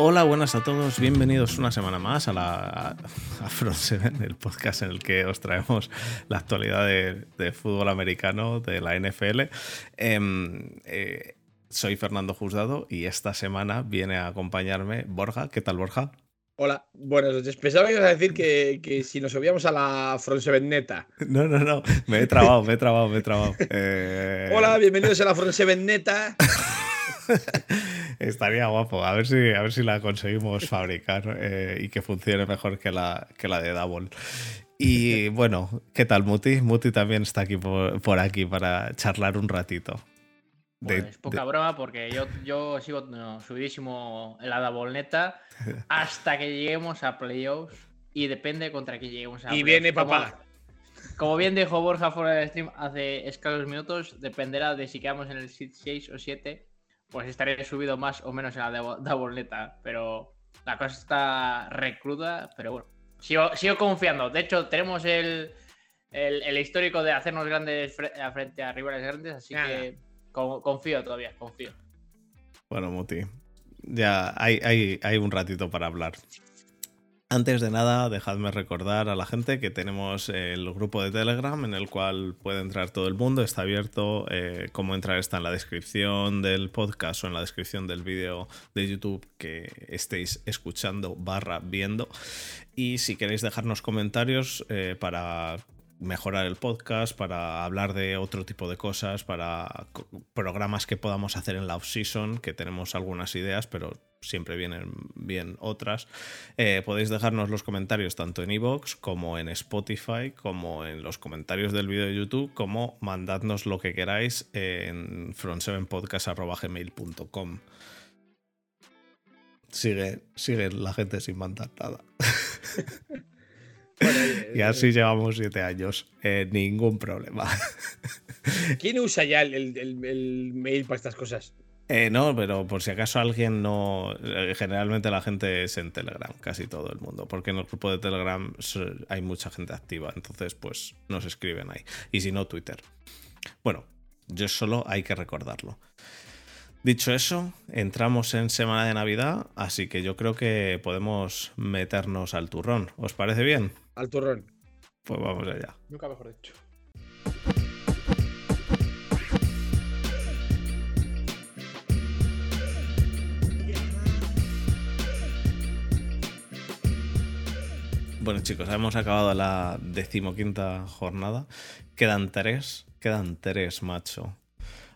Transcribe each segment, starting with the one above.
Hola, buenas a todos, bienvenidos una semana más a la a Front Seven, el podcast en el que os traemos la actualidad de, fútbol americano de la NFL. Em, eh, soy Fernando Juzgado y esta semana viene a acompañarme Borja. ¿Qué tal, Borja? Hola, buenas noches. Pensaba que ibas a decir que, si nos subíamos a la Front Seven neta. No, no, no. Me he trabado, me he trabado, me he trabado. Eh, Hola, bienvenidos a la Front Seven neta. Estaría guapo. A ver si, a ver si la conseguimos fabricar eh, y que funcione mejor que la, que la de Double. Y bueno, ¿qué tal, Muti? Muti también está aquí por aquí para charlar un ratito. Pues es poca broma porque yo, yo sigo subidísimo en la bolneta hasta que lleguemos a playoffs y depende contra qué lleguemos a Y viene papá. Como, bien dijo Borja fuera del stream hace escasos minutos, dependerá de si quedamos en el 6 o 7, pues estaré subido más o menos en la boleta. Pero la cosa está recruda, pero bueno. Sigo, sigo confiando. De hecho, tenemos el, el, histórico de hacernos grandes frente a rivales grandes, así que confío todavía, confío. Bueno, Muti, ya hay, hay, hay un ratito para hablar. Antes de nada, dejadme recordar a la gente que tenemos el grupo de Telegram en el cual puede entrar todo el mundo. Está abierto. Eh, cómo entrar está en la descripción del podcast o en la descripción del vídeo de YouTube que estéis escuchando barra viendo. Y si queréis dejarnos comentarios eh, para mejorar el podcast, para hablar de otro tipo de cosas, para programas que podamos hacer en la off-season, que tenemos algunas ideas, pero siempre vienen bien otras. Eh, podéis dejarnos los comentarios tanto en iVoox como en Spotify, como en los comentarios del vídeo de YouTube, como mandadnos lo que queráis en front7podcast.gmail.com. Sigue, sigue la gente sin mandar nada. y así llevamos siete años. Eh, ningún problema. ¿Quién usa ya el, mail para estas cosas? Eh, no, pero por si acaso alguien no. Eh, generalmente la gente es en Telegram, casi todo el mundo. Porque en el grupo de Telegram hay mucha gente activa. Entonces, pues nos escriben ahí. Y si no, Twitter. Bueno, yo solo hay que recordarlo. Dicho eso, entramos en semana de Navidad, así que yo creo que podemos meternos al turrón. ¿Os parece bien? Al turrón. Pues vamos allá. Nunca mejor dicho. Bueno chicos, hemos acabado la decimoquinta jornada. Quedan tres, quedan tres, macho.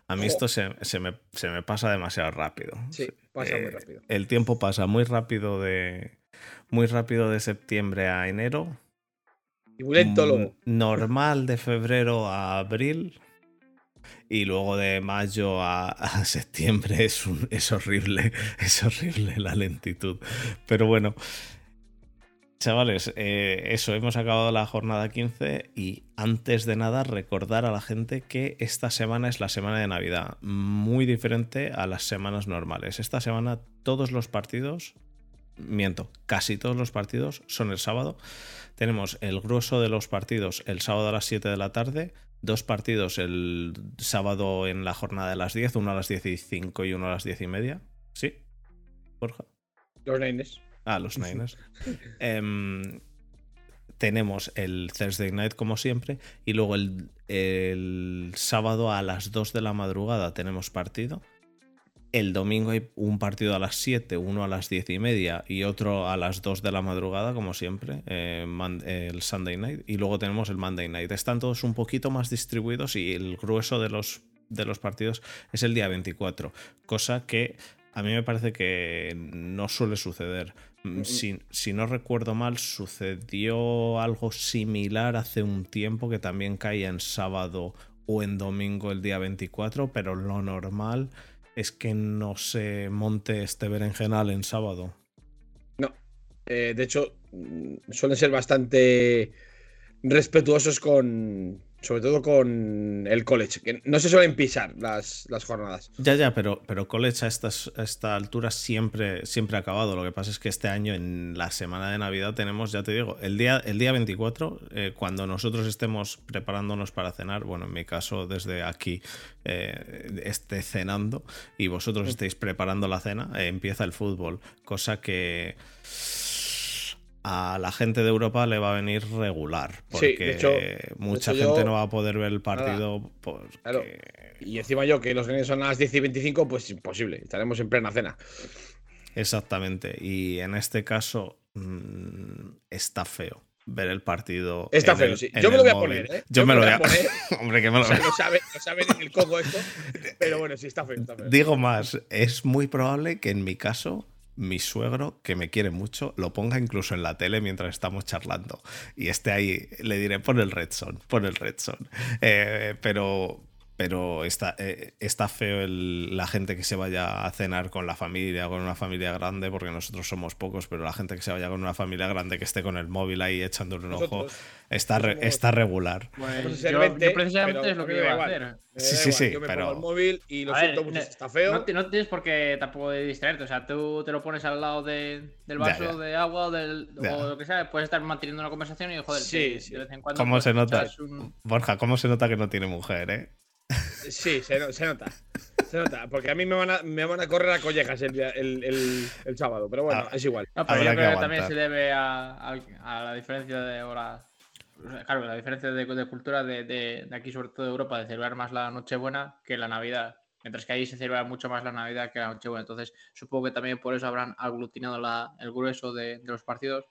A mí esto se, me, pasa demasiado rápido. Sí, pasa muy eh, rápido. El tiempo pasa muy rápido de muy rápido de septiembre a enero. Y mm, Normal de febrero a abril. Y luego de mayo a, septiembre es, es horrible. Es horrible la lentitud. Pero bueno, Chavales, eh, eso, hemos acabado la jornada 15 y antes de nada recordar a la gente que esta semana es la semana de Navidad, muy diferente a las semanas normales. Esta semana todos los partidos, miento, casi todos los partidos son el sábado. Tenemos el grueso de los partidos el sábado a las 7 de la tarde, dos partidos el sábado en la jornada de las 10, uno a las 10 y 5 y uno a las 10 y media. ¿Sí? Borja. Los Nines. Ah, los Niners. Em, tenemos el Thursday Night como siempre y luego el, sábado a las 2 de la madrugada tenemos partido. El domingo hay un partido a las 7, uno a las 10 y media y otro a las 2 de la madrugada, como siempre, eh, el Sunday Night. Y luego tenemos el Monday Night. Están todos un poquito más distribuidos y el grueso de los, de los partidos es el día 24, cosa que a mí me parece que no suele suceder. Mm, mm. Si, no recuerdo mal, sucedió algo similar hace un tiempo que también caía en sábado o en domingo el día 24, pero lo normal es que no se monte este berenjenal en sábado. No, eh, de hecho, mm, suelen ser bastante respetuosos con, sobre todo con el college, que no se suelen pisar las, las jornadas. Ya, ya, pero, pero college a, estas, a esta altura siempre, siempre ha acabado. Lo que pasa es que este año, en la semana de Navidad, tenemos, ya te digo, el día, el día 24, eh, cuando nosotros estemos preparándonos para cenar, bueno, en mi caso, desde aquí eh, esté cenando y vosotros estéis preparando la cena, eh, empieza el fútbol, cosa que a la gente de Europa le va a venir regular. Porque Sí, de hecho- mucha gente yo- no va a poder ver el partido. porque- Claro. Y encima yo, que los grandes son a las 10 y 25, pues imposible. Estaremos en plena cena. Exactamente. Y en este caso mm, está feo ver el partido. Está feo, el- sí. Yo me lo voy a móvil. poner, ¿eh? Yo, me lo voy a poner. Hombre, que me lo sea, voy a- lo saben, lo saben en el coco esto. Pero bueno, sí, está feo. Está feo. Digo más, es muy probable que en mi caso mi suegro, que me quiere mucho, lo ponga incluso en la tele mientras estamos charlando. Y esté ahí, le diré, pon el Red Son, pon el Red Son. Eh, pero pero está, eh, está feo el- la gente que se vaya a cenar con la familia, con una familia grande, porque nosotros somos pocos, pero la gente que se vaya con una familia grande que esté con el móvil ahí echándole un ojo, Nosotros está, re- está regular. Pues yo, 20, yo precisamente es lo que iba a hacer. Sí, sí, sí, Yo me pero- pongo el móvil y lo A ver, siento mucho, está feo. No, ti- no tienes por qué tampoco distraerte. O sea, tú te lo pones al lado de- del vaso ya. de agua o, del, o lo que sea. Puedes estar manteniendo una conversación y, joder, Sí, de vez en cuando. ¿Cómo pues, se nota? un- Borja, ¿cómo se nota que no tiene mujer, eh? Sí, se, no- se nota. Se nota. Porque a mí me van a, me van a correr a collejas el, día- el, el- el sábado. Pero bueno, Ah. es igual. No, pero yo creo que también se debe a, a- a la diferencia de hora. o sea, Claro, la diferencia de, de cultura de, de- de aquí, sobre todo de Europa, de celebrar más la Nochebuena que la Navidad. Mientras que ahí se celebra mucho más la Navidad que la Nochebuena. Entonces, supongo que también por eso habrán aglutinado la- el grueso de, de los partidos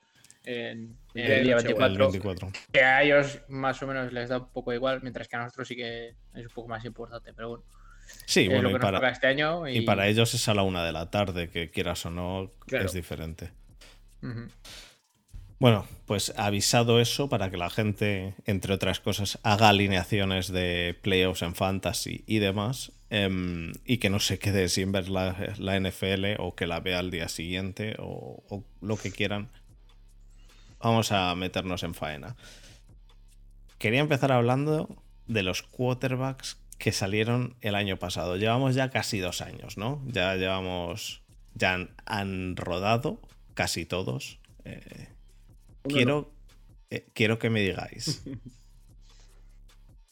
en, el día Nochebuena. El 24. 24. Que a ellos más o menos les da un poco igual, mientras que a nosotros sí que es un poco más importante. Pero bueno, Sí, es bueno, lo y que nos para, toca este año. Y, y para ellos es a la una de la tarde, que quieras o no, Claro. es diferente. Bueno, pues avisado eso para que la gente, entre otras cosas, haga alineaciones de playoffs en fantasy y demás, em, y que no se quede sin ver la, la NFL o que la vea al día siguiente o, o lo que quieran. Vamos a meternos en faena. Quería empezar hablando de los quarterbacks que salieron el año pasado. Llevamos ya casi dos años, ¿no? Ya llevamos. Ya han, han rodado casi todos. Eh, quiero, eh, quiero que me digáis.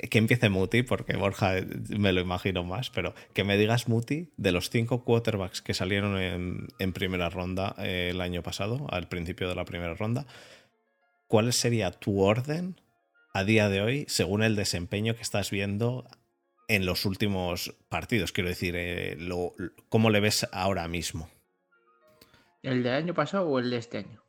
que empiece Muti, porque Borja eh, me lo imagino más, pero que me digas Muti de los cinco quarterbacks que salieron en, en primera ronda eh, el año pasado, al principio de la primera ronda, ¿cuál sería tu orden a día de hoy según el desempeño que estás viendo en los últimos partidos? Quiero decir, eh, lo- ¿cómo le ves ahora mismo? ¿El del año pasado o el de este año?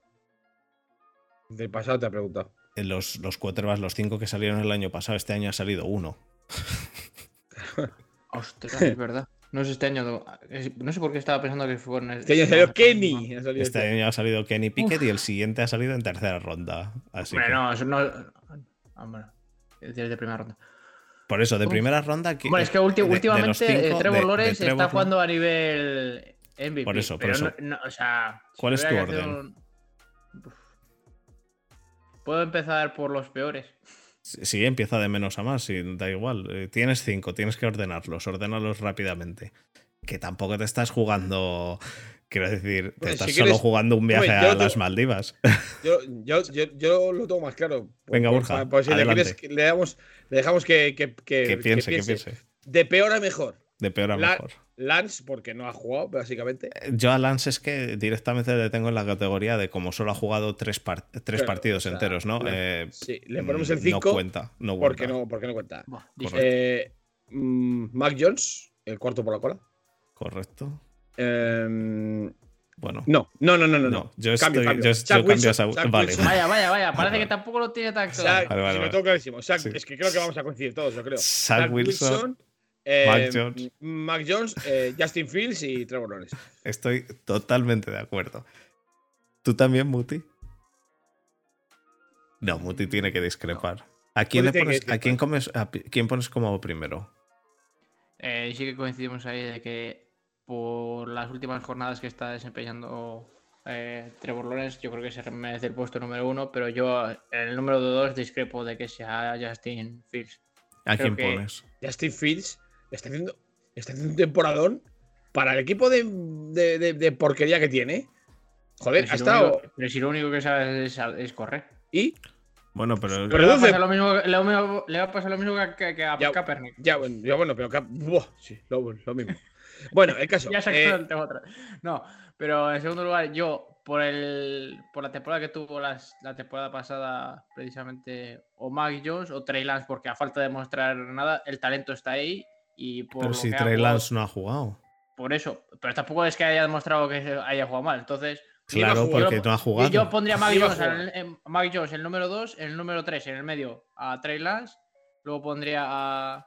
Del pasado te ha preguntado. En los, los quarterbacks, los cinco que salieron el año pasado, este año ha salido uno. Ostras, es verdad. No sé este año. No sé por qué estaba pensando que fue en el- Este año salió Kenny. Ha salido Este este. año ha salido Kenny Pickett y el siguiente ha salido en tercera ronda. Así Hombre, que- no, eso no. Ah, bueno, es de primera ronda. Por eso, de Uf. primera ronda. que- Bueno, es que ulti- de- de últimamente eh, cinco, Trevor Lawrence Trevor está jugando a nivel MVP. Por eso, por pero eso. no- no, o sea, si ¿Cuál es tu orden? un-. Puedo empezar por los peores. Sí, empieza de menos a más, y da igual. Eh, Tienes cinco, tienes que ordenarlos, ordénalos rápidamente. Que tampoco te estás jugando. Quiero decir, te Bueno, estás si solo quieres- jugando un viaje Hombre, a las Maldivas. Yo, yo, yo, yo lo tengo más claro. Venga, Borja, por si le, quieres le, damos, le dejamos que, que, que- que que piense, que piense. De peor a mejor. De peor a La- mejor. Lance, porque no ha jugado, básicamente. Yo a Lance es que directamente le tengo en la categoría de como solo ha jugado tres, par- tres partidos o sea, enteros, ¿no? le- Eh, Sí, le ponemos mm, el 5 No cuenta, no porque, cuenta. no, porque no cuenta. Eh, mm, Mac Jones, el cuarto por la cola. Correcto. Eh, Bueno, no, no, no, no, no. Yo Cambio, estoy- cambio. yo- Zach yo cambio Wilson, a vale. Wilson. Vaya, vaya, vaya. Parece que tampoco lo tiene tan claro. Vale, vale, vale. lo tengo clarísimo. Zach- Sí. Es que creo que vamos a coincidir todos, yo creo. Zach Zach Wilson, eh, Mac Jones. Mac Jones, eh, Justin Fields y Trevor Lawrence. estoy totalmente de acuerdo. ¿Tú también, Muti? No, Muti tiene que discrepar. ¿A quién, le que pones, ¿a quién, comes, a pi- quién pones como primero? Eh, sí que coincidimos ahí de que por las últimas jornadas que está desempeñando eh, Trevor Lawrence yo creo que se merece el puesto número uno, pero yo en el número dos discrepo de que sea Justin Fields. ¿A Creo quién pones? Justin Fields está haciendo, está haciendo un temporadón para el equipo de, de- de- de porquería que tiene. Joder, Pero ha estado. único, pero si lo único que sabe es, es correr. Y Bueno, pero Pero le, va a pasar lo mismo, lo mismo- le va a pasar lo mismo que, que- que a Ya. Kaepernick. ya, bueno, ya bueno, pero. cap- buah, sí, lo, lo mismo. Bueno, el caso. Ya se eh, el tema otra. No, pero en segundo lugar, yo, por el por la temporada que tuvo las- la temporada pasada, precisamente, o Mac Jones o Trey Lance, porque a falta de mostrar nada, el talento está ahí. Y por pero si Trey jugado- Lance no ha jugado. por eso. Pero tampoco es que haya demostrado que haya jugado mal. Entonces, Claro, porque Yo- no ha y jugado. yo pondría a a Jones, Mac Jones el número 2, el número 3 en el medio a Trey Lance, luego pondría a,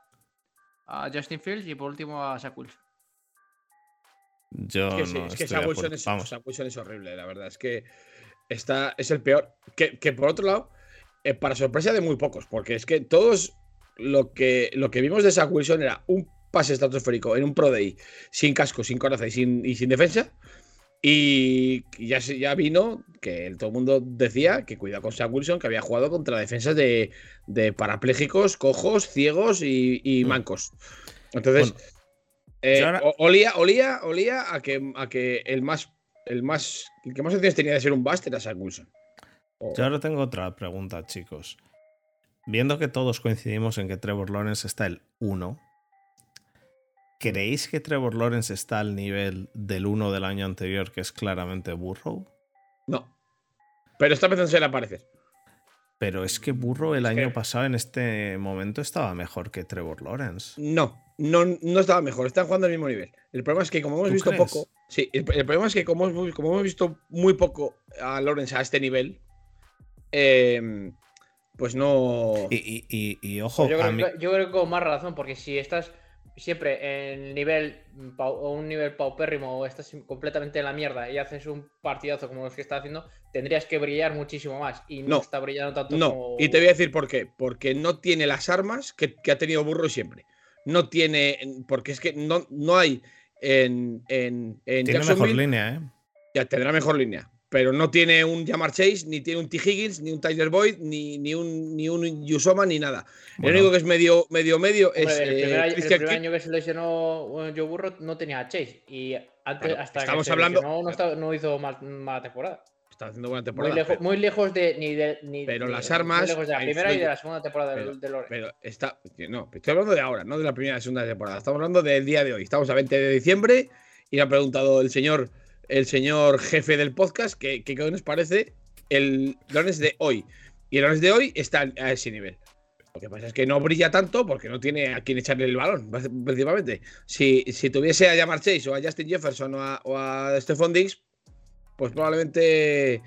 a Justin Fields y por último a Zach Wilson. Yo Es que, sí, no es que Wilson es, Wilson horrible, la verdad. Es que está, es el peor. Que, que por otro lado, eh, para sorpresa de muy pocos, porque es que todos lo que, lo que vimos de Zach Wilson era un pase estratosférico en un Pro Day, sin casco, sin coraza y sin, y sin defensa. Y ya, se- ya vino que todo el mundo decía que cuidado con Zach Wilson, que había jugado contra defensas de, de parapléjicos, cojos, ciegos y, y Mm. mancos. Entonces, Bueno, eh, ahora- olía, olía, olía a que, a que el más, el más, el que más opciones tenía de ser un bust era Zach Wilson. Yo ahora tengo otra pregunta, chicos. Viendo que todos coincidimos en que Trevor Lawrence está el 1, ¿creéis que Trevor Lawrence está al nivel del 1 del año anterior, que es claramente Burrow? no. Pero está empezando a le aparecer. Pero es que Burrow el Es año que- pasado en este momento estaba mejor que Trevor Lawrence. No, no, no estaba mejor, están jugando al mismo nivel. El problema es que como hemos ¿Tú visto crees? poco, sí, el, el problema es que como, hemos- como hemos visto muy poco a Lawrence a este nivel, eh, pues no. Y, y- y- y ojo, Pues yo, creo mí- que, yo creo que con más razón, porque si estás siempre en nivel o un nivel paupérrimo o estás completamente en la mierda y haces un partidazo como los que está haciendo, tendrías que brillar muchísimo más y no, No. está brillando tanto No, como... y te voy a decir por qué. Porque no tiene las armas que, que ha tenido Burro siempre. No tiene. Porque es que no, no hay en, en, en tiene mejor línea, ¿eh? Ya tendrá mejor línea. Pero no tiene un Jamar Chase, ni tiene un T. Higgins, ni un Tyler Boyd, ni, ni un ni un Yusoma, ni nada. Bueno, el único que es medio, medio, medio Hombre, es. el eh, primer, año, el Christian primer Kirk. año que se lesionó Joe Burrow no tenía a Chase y antes, Claro, hasta estamos que se hablando- lesionó no, estaba- no hizo mal- mala temporada. Está haciendo buena Muy temporada. lejos, pero- muy lejos de ni de ni Pero ni- las muy armas lejos de la primera y de la segunda temporada Pero- de Lawrence. Pero está. No, estoy hablando de ahora, no de la primera y segunda temporada. Estamos hablando del día de hoy. Estamos a 20 de diciembre y le ha preguntado el señor, el señor jefe del podcast que qué nos parece el Lawrence de hoy. Y el Lawrence de hoy está a ese nivel. Lo que pasa es que no brilla tanto porque no tiene a quien echarle el balón, principalmente. Si, si tuviese a Jamar Chase o a Justin Jefferson o a, o a Stephon Diggs, pues probablemente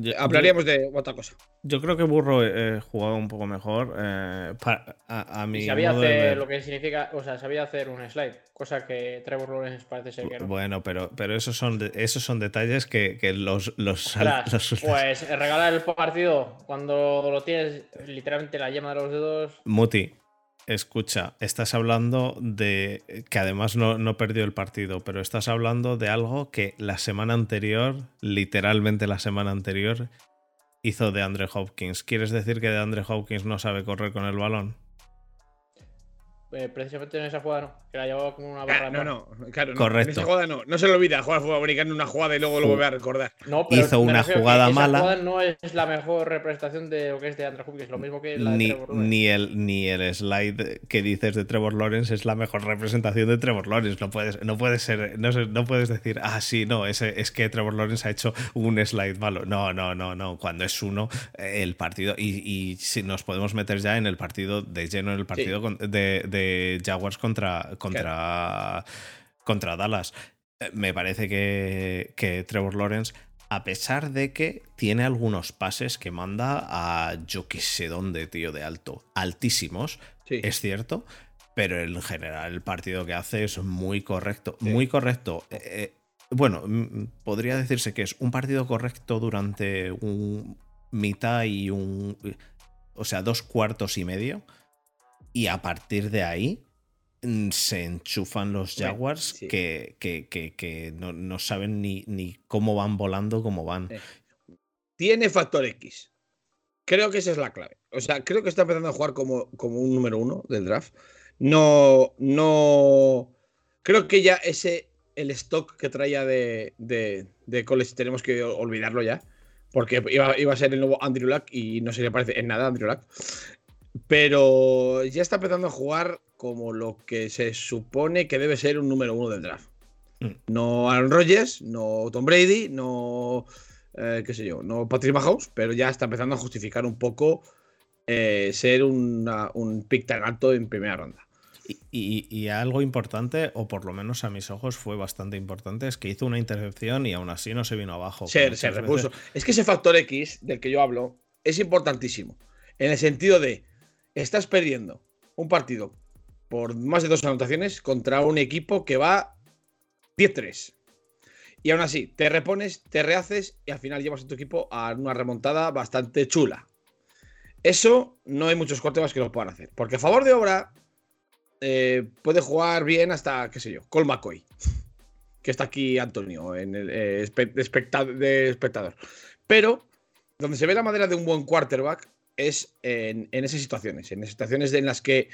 yo- hablaríamos de otra cosa. Yo creo que Burro eh, jugaba un poco mejor. eh, pa- a, a mi Y sabía modo de hacer ver. lo que significa, o sea, sabía hacer un slide, cosa que Trevor Lawrence parece ser que no. Bueno, pero, pero esos, son esos son detalles que, que los, los, Ostras, los- pues regalar el partido cuando lo tienes literalmente la yema de los dedos. Muti, escucha, estás hablando de que además no, no perdió el partido, pero estás hablando de algo que la semana anterior, literalmente la semana anterior, hizo de Andre Hopkins. ¿Quieres decir que de Andre Hopkins no sabe correr con el balón? Eh, precisamente en esa jugada no, que la llevaba como una barra. Ah, no, no, claro, no. Correcto. En esa jugada no. No se le olvida jugar fútbol americano en una jugada y luego lo vuelve a recordar. No, pero Hizo una jugada esa mala. jugada no es la mejor representación de lo que es de Andrew Hopkins, lo mismo que la de Ni, Trevor Lawrence. ni, el, ni el slide que dices de Trevor Lawrence es la mejor representación de Trevor Lawrence. No puedes, no puedes ser, no, no puedes decir, ah, sí, no, ese, es que Trevor Lawrence ha hecho un slide malo. No, no, no, no. Cuando es uno, el partido. Y, y si nos podemos meter ya en el partido de lleno, en el partido con- de, de Jaguars contra, contra, contra Dallas. Eh, Me parece que, que Trevor Lawrence a pesar de que tiene algunos pases que manda a yo que sé dónde, tío, de alto, altísimos, Sí. es cierto, pero en general el partido que hace es muy correcto, Sí. muy correcto. Eh, eh, bueno, mm, podría decirse que es un partido correcto durante un mitad y un, o sea, dos cuartos y medio, y a partir de ahí mm, se enchufan los Jaguars sí. que, que- que- que no, no saben ni, ni cómo van volando, cómo van. Tiene factor X. Creo que esa es la clave. O sea, creo que está empezando a jugar como, como un número uno del draft. No, no. Creo que ya ese, el stock que traía de, de, de college, tenemos que olvidarlo ya. Porque iba, iba a ser el nuevo Andrew Luck y no se le parece en nada a Andrew Luck. Pero ya está empezando a jugar como lo que se supone que debe ser un número uno del draft. Mm. No Aaron Rodgers, no Tom Brady, no eh, qué sé yo, no Patrick Mahomes, pero ya está empezando a justificar un poco eh, ser una- un pick tan alto en primera ronda. Y, y- y algo importante, o por lo menos a mis ojos fue bastante importante, es que hizo una intercepción y aún así no se vino abajo. Se, se repuso. veces- Es que ese factor X del que yo hablo es importantísimo. En el sentido de, estás perdiendo un partido por más de dos anotaciones contra un equipo que va 10-3. Y aún así, te repones, te rehaces y al final llevas a tu equipo a una remontada bastante chula. Eso no hay muchos quarterbacks que lo puedan hacer. Porque a favor de obra eh, puede jugar bien hasta, qué sé yo, Col McCoy. Que está aquí Antonio, en el eh, de espectador. Pero donde se ve la madera de un buen quarterback es en, esas situaciones. En situaciones en las que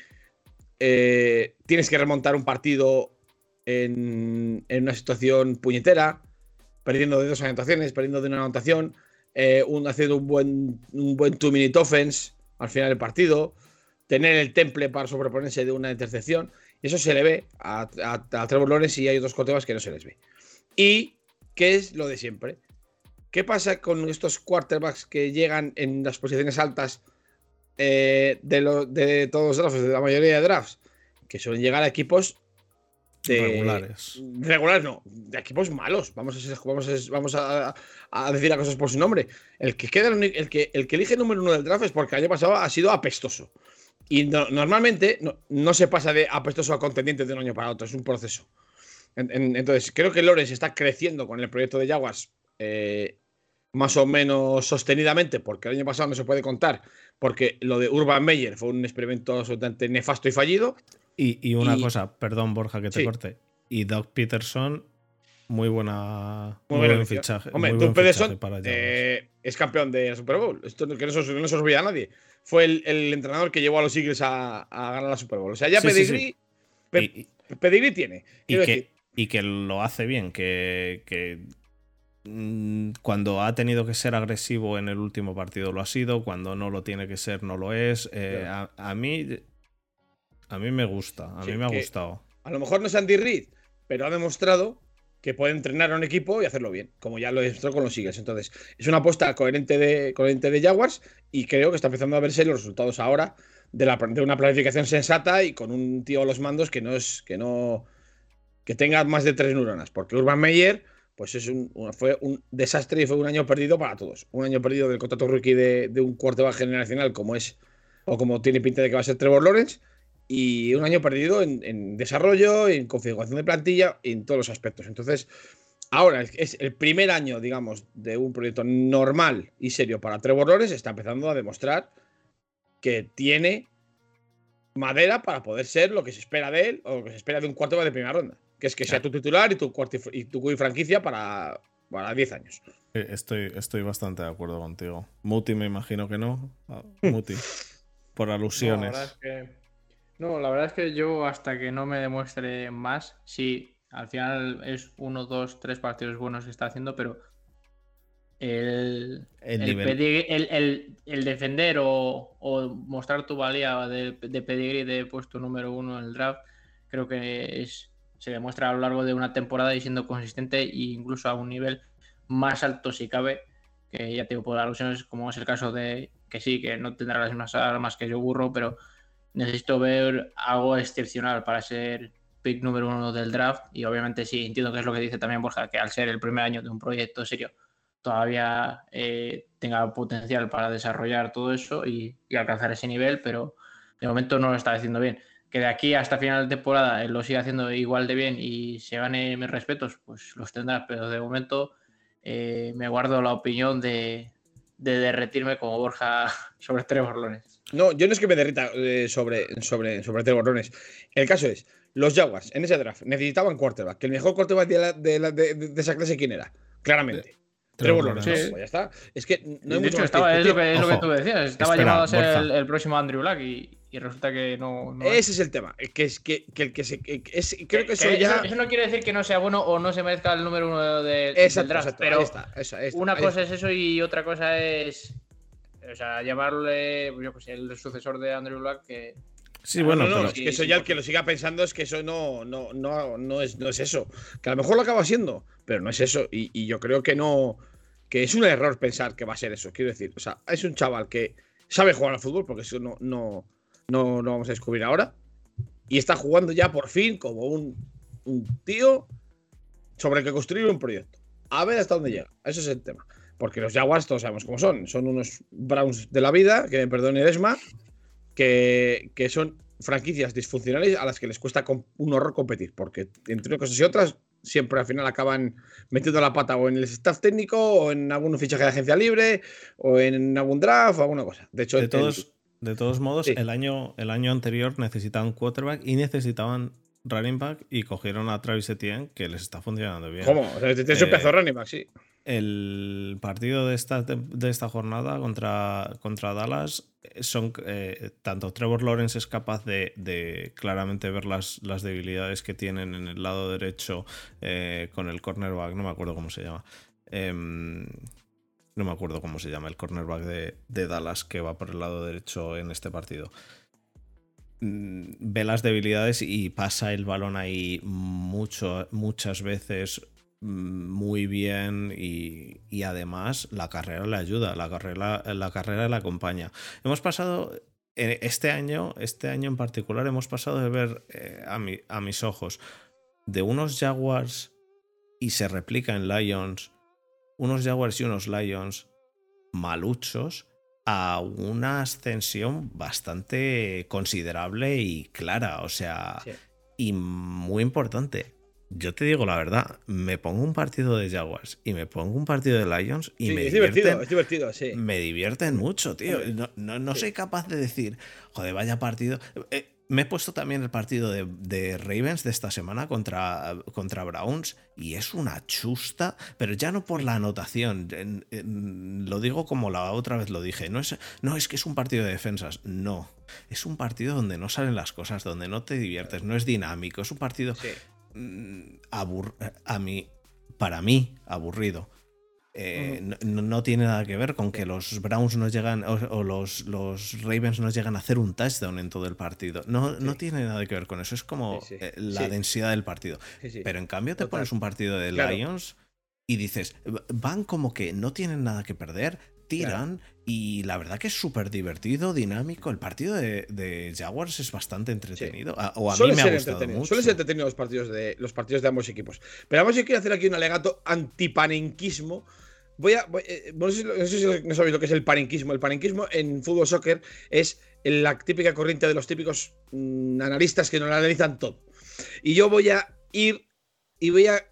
eh, tienes que remontar un partido en, una situación puñetera, perdiendo de dos anotaciones, perdiendo de una anotación, eh, un, haciendo un buen, un buen two-minute offense al final del partido, tener el temple para sobreponerse de una intercepción. Y eso se le ve a, a, a Trevor y hay otros quarterbacks que no se les ve. Y qué es lo de siempre. ¿Qué pasa con estos quarterbacks que llegan en las posiciones altas eh, de, lo- de todos los drafts, de la mayoría de drafts? Que suelen llegar a equipos de- regulares. Regulares no, de equipos malos. Vamos a, vamos a, vamos a, a decir las cosas por su nombre. El que, queda, el, que, el que elige el número uno del draft es porque el año pasado ha sido apestoso. Y no- normalmente no, no se pasa de apestoso a contendiente de un año para otro, es un proceso. En- en- entonces, creo que Lawrence está creciendo con el proyecto de Jaguars eh, más o menos sostenidamente, porque el año pasado no se puede contar, porque lo de Urban Meyer fue un experimento absolutamente nefasto y fallido. Y, y una Y- cosa, perdón Borja que te Sí. corte. Y Doug Peterson, muy buena. Muy buen fichaje. Hombre, muy Doug buen Peterson eh, es campeón de la Super Bowl. Esto no- que no se, os- no se olvida a nadie. Fue el, el entrenador que llevó a los Eagles a, a ganar la Super Bowl. O sea, ya Sí, pedigrí, sí. pe- Y- y- pedigrí tiene. y que, y que lo hace bien, que, que, cuando ha tenido que ser agresivo en el último partido lo ha sido, cuando no lo tiene que ser no lo es. Eh, a, a mí a mí me gusta, a Sí, mí me ha gustado. a lo mejor no es Andy Reid, pero ha demostrado que puede entrenar a un equipo y hacerlo bien, como ya lo demostró con los Eagles. Entonces, es una apuesta coherente de, coherente de Jaguars y creo que está empezando a verse los resultados ahora de, la, de una planificación sensata y con un tío a los mandos que no es que no que tenga más de tres neuronas, porque Urban Meyer pues es un, fue un desastre y fue un año perdido para todos. Un año perdido del contrato rookie de, de un quarterback generacional como es o como tiene pinta de que va a ser Trevor Lawrence y un año perdido en, desarrollo, en configuración de plantilla, en todos los aspectos. Entonces, ahora es, el primer año, digamos, de un proyecto normal y serio para Trevor Lawrence, está empezando a demostrar que tiene madera para poder ser lo que se espera de él o lo que se espera de un cuarto de primera ronda, que es que sea tu titular y tu, y tu franquicia para, para 10 años. Estoy, estoy bastante de acuerdo contigo. Muti me imagino que no. Ah. Muti. Por No, la alusiones. verdad es que. No, la verdad es que yo hasta que no me demuestre más, sí, al final es uno, dos, tres partidos buenos que está haciendo, pero el, El el, nivel. pedigrí- el- el- el defender o, o mostrar tu valía de, de pedigrí de puesto número uno en el draft, creo que es, se demuestra a lo largo de una temporada y siendo consistente e incluso a un nivel más alto si cabe, que ya tengo por alusiones, como es el caso de que sí, que no tendrá las mismas armas que yo burro, pero necesito ver algo excepcional para ser pick número uno del draft y obviamente sí, entiendo que es lo que dice también Borja, que al ser el primer año de un proyecto serio todavía eh, tenga potencial para desarrollar todo eso y, y alcanzar ese nivel, pero de momento no lo está haciendo bien. Que de aquí hasta final de temporada él lo siga haciendo igual de bien y se gane mis respetos, pues los tendrá, pero de momento eh, me guardo la opinión de, de derretirme como Borja sobre Trevor Lawrence. No, yo no es que me derrita eh, sobre, sobre, sobre Trevor Lawrence. El caso es, los Jaguars en ese draft necesitaban quarterback. Que el mejor quarterback de, la- de- de esa clase, ¿quién era? Claramente. Trevor Lawrence. Sí. Pues ya está. Es que no hay de mucho hecho, estaba, es, lo que, es lo que Ojo. tú decías. Estaba Espera, llamado a ser el, el próximo Andrew Black y, y resulta que no. no es. Ese es el tema. Que es que, que el que se. que es- creo que eso Que ya. eso no quiere decir que no sea bueno o no se merezca el número uno de- del Exacto, draft, exacto, pero ahí está, eso, ahí está, una ahí cosa está. es eso y otra cosa es. O sea, llamarle, yo pues, el sucesor de Andrew Black que. Sí, bueno, no, no, pero es que eso ya el que lo siga pensando es que eso no, no, no, no, es, no es eso. Que a lo mejor lo acaba siendo, pero no es eso. Y, y yo creo que no. Que es un error pensar que va a ser eso. Quiero decir, o sea, es un chaval que sabe jugar al fútbol, porque eso no, no, no, no vamos a descubrir ahora. Y está jugando ya por fin como un, un tío sobre el que construir un proyecto. A ver hasta dónde llega. Eso es el tema. Porque los Jaguars todos sabemos cómo son. Son unos Browns de la vida, que me perdone Desma, que, que son franquicias disfuncionales a las que les cuesta un horror competir. Porque entre unas cosas y otras, siempre al final acaban metiendo la pata o en el staff técnico, o en algún fichaje de agencia libre, o en algún draft, o alguna cosa. De hecho, de el- todos, de todos modos, Sí. el, año, el año anterior necesitaban quarterback y necesitaban running back y cogieron a Travis Etienne, que les está funcionando bien. ¿Cómo? O sea, un Eh, running back, sí. El partido de esta, de esta jornada contra, contra Dallas son eh, tanto Trevor Lawrence es capaz de, claramente ver las, las debilidades que tienen en el lado derecho eh, con el cornerback, no me acuerdo cómo se llama. Em, no me acuerdo cómo se llama el cornerback de, de Dallas que va por el lado derecho en este partido. Mm, Ve las debilidades y pasa el balón ahí muchas veces muy bien y, y además la carrera le ayuda, la carrera, la carrera le acompaña. Hemos pasado, eh, este año, este año en particular, hemos pasado de ver eh, a, mi- a mis ojos de unos Jaguars y se replica en Lions, unos Jaguars y unos Lions maluchos a una ascensión bastante considerable y clara, o sea, Sí. y muy importante. Yo te digo la verdad, me pongo un partido de Jaguars y me pongo un partido de Lions y Sí, me es divertido, es divertido, sí. me divierten mucho, tío. No, no- no sí. soy capaz de decir, joder, vaya partido. Eh, me he puesto también el partido de, de Ravens de esta semana contra, contra Browns y es una chusta, pero ya no por la anotación. en- en- lo digo como la otra vez lo dije. No es, no es que es un partido de defensas, no. Es un partido donde no salen las cosas, donde no te diviertes, no es dinámico. Es un partido Sí. Mm, abur- a mí, para mí, aburrido. Eh, no, no tiene nada que ver con que los Browns no llegan o, o los, los Ravens no llegan a hacer un touchdown en todo el partido. No, no tiene nada que ver con eso. Es como Sí, sí. eh, la densidad del partido. Pero en cambio te Total. pones un partido de Claro. Lions y dices, van como que no tienen nada que perder, tiran y la verdad que es súper divertido, dinámico. El partido de, de Jaguars es bastante entretenido. A- O a Suele mí me ha gustado entretenido, mucho. Suelen ser entretenidos los partidos, de, los partidos de ambos equipos. Pero además yo quiero hacer aquí un alegato antipanenquismo. Voy a. voy- eh, no, sé, si- no sé si no sabéis lo que es el panenquismo. El panenquismo en fútbol soccer es la típica corriente de los típicos mm, analistas que no lo analizan todo. Y yo voy a ir y voy a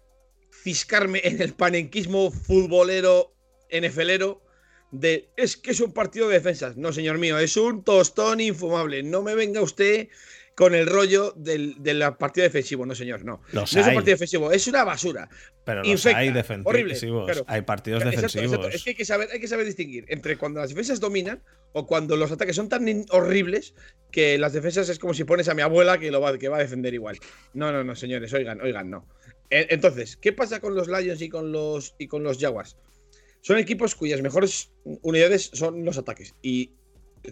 ciscarme en el panenquismo futbolero, NFLero, de es que es un partido de defensas. No, señor mío, es un tostón infumable. No me venga usted con el rollo del, del partido defensivo. No, señor, no. Los no es un partido defensivo, es una basura. pero los infecta, hay horrible, defensivos. claro. Hay partidos Exacto, defensivos. exacto. Es que hay que, saber, hay que saber distinguir entre cuando las defensas dominan o cuando los ataques son tan horribles que las defensas es como si pones a mi abuela que, lo va, que va a defender igual. No, no, no, señores, oigan, oigan, no. E- Entonces, ¿qué pasa con los Lions y con los, y con los Jaguars? Son equipos cuyas mejores unidades son los ataques. Y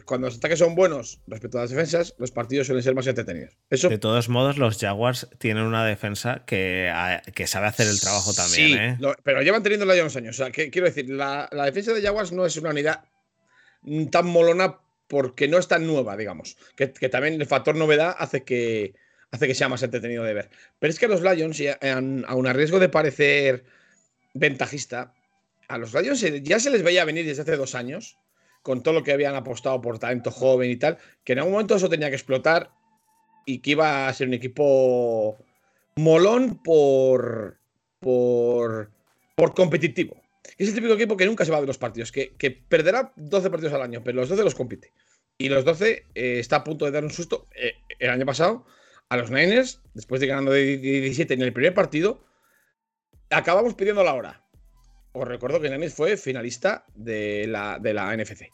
cuando los ataques son buenos respecto a las defensas, los partidos suelen ser más entretenidos. Eso De todos modos, los Jaguars tienen una defensa que, a- que sabe hacer el trabajo también, Sí, ¿eh? lo- pero llevan teniéndola ya unos años. O sea, que, quiero decir, la, la defensa de Jaguars no es una unidad tan molona porque no es tan nueva, digamos. Que, que también el factor novedad hace que, hace que sea más entretenido de ver. Pero es que los Lions, aun a riesgo de parecer ventajista, a los Lions ya se les veía venir desde hace dos años, con todo lo que habían apostado por talento joven y tal, que en algún momento eso tenía que explotar y que iba a ser un equipo molón por, por, por competitivo. Es el típico equipo que nunca se va de los partidos, que, que perderá 12 partidos al año, pero los 12 los compite. Y los 12 eh, está a punto de dar un susto. Eh, el año pasado, a los Niners, después de ganando de 17 en el primer partido, acabamos pidiendo la hora. Os recuerdo que Niners fue finalista de la, de la NFC.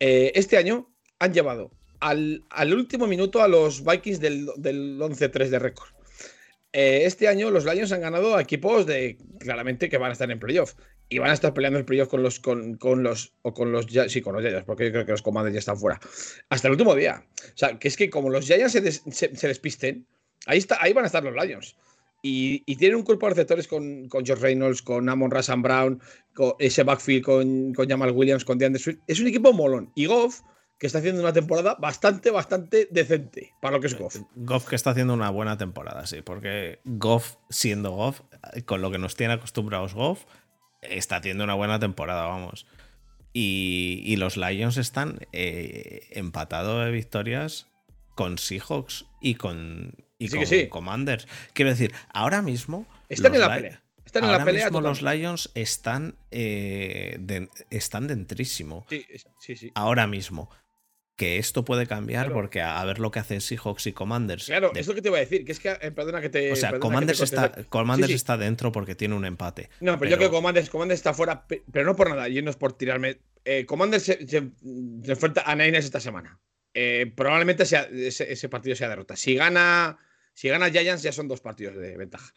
Eh, este año han llevado al, último minuto a los Vikings del, del 11-3 de récord. Eh, este año los Lions han ganado a equipos de claramente que van a estar en playoff. Y van a estar peleando el playoff con los, con, los, o con los, sí, con los Giants, porque yo creo que los Commanders ya están fuera. Hasta el último día. O sea, que es que como los Giants se, des, despisten, ahí, está, ahí van a estar los Lions. Y, y, tienen un cuerpo de receptores con, con George Reynolds, con Amon Rassan Brown, con ese backfield con, con Jamal Williams, con DeAndre Swift. Es un equipo molón. Y Goff, que está haciendo una temporada bastante, bastante decente para lo que es Goff. Goff que está haciendo una buena temporada, sí, porque Goff, siendo Goff, con lo que nos tiene acostumbrados Goff, está haciendo una buena temporada, vamos. Y, y los Lions están eh, empatados de victorias con Seahawks y con, y sí con sí. Commanders. Quiero decir, ahora mismo. Están en la pelea. Están en ahora la pelea. mismo los Lions están, eh, de, están dentrísimo. Sí. Ahora mismo. Que esto puede cambiar claro. porque a, a, ver lo que hacen Seahawks y Commanders. Claro, de... es lo que te iba a decir, que es que, eh, perdona que te. O sea, Commanders, está, Commanders está dentro porque tiene un empate. No, pero, pero... yo creo que Commanders, Commanders está fuera, pero no por nada, y no es por tirarme. Eh, Commanders se, se, se, enfrenta a Niners esta semana. Eh, probablemente sea, ese, ese, partido sea derrota. Si gana, si gana Giants, ya son dos partidos de ventaja.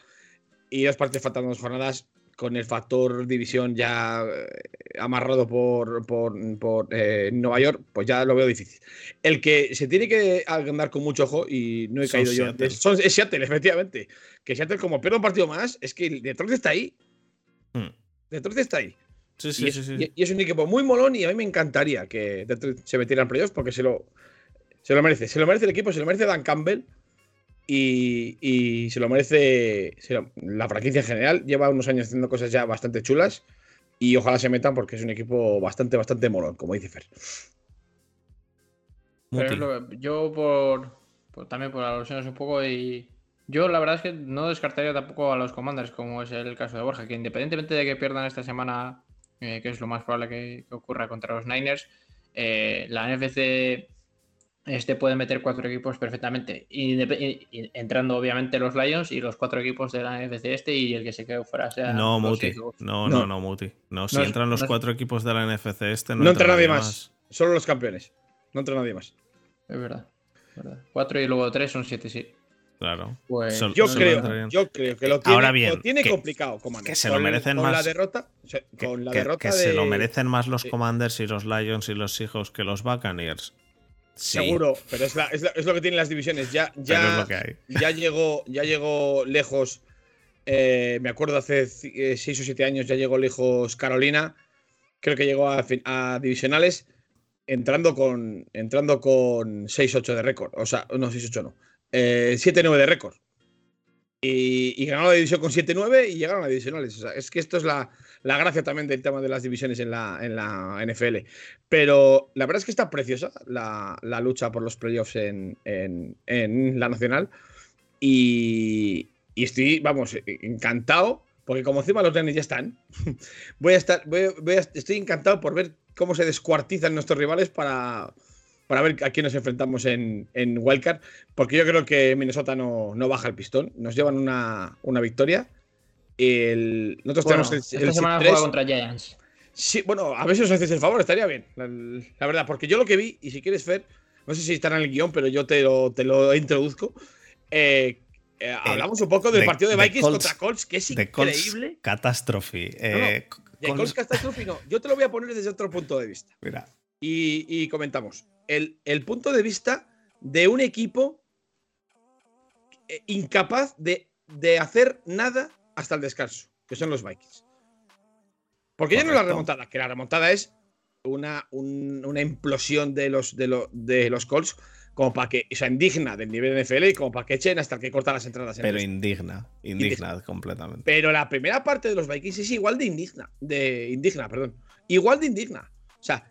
Y dos partidos faltando dos jornadas con el factor división ya eh, amarrado por, por, por eh, Nueva York, pues ya lo veo difícil. El que se tiene que andar con mucho ojo, y no he caído yo antes, son, es Seattle, efectivamente. Que Seattle, como pierda un partido más, es que Detroit está ahí. Hmm. Detroit está ahí. Sí, sí, y, es, sí, sí. Y, y, es un equipo muy molón y a mí me encantaría que Detroit se metiera en playoffs porque se lo, se lo merece. Se lo merece el equipo, se lo merece Dan Campbell. Y, y, se lo merece se lo, la franquicia en general. Lleva unos años haciendo cosas ya bastante chulas y ojalá se metan porque es un equipo bastante, bastante molón, como dice Fer. Pero yo por, por, también por alusiones un poco y yo la verdad es que no descartaría tampoco a los Commanders como es el caso de Borja, que independientemente de que pierdan esta semana, eh, que es lo más probable que, que ocurra contra los Niners, eh, la NFC este puede meter cuatro equipos perfectamente. Y, y, y, entrando obviamente los Lions y los cuatro equipos de la NFC este y el que se quede fuera sea. No, Muti. No, no, no, Muti. No, si no, entran los no, cuatro equipos de la NFC este, no, no entra, nadie más. más. Solo los campeones. No entra nadie más. Es verdad. Es verdad. Cuatro y luego tres son siete, sí. Claro. Pues, yo, creo, yo creo que lo tiene, Ahora bien, lo tiene que, complicado, Commander. Que se lo merecen con, más. La derrota, o sea, que, con la que, derrota que de... se lo merecen más los Commanders y los Lions y los Seahawks que los Buccaneers. Sí. Seguro, pero es, la, es, la, es, lo que tienen las divisiones. Ya, ya, ya llegó, ya llegó lejos. Eh, me acuerdo hace 6 eh, o 7 años ya llegó lejos Carolina. Creo que llegó a, a divisionales entrando con entrando con 6-8 de récord. O sea, no, 6-8 no. Eh, 7-9 de récord. Y, y, ganaron la división con 7-9 y llegaron a divisionales. Es que esto es la, la, gracia también del tema de las divisiones en la, en la NFL. Pero la verdad es que está preciosa la, lucha por los playoffs en, en, la nacional. Y, y, estoy, vamos, encantado. Porque como encima los nenes ya están, voy a estar, estoy encantado por ver cómo se descuartizan nuestros rivales para, para ver a quién nos enfrentamos en, en Wildcard, porque yo creo que Minnesota no, no baja el pistón, nos llevan una, una victoria. El, nosotros bueno, tenemos el, el esta semana juega contra Giants. Sí, bueno, a ver si os hacéis el favor, estaría bien, la, la, verdad, porque yo lo que vi, y si quieres ver, no sé si estará en el guion, pero yo te lo, te lo introduzco. Eh, eh, hablamos un poco del de, partido de Vikings Colts, contra Colts, que es increíble. Catástrofe. Eh, no, no, de Colts catástrofe no. Yo te lo voy a poner desde otro punto de vista. Mira. Y, y comentamos el, el, punto de vista de un equipo eh, incapaz de, de, hacer nada hasta el descanso, que son los Vikings. Porque Correcto. ya no es la remontada, que la remontada es una, un, una implosión de los, de, lo, de los Colts como para que, o sea, indigna del nivel de NFL y como para que echen hasta que corta las entradas. En Pero indigna, indigna, indigna, completamente. Pero la primera parte de los Vikings es igual de indigna, de indigna, perdón, igual de indigna. O sea,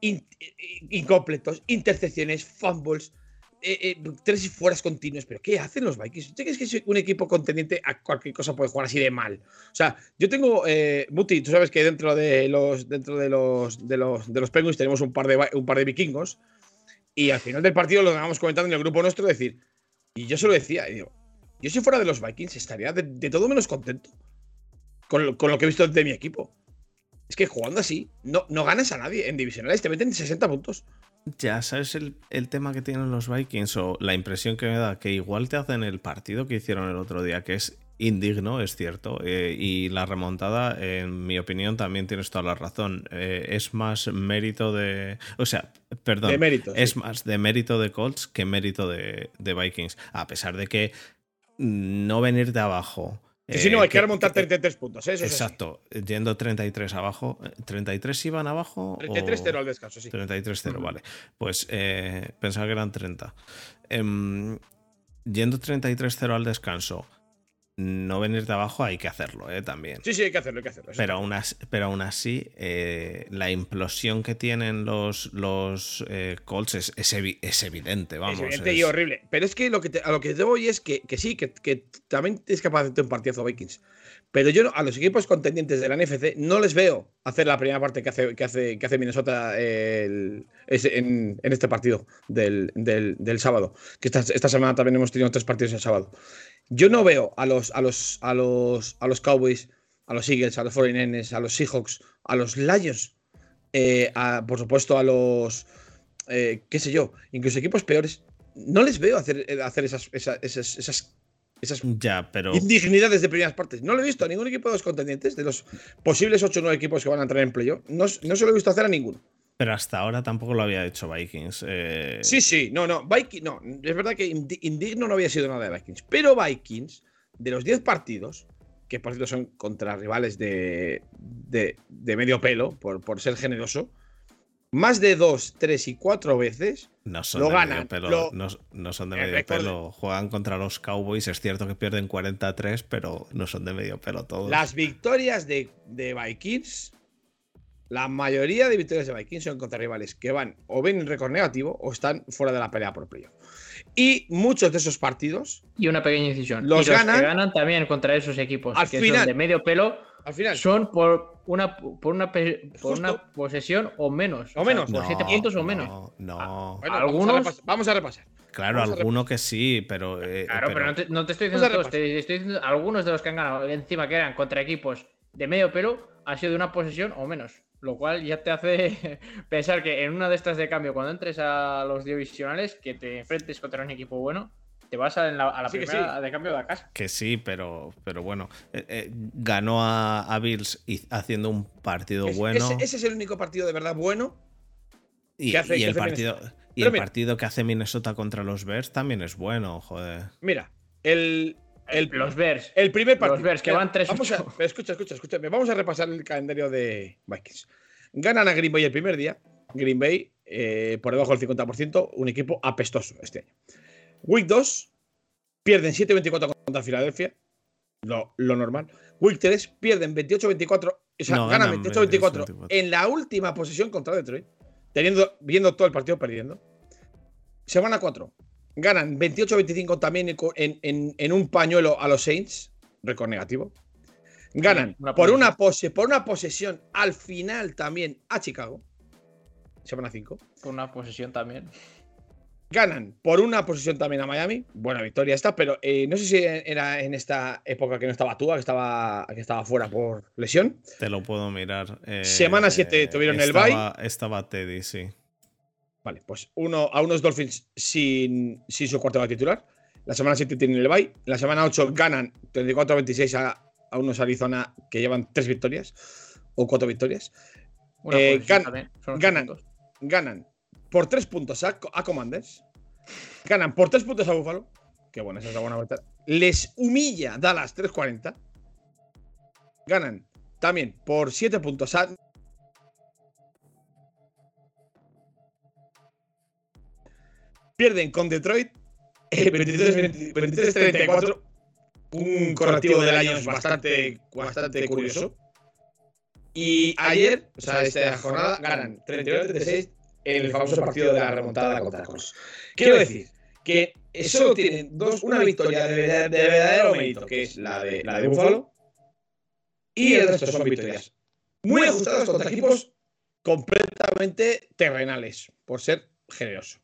in, incompletos, intercepciones, fumbles, eh, eh, tres fueras continuos. ¿Pero qué hacen los Vikings? ¿Tú crees que es un equipo contendiente a cualquier cosa puede jugar así de mal? O sea, yo tengo. Eh, Muti, tú sabes que dentro de los. Dentro de los. De los, de los Penguins tenemos un par de, un par de vikingos. Y al final del partido lo estábamos comentando en el grupo nuestro, decir. Y yo se lo decía, y digo, yo si fuera de los Vikings estaría de, de todo menos contento con lo, con lo, que he visto de mi equipo. Es que jugando así, no, no ganas a nadie. En divisionales te meten 60 puntos. Ya sabes el, el, tema que tienen los Vikings o la impresión que me da que igual te hacen el partido que hicieron el otro día, que es indigno, es cierto. Eh, y la remontada, en mi opinión, también tienes toda la razón. Eh, es más mérito de. O sea, perdón. De mérito, es sí. más de mérito de Colts que mérito de, de Vikings. A pesar de que no venir de abajo. Que si no, hay que remontar 33 puntos. ¿eh? Eso exacto, es yendo 33 abajo. ¿33 iban abajo? 33-0 al descanso, sí. 33-0, uh -huh. vale. Pues eh, pensaba que eran 30. Eh, yendo 33-0 al descanso, no venir de abajo hay que hacerlo, ¿eh? También. Sí, sí, hay que hacerlo, hay que hacerlo. Pero aún así, pero aún así eh, la implosión que tienen los, los eh, Colts es, es, evi es, evidente, vamos. Es evidente es... y horrible. Pero es que, lo que te, a lo que te voy es que, que sí, que, que, también es capaz de hacer un partidazo Vikings. Pero yo a los equipos contendientes de la NFC no les veo hacer la primera parte que hace, que hace, que hace Minnesota el, en, este partido del, del, sábado. Que esta, esta semana también hemos tenido tres partidos el sábado. Yo no veo a los, a los, a los, a los Cowboys, a los Eagles, a los 49ers, a los Seahawks, a los Lions, eh, por supuesto a los, eh, qué sé yo, incluso equipos peores. No les veo hacer, hacer esas, esas, esas ya, pero... indignidades de primeras partes. No lo he visto a ningún equipo de los contendientes, de los posibles 8 o 9 equipos que van a entrar en playoff. No, no se lo he visto hacer a ninguno. Pero hasta ahora tampoco lo había hecho Vikings. Eh... Sí, sí, no, no. Vikings, no. Es verdad que indigno no había sido nada de Vikings. Pero Vikings, de los 10 partidos, que por cierto son contra rivales de, de, de medio pelo, por, por, ser generoso, más de 2, 3 y 4 veces no son lo de ganan. Medio pelo, lo, no, no, son de medio pelo. Juegan contra los Cowboys. Es cierto que pierden 40-3, pero no son de medio pelo todos. Las victorias de, de Vikings la mayoría de victorias de Vikings son contra rivales que van o ven en récord negativo o están fuera de la pelea por playoff. Y muchos de esos partidos. Y una pequeña incisión. Los, y los ganan, que ganan también contra esos equipos al que final, son de medio pelo. Al final. Son por una, por una, por una posesión o menos. O menos. O sea, por 7 puntos o menos. No, no. Bueno, Algunos. Vamos a repasar. Vamos a repasar. Claro, Vamos a alguno que sí, pero. Eh, Claro, pero, pero no, te, no, te, estoy diciendo todos, te estoy diciendo algunos de los que han ganado encima que eran contra equipos de medio pelo ha sido de una posesión o menos. Lo cual ya te hace pensar que en una de estas de cambio, cuando entres a los divisionales, que te enfrentes contra un equipo bueno, te vas a la, a la Sí que primera sí. de cambio de la casa. Que sí, pero, pero bueno. eh, eh, ganó a, a Bills y- haciendo un partido Es- bueno. ese, ese es el único partido de verdad bueno. y, que hace- y que el hace partido, y el mira. partido que hace Minnesota contra los Bears también es bueno, joder. Mira, el. el los Bears. El primer partido. Los Bears, que van 3-8. Vamos a, escucha, escucha, escucha. Vamos a repasar el calendario de Vikings. Ganan a Green Bay el primer día. Green Bay eh, por debajo del 50%, un equipo apestoso este año. Week 2, pierden 7-24 contra Filadelfia. Lo, lo normal. Week 3, pierden 28-24. O sea, No, ganan ganan 28-24 28-24. en la última posesión contra Detroit, teniendo, viendo todo el partido perdiendo. Semana 4, ganan 28-25 también en, en- en un pañuelo a los Saints, récord negativo. Ganan una por, una pose, por una posesión al final también a Chicago. Semana 5. Por una posesión también. Ganan por una posesión también a Miami. Buena victoria esta, pero eh, no sé si era en esta época que no estaba Tua, que estaba, que estaba fuera por lesión. Te lo puedo mirar. eh, Semana siete tuvieron el estaba- Estaba Teddy, sí. Vale, pues uno, a unos Dolphins sin, sin su cuarto titular. La semana 7 tienen el bye. La semana 8 ganan 34-26 a, a unos Arizona que llevan tres victorias o cuatro victorias. Una Eh, ganan. puntos. Ganan por tres puntos a, a Commanders. Ganan por tres puntos a Buffalo. Que bueno, esa es la buena vuelta. Les humilla Dallas 3-40. Ganan también por siete puntos a pierden con Detroit eh, 23 23-34. Un correctivo del año bastante, bastante curioso. Y ayer, o sea, esta jornada, ganan 39-36 en el famoso partido de la remontada contra Colts. Quiero decir que solo tienen dos, una victoria de, de- de verdadero mérito, que es la de, la de Buffalo, y el resto son victorias muy ajustadas contra equipos completamente terrenales, por ser generoso.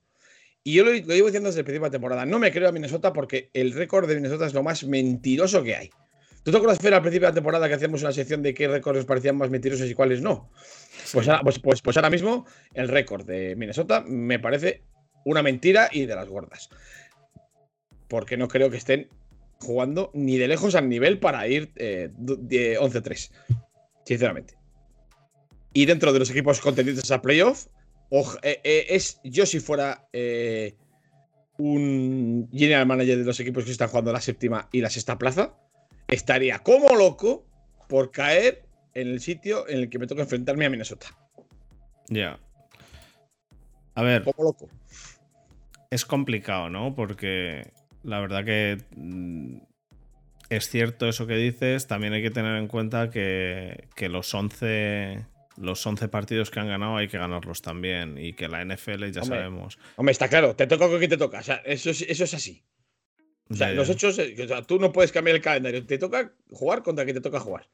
Y yo lo, lo llevo diciendo desde el principio de la temporada. No me creo a Minnesota porque el récord de Minnesota es lo más mentiroso que hay. ¿Tú te acuerdas, Fer, al principio de la temporada que hacíamos una sección de qué récords nos parecían más mentirosos y cuáles no? Pues, ahora, pues, pues, pues ahora mismo el récord de Minnesota me parece una mentira y de las gordas. Porque no creo que estén jugando ni de lejos al nivel para ir eh, du- de 11-3. Sinceramente. Y dentro de los equipos contendientes a playoff, eh, eh, es yo si fuera eh, un general manager de los equipos que están jugando la séptima y la sexta plaza, estaría como loco por caer en el sitio en el que me toca enfrentarme a Minnesota. Ya. A ver, Como loco. es complicado, ¿no? Porque la verdad que mm, es cierto eso que dices. También hay que tener en cuenta que, que los 11 los 11 partidos que han ganado hay que ganarlos también. Y que la NFL ya Hombre. sabemos. Hombre, está claro, te toca con quien te toca. O sea, eso es, eso es así. O sea, los hechos, eh, o sea, tú no puedes cambiar el calendario. Te toca jugar contra quien te toca jugar.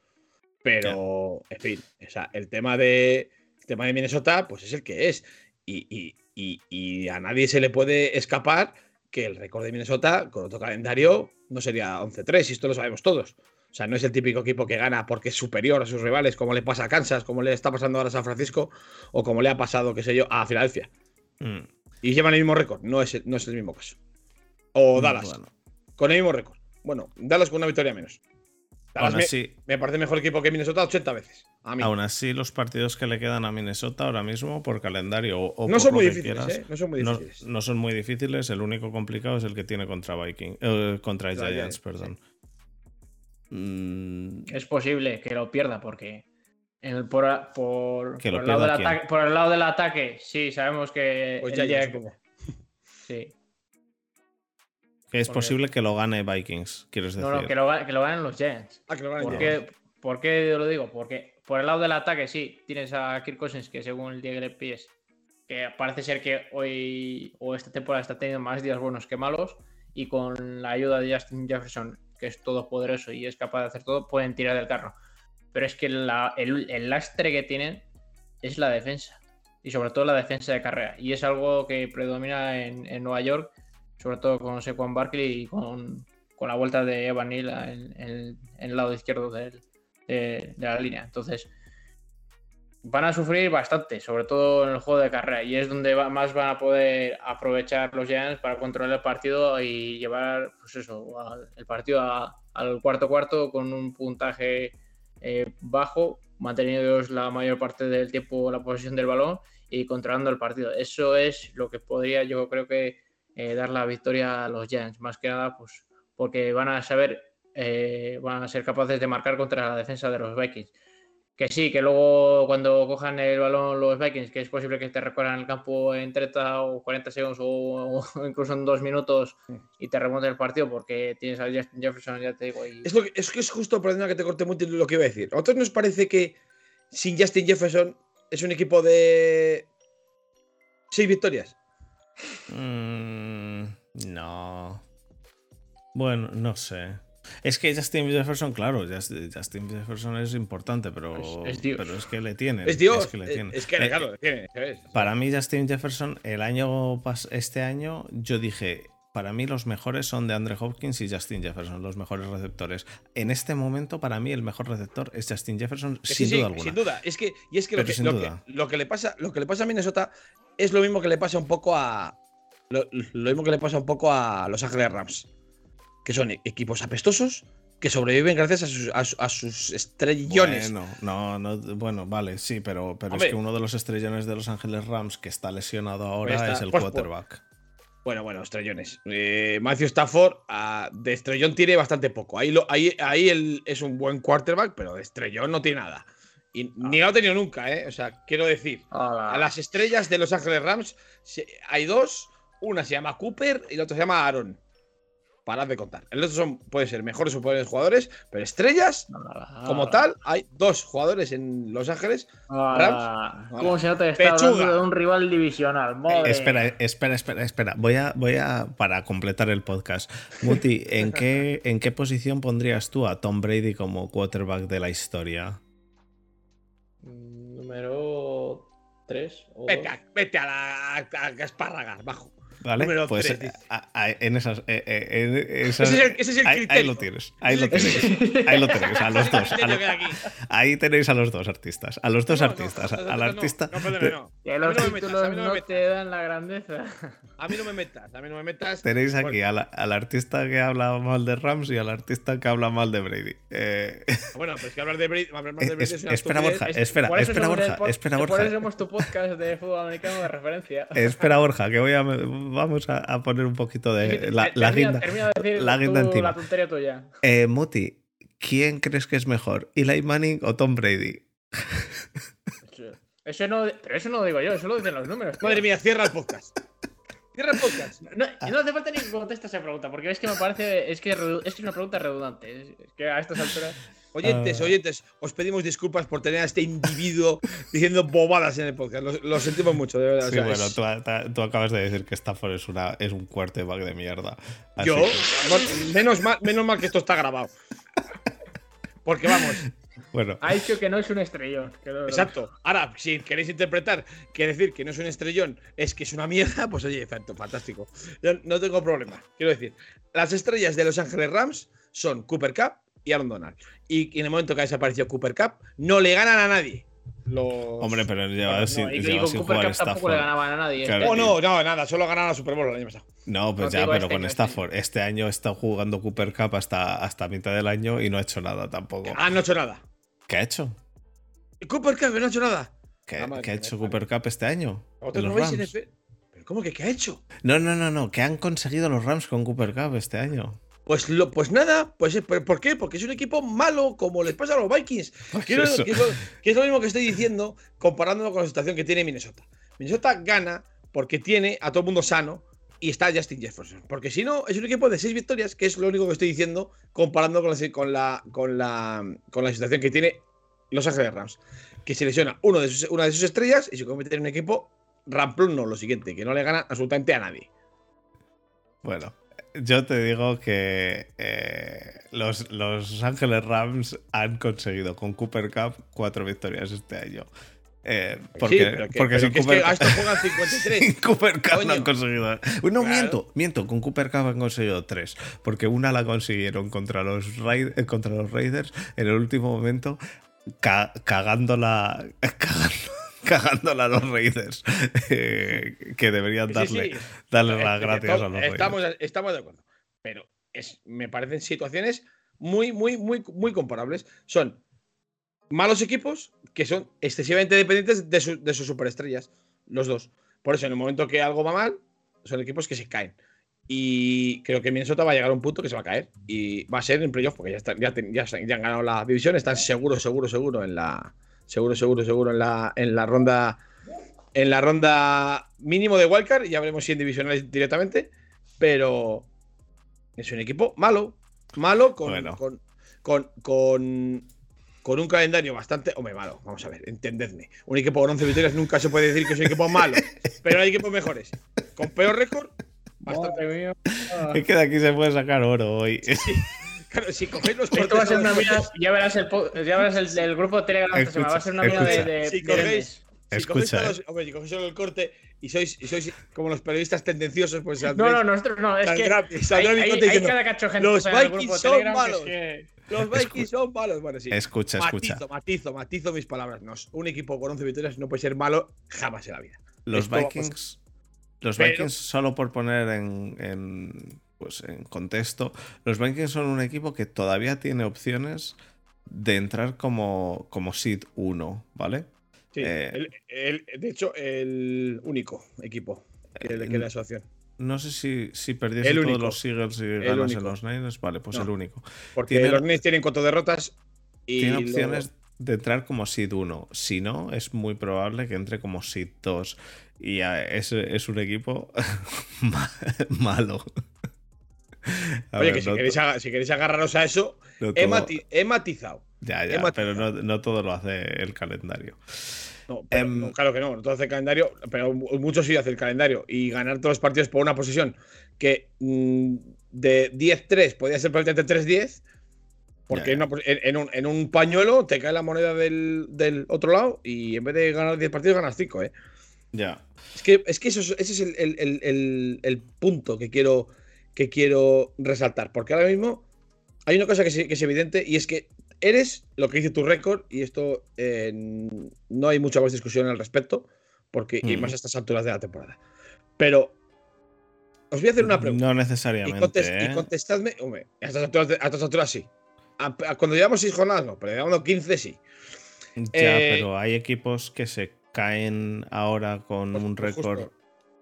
Pero, en fin, o sea, el tema de el tema de Minnesota, pues es el que es. Y, y- y- y a nadie se le puede escapar que el récord de Minnesota con otro calendario no sería 11-3, y esto lo sabemos todos. O sea, no es el típico equipo que gana porque es superior a sus rivales, como le pasa a Kansas, como le está pasando ahora a San Francisco, o como le ha pasado, qué sé yo, a Filadelfia. Mm, Y llevan el mismo récord. No es, no es el mismo caso. O Dallas, bueno. Con el mismo récord. Bueno, Dallas con una victoria menos. Dallas Aún me, así, me parece mejor equipo que Minnesota 80 veces. A mí. aún así, los partidos que le quedan a Minnesota ahora mismo por calendario o, o no por son lo muy que difíciles, quieras, ¿eh? No son muy difíciles. no son muy difíciles. El único complicado es el que tiene contra Viking, eh, contra Giants, Giants, perdón. Mm, Es posible que lo pierda porque en el- por, por, ¿Que lo por el lado del ataque, por el lado del ataque, sí, sabemos que Pues ya, supongo. sí. Que es porque- posible que lo gane Vikings, quieres decir. No, no, que lo, que lo ganen los Giants. Ah, que lo ¿Por qué, por qué lo digo? Porque por el lado del ataque, sí, tienes a Kirk Cousins, que según el le pilles, que parece ser que hoy o esta temporada está teniendo más días buenos que malos, y con la ayuda de Justin Jefferson, que es todopoderoso y es capaz de hacer todo, pueden tirar del carro. Pero es que la- el, el lastre que tienen es la defensa, y sobre todo la defensa de carrera, y es algo que predomina en, en Nueva York, sobre todo con Sequan Barkley y con, con la vuelta de Evan Neal en, el lado izquierdo del- de, la línea. Entonces, van a sufrir bastante, sobre todo en el juego de carrera, y es donde va- más van a poder aprovechar los Giants para controlar el partido y llevar, pues eso, al- el partido a- al cuarto cuarto con un puntaje eh, bajo, manteniendo la mayor parte del tiempo la posesión del balón y controlando el partido. Eso es lo que podría, yo creo que, eh, dar la victoria a los Giants, más que nada, pues porque van a saber, eh, van a ser capaces de marcar contra la defensa de los Vikings. Que sí, que luego cuando cojan el balón los Vikings, que es posible que te recorran el campo en 30 o 40 segundos o, o incluso en dos minutos y te remonte el partido porque tienes a Justin Jefferson, ya te digo. Y... Es, lo que, es que es justo, perdona que te corte mucho lo que iba a decir. ¿A vosotros nos parece que sin Justin Jefferson es un equipo de seis victorias? Mm, no. Bueno, no sé. Es que Justin Jefferson, claro, Just- Justin Jefferson es importante, pero Es- pero es que le tienen. Es Dios. Es que le eh, tienen. Es que, Eh, claro, tiene, ¿sabes? Para mí, Justin Jefferson, el año este año, yo dije, para mí los mejores son de Andre Hopkins y Justin Jefferson, los mejores receptores. En este momento, para mí, el mejor receptor es Justin Jefferson, sin sí, duda alguna. Sin duda. Es que, y es que, lo que, sin lo, duda. que, lo que le pasa, lo que le pasa a Minnesota es lo mismo que le pasa un poco a. Lo, lo mismo que le pasa un poco a Los Ángeles Rams. Que son equipos apestosos que sobreviven gracias a sus, a, a sus estrellones. Bueno, no, no, bueno, vale, sí, pero, pero Hombre. es que uno de los estrellones de Los Ángeles Rams que está lesionado ahora Está- es el pues, quarterback. Bueno, bueno, estrellones. Eh, Matthew Stafford ah, de estrellón tiene bastante poco. Ahí, lo, ahí, ahí él es un buen quarterback, pero de estrellón no tiene nada. Y ni lo ha tenido nunca, ¿eh? O sea, quiero decir, Hola. a las estrellas de Los Ángeles Rams se- hay dos. Una se llama Cooper y la otra se llama Aaron. Parad de contar. El resto son, pueden ser mejores o peores jugadores, pero estrellas, como tal, hay dos jugadores en Los Ángeles. Ah, Rams. ¿Cómo se nota está hablando de un rival divisional? Madre Espera, espera, espera, espera. Voy a, voy a, para completar el podcast. Muti, ¿en qué, ¿en qué posición pondrías tú a Tom Brady como quarterback de la historia? Número 3. Vete a, vete a la a, a espárragas, bajo. ¿Vale? Número pues eh, a- a- en esas. eh, eh, en esas- Ese es el, ese es el ahí, ahí criterio. lo tienes. Ahí lo Ese es el tenéis. Ahí lo tenéis, a los dos. a ahí tenéis a los dos artistas. A los dos No, artistas. no, no, al no, artista. No, perdóname, no. Que A los mí no me metas, a mí no me metas. te dan la grandeza. A mí no me metas, a mí no me metas. Tenéis aquí Bueno, a la- al artista que habla mal de Rams y al artista que habla mal de Brady. Eh, Bueno, pues que hablar de Brady, hablar más de Brady es- es una espera. Borja, espera, espera, Borja, espera, Por Borja. eso somos tu podcast de fútbol americano de referencia. Espera, Borja, que voy a. Vamos a, a poner un poquito de. La, la guinda. termina de decir la guinda tú la tontería tuya. Eh, Muti, ¿quién crees que es mejor? ¿Eli Manning o Tom Brady? Eso- no, pero eso no lo digo yo, eso lo dicen los números. tío. Madre mía, cierra el podcast. Cierra el podcast. No, no hace falta ni que conteste esa pregunta, porque es que me parece. Es que es que es una pregunta redundante. Es que a estas alturas. Oyentes, Ah. oyentes, os pedimos disculpas por tener a este individuo diciendo bobadas en el podcast. Lo, lo sentimos mucho, de verdad. o Sí, sea, bueno, es- tú, acabas de decir que Stafford es, una, es un quarterback de mierda. Así Yo, que, menos mal, menos mal que esto está grabado. Porque vamos, bueno, Ha dicho que no es un estrellón. que no- exacto. Ahora, si queréis interpretar que decir que no es un estrellón es que es una mierda, pues oye, exacto, fantástico. Yo no tengo problema. Quiero decir, las estrellas de Los Ángeles Rams son Cooper Cup y Aaron Donald. Y en el momento que ha desaparecido Cooper Cup, no le ganan a nadie. Los... hombre, pero lleva No, sin, y, con Cooper Cup tampoco le ganaban a nadie. Claro. este Oh, no, no, nada, solo ganaron a Super Bowl el año pasado. No, pues No, ya, pero este con año, Stafford. Este año está jugando Cooper Cup hasta, hasta mitad del año y no ha hecho nada tampoco. Ah, no ha hecho nada. ¿Qué ha hecho? Cooper Cup no ha hecho nada. ¿Qué, Ah, madre qué ha hecho. Cooper Cup este año? ¿Pero cómo que qué ha hecho? No, no, no, no. ¿Qué han conseguido los Rams con Cooper Cup este año? Pues, lo, pues nada, pues eh, ¿por qué? Porque es un equipo malo, como les pasa a los Vikings. Quiero- eso. que, es lo, que es lo mismo que estoy diciendo, comparándolo con la situación que tiene Minnesota. Minnesota gana porque tiene a todo el mundo sano y está Justin Jefferson. Porque si no, es un equipo de seis victorias, que es lo único que estoy diciendo, comparando con la, con la, con la, con la situación que tiene Los Ángeles Rams. Que se lesiona uno de sus, una de sus estrellas y se convierte en un equipo ramplón, no, lo siguiente, que no le gana absolutamente a nadie. Bueno, yo te digo que eh, los, los Ángeles Rams han conseguido con Cooper Cup cuatro victorias este año. Eh, porque sí, pero que, porque pero sin que es Cooper, que a esto juegan 53. sin Cooper Cup no han conseguido. No, Claro. miento, miento. Con Cooper Cup han conseguido tres. Porque una la consiguieron contra los, Raid- eh, contra los Raiders en el último momento, ca- cagándola. Cagando, cagándola a los Raiders. eh, que deberían darle, sí. darle las gracias a los Raiders. estamos, estamos de acuerdo. Pero es, me parecen situaciones muy, muy, muy, muy comparables. Son malos equipos que son excesivamente dependientes de, su- de sus superestrellas. Los dos. Por eso, en el momento que algo va mal, son equipos que se caen. Y creo que Minnesota va a llegar a un punto que se va a caer. Y va a ser en playoff, porque ya, están, ya, ten- ya, han ganado la división. Están seguro, seguro, seguro en la. Seguro, seguro, seguro en la, en la ronda. En la ronda mínimo de Wildcard. Ya veremos si en divisionales directamente. Pero es un equipo malo. Malo con, Bueno. con, con, con, con un calendario bastante. Hombre, malo. Vamos a ver, entendedme. Un equipo con 11 victorias nunca se puede decir que es un equipo malo. pero hay equipos mejores. Con peor récord. Bastante. Madre mía. Es que de aquí se puede sacar oro hoy. Claro, si cogéis los Esto va a ser una cortes- mina, ya verás el, ya verás el, el grupo de Telegram esta semana, va a ser una mina de, de, Si cogéis, cogéis Escucha, todos los- hombre, si cogéis solo el corte y sois, y sois como los periodistas tendenciosos, pues No, no, nosotros no, es que hay, diciendo, cada cacho gente "Los en el grupo Vikings son Telegram que es malos". que- Los Vikings son malos. Bueno, sí. Escucha, escucha. Matizo, matizo, matizo mis palabras. No, un equipo con 11 victorias no puede ser malo jamás en la vida. Los Esto Vikings. Los Pero- Vikings, solo por poner en, en, pues en contexto, los Vikings son un equipo que todavía tiene opciones de entrar como, como Seed 1, ¿vale? Sí, Eh, el- el- de hecho, el único equipo que Eh, queda asociación. No sé si, si perdiese El todos los Eagles y ganas en los Niners. Vale, pues No. el único. Porque tiene- los Nets tienen cuatro derrotas y. Tiene luego- opciones de entrar como Seed 1. Si no, es muy probable que entre como Seed 2. Y a- es, es un equipo ma- malo. Oye, ver, que si, no queréis, si queréis agarraros a eso, no he, mati- he matizado. Ya, ya, matizado. pero no, no todo lo hace el calendario. Pero- Em, no, claro que no, no todo hace calendario, pero mu- mucho sí hace el calendario. Y ganar todos los partidos por una posición que mm, de 10-3 podía ser perfectamente 3-10, porque en, una en- un, en un pañuelo te cae la moneda del, del otro lado y en vez de ganar 10 partidos ganas 5, ¿eh? Ya. Es que, es que eso es- ese es el, el- el- el- el punto que quiero, que quiero resaltar. Porque ahora mismo hay una cosa que, que es evidente y es que eres lo que dice tu récord y esto eh, no hay mucha más discusión al respecto porque y Mm. más a estas alturas de la temporada. Pero os voy a hacer una pregunta. No y, necesariamente. y ¿eh? contestadme, hombre, a estas alturas, de- a estas alturas sí. A- a- cuando llevamos 6 jornadas no, pero llevamos 15 sí. Ya, eh, pero hay equipos que se caen ahora con Pues- un pues récord.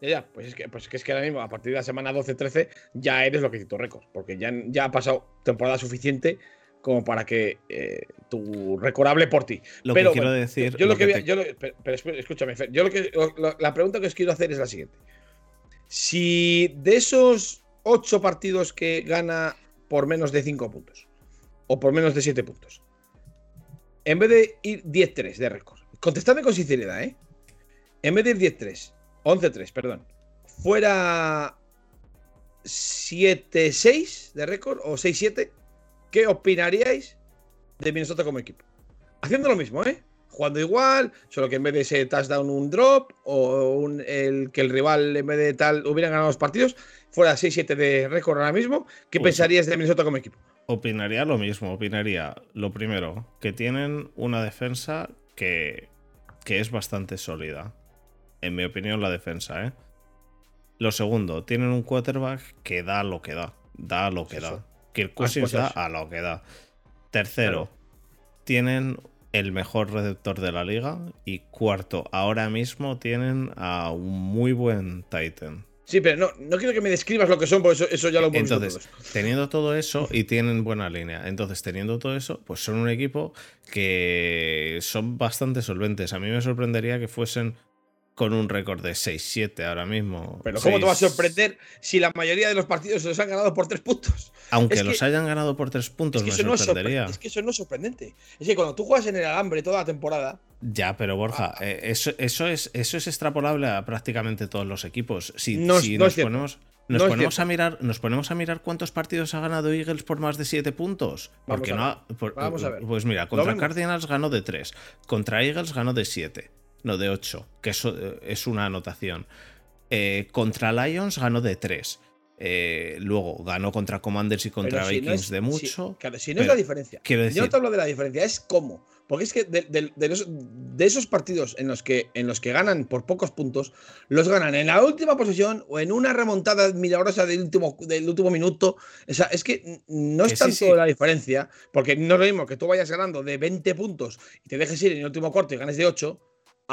Ya, ya, pues es, que, pues es que ahora mismo, a partir de la semana 12-13, ya eres lo que tu récord. Porque ya, ya ha pasado temporada suficiente como para que eh, tu récord hable por ti. Lo pero, que quiero bueno, decir. Yo lo lo que, que te- yo lo- pero, pero escúchame, Fer, yo lo que, lo- la pregunta que os quiero hacer es la siguiente. Si de esos 8 partidos que gana por menos de 5 puntos, o por menos de 7 puntos, en vez de ir 10-3 de récord, contestadme con sinceridad, ¿eh? En vez de ir 10-3, 11-3, perdón, fuera 7-6 de récord o 6-7, ¿qué opinaríais de Minnesota como equipo? Haciendo lo mismo, ¿eh? Jugando igual, solo que en vez de ese touchdown un drop o un- el, que el rival en vez de tal hubieran ganado los partidos, fuera 6-7 de récord ahora mismo, ¿qué pensarías de Minnesota como equipo? Opinaría lo mismo. Opinaría, lo primero, que tienen una defensa que, que es bastante sólida. En mi opinión, la defensa, ¿eh? Lo segundo, tienen un quarterback que da lo que da. Da lo que Eso. da. Kirk Cousins da a lo que da. Tercero, tienen el mejor receptor de la liga. Y cuarto, ahora mismo tienen a un muy buen Titan. Sí, pero no, no quiero que me describas lo que son, porque eso, eso ya lo hemos visto Entonces, todos. teniendo todo eso y tienen buena línea, entonces teniendo todo eso, pues son un equipo que son bastante solventes. A mí me sorprendería que fuesen con un récord de 6-7 ahora mismo. Pero ¿cómo te va a sorprender si la mayoría de los partidos se los han ganado por tres puntos? Aunque es que- los hayan ganado por 3 puntos, Es que, me eso no sorprendería. es que eso no es sorprendente. Es que cuando tú juegas en el alambre toda la temporada, Ya, pero Borja, Ah. eh, eso, eso, es, eso es extrapolable a prácticamente todos los equipos. Si, No no nos ponemos, No nos ponemos a mirar, nos ponemos a mirar cuántos partidos ha ganado Eagles por más de 7 puntos. Vamos Porque a no ver. ha- por- Vamos a ver. Pues mira, contra. Cardinals ganó de 3, contra Eagles ganó de 7, no de 8, que eso eh, es una anotación. Eh, contra Lions ganó de 3. luego ganó contra Commanders y contra si no Vikings es- de si- mucho. claro, si no es la diferencia. quiero Yo no te hablo de la diferencia, es cómo. Porque es que de, de- de los- de esos partidos en los, que, en los que ganan por pocos puntos, los ganan en la última posesión o en una remontada milagrosa del último, del último minuto. O sea, es que no Que es sí, tanto sí. la diferencia, porque no es lo mismo que tú vayas ganando de 20 puntos y te dejes ir en el último corte y ganes de 8,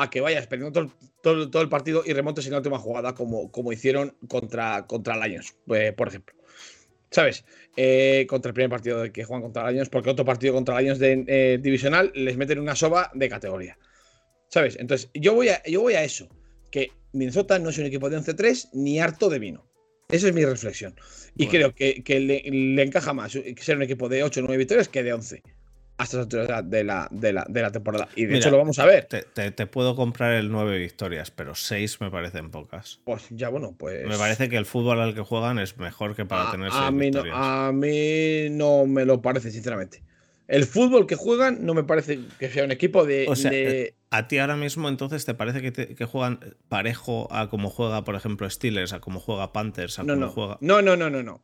a que vayas perdiendo todo, todo- todo el partido y remontes en la última jugada, como, como hicieron contra, contra Lions, eh, por ejemplo. ¿Sabes? Eh, contra el primer partido de que juegan contra Lions, porque otro partido contra Lions de eh, divisional les meten una soba de categoría. ¿Sabes? Entonces, yo voy a, yo voy a eso. Que Minnesota no es un equipo de 11-3 ni harto de vino. Esa es mi reflexión. Y Bueno. creo que, que le, le encaja más ser un equipo de 8 o 9 victorias que de 11 a alturas de la, de la, de la temporada. Y de Mira, hecho lo vamos a ver. Te, te- te puedo comprar el 9 victorias, pero 6 me parecen pocas. Pues ya, bueno, pues. Me parece que el fútbol al que juegan es mejor que para a, tener a 6 mí no, victorias. a mí no me lo parece, sinceramente. El fútbol que juegan no me parece que sea un equipo de. O sea, de- ¿A ti ahora mismo entonces te parece que, te- que juegan parejo a como juega, por ejemplo, Steelers, a como juega Panthers, a no, como no. juega... no, no, no, no, no.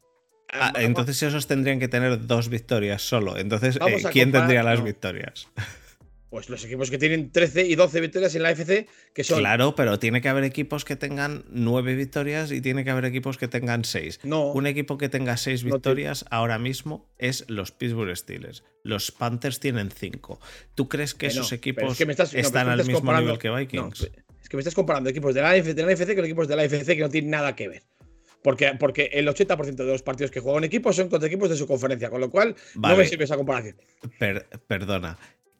Ah, Va- entonces esos tendrían que tener dos victorias solo. Entonces, eh, ¿quién comparar- tendría las no. victorias? Pues los equipos que tienen 13 y 12 victorias en la FC, que son. Claro, pero tiene que haber equipos que tengan nueve victorias y tiene que haber equipos que tengan seis. No. Un equipo que tenga seis No te- victorias ahora mismo es los Pittsburgh Steelers. Los Panthers tienen cinco. ¿Tú crees que esos equipos es que me estás- no, pero están al mismo nivel que Vikings? es que me estás comparando equipos de la, AFC, de la con equipos de la FC que no tienen nada que ver. Porque, porque el 80% de los partidos que juega un equipo son contra equipos de su conferencia, con lo cual no me sirve esa comparación. Per- perdona,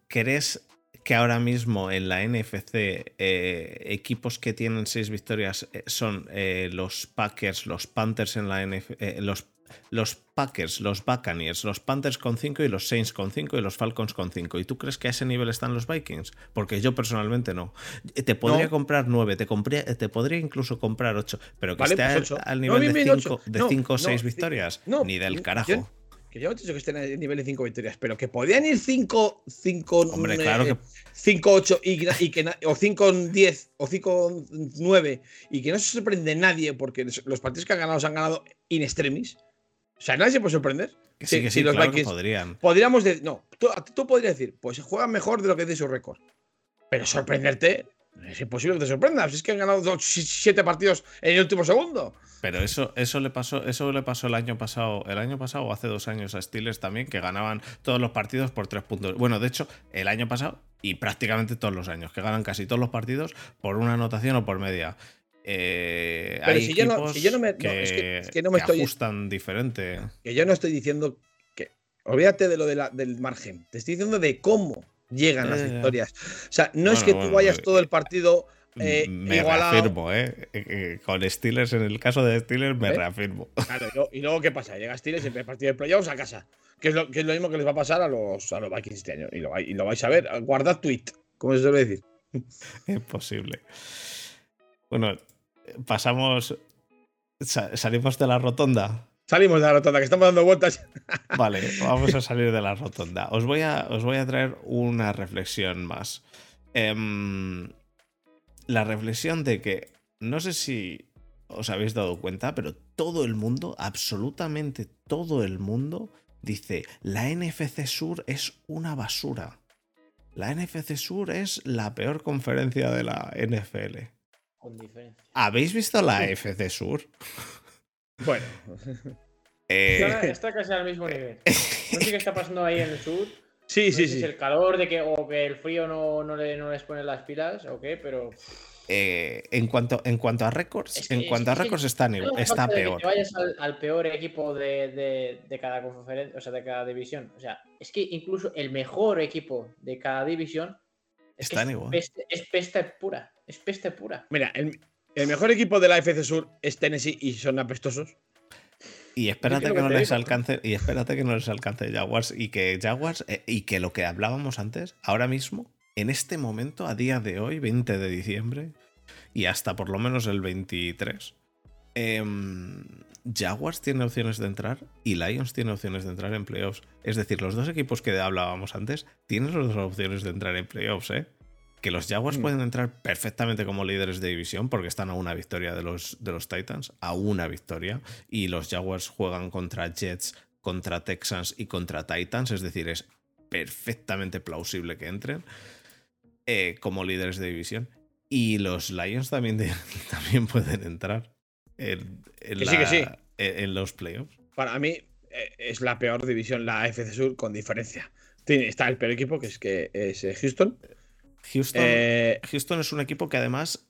¿crees que ahora mismo en la NFC eh, equipos que tienen seis victorias eh, son eh, los Packers, los Panthers en la NF eh, los los Packers, los Buccaneers, los Panthers con 5 y los Saints con 5 y los Falcons con 5. ¿Y tú crees que a ese nivel están los Vikings? Porque yo personalmente no. Te podría No. comprar 9, te, compré- te podría incluso comprar 8, pero que Vale, esté pues al- al No, nivel bien, de ocho. 5 de No, cinco o no, 6 sí, victorias. no, Ni del yo- carajo. Que yo no dicho que estén el nivel de 5 victorias, pero que podían ir 5, 5, Hombre, claro que 5, 8 y, y que o 5, 10 o 5, 9 y que no se sorprende nadie porque los partidos que han ganado se han ganado in extremis. O sea, nadie se puede sorprender. Que sí, Si- que si sí, los claro que podrían. Podríamos decir, no, tú, tú podrías decir, pues juegan mejor de lo que dice su récord. Pero sorprenderte, es imposible que te sorprendas. Es que han ganado 7 partidos en el último segundo. Pero eso, eso le pasó, eso le pasó el año pasado, el año pasado o hace dos años a Steelers también, que ganaban todos los partidos por tres puntos. Bueno, de hecho, el año pasado y prácticamente todos los años, que ganan casi todos los partidos por una anotación o por media. Eh, Pero hay si yo no- equipos si yo no me- no, que, es que- es que no me que estoy- ajustan diferente. Que yo no estoy diciendo que. Olvídate de lo de la- del margen. Te estoy diciendo de cómo llegan las victorias. O sea, no es que tú bueno, vayas eh, todo el partido eh, me igualado. reafirmo, ¿eh? Eh, eh, Con Steelers, en el caso de Steelers, me ¿Eh? reafirmo. Claro, y, luego, y luego, ¿qué pasa? Llega Steelers el partido de playoffs a casa. Que es, lo, que es lo mismo que les va a pasar a los, a los Vikings este año. Y lo, vai- y lo vais a ver. Guardad tweet, como se suele decir. Es posible. Bueno, pasamos. sa- salimos de la rotonda. Salimos de la rotonda, que estamos dando vueltas. Vale, vamos a salir de la rotonda. Os voy a, os voy a traer una reflexión más. Em, la reflexión de que no sé si os habéis dado cuenta, pero todo el mundo, absolutamente todo el mundo, dice la NFC Sur es una basura. La NFC Sur es la peor conferencia de la NFL. Con diferencia. ¿Habéis visto la AFC Sur? Bueno, Eh, Está, está casi al mismo nivel. No sé qué está pasando ahí en el sur. sí, No sí, sé si sí. es el calor de que, o que el frío no, no, le- no les pone las pilas o qué, pero. eh, en, cuanto, en cuanto a récords, Es que- en es cuanto a que- récords igual- No, está que peor. te vayas al, al peor equipo de, de- de cada conferencia, o sea, de cada división. O sea, es que incluso el mejor equipo de cada división es, Están es igual. Peste, es peste pura. Es peste pura. Mira, el, el mejor equipo de la FC Sur es Tennessee y son apestosos. Y espérate que que no les digo. alcance, y espérate que no les alcance Jaguars y que Jaguars eh, y que lo que hablábamos antes, ahora mismo, en este momento, a día de hoy, 20 de diciembre, y hasta por lo menos el 23, em, Jaguars tiene opciones de entrar y Lions tiene opciones de entrar en playoffs. Es decir, los dos equipos que hablábamos antes tienen las dos opciones de entrar en playoffs, ¿eh? Que los Jaguars Mm. pueden entrar perfectamente como líderes de división porque están a una victoria de los, de los Titans, a una victoria, y los Jaguars juegan contra Jets, contra Texans y contra Titans, es decir, es perfectamente plausible que entren eh, como líderes de división. Y los Lions también, de- también pueden entrar en, en Que sí, que sí. en- los playoffs. Para mí eh, es la peor división, la FC Sur, con diferencia. Tiene- está el peor equipo, que es, que es eh, Houston. Houston, Eh, Houston es un equipo que además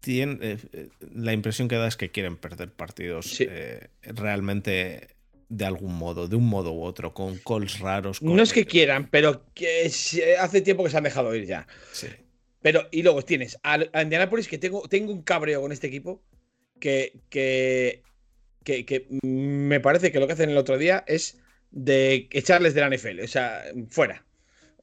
tiene eh, la impresión que da es que quieren perder partidos Sí. eh, realmente de algún modo, de un modo u otro, con calls raros. con- no es que quieran, pero que hace tiempo que se han dejado ir ya. Sí. Pero, y luego tienes a, a Indianapolis, que tengo, tengo un cabreo con este equipo, que, que, que, que me parece que lo que hacen el otro día es de echarles de la NFL, o sea, fuera.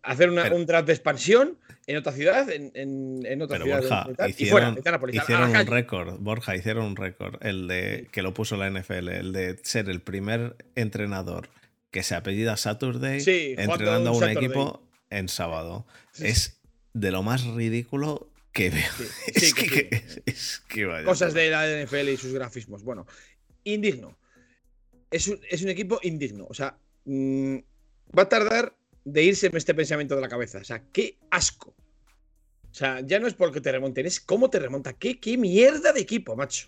Hacer una- Pero- un draft de expansión en otra ciudad, en, en, en otra Pero ciudad. Borja, y, tal, y hicieron, fuera, a hicieron un récord, Borja, hicieron un récord, el de que lo puso la NFL, el de ser el primer entrenador que se apellida Saturday Sí, entrenando a un Saturday. equipo en sábado. Sí, Es de lo más ridículo que veo. Sí, Es sí, que que, sí. es que vaya Cosas de la NFL y sus grafismos. Bueno, indigno. Es un, es un equipo indigno. O sea, mm, va a tardar de irse este pensamiento de la cabeza. O sea, qué asco. O sea, ya no es porque te remonten, es cómo te remonta. Qué, qué mierda de equipo, macho.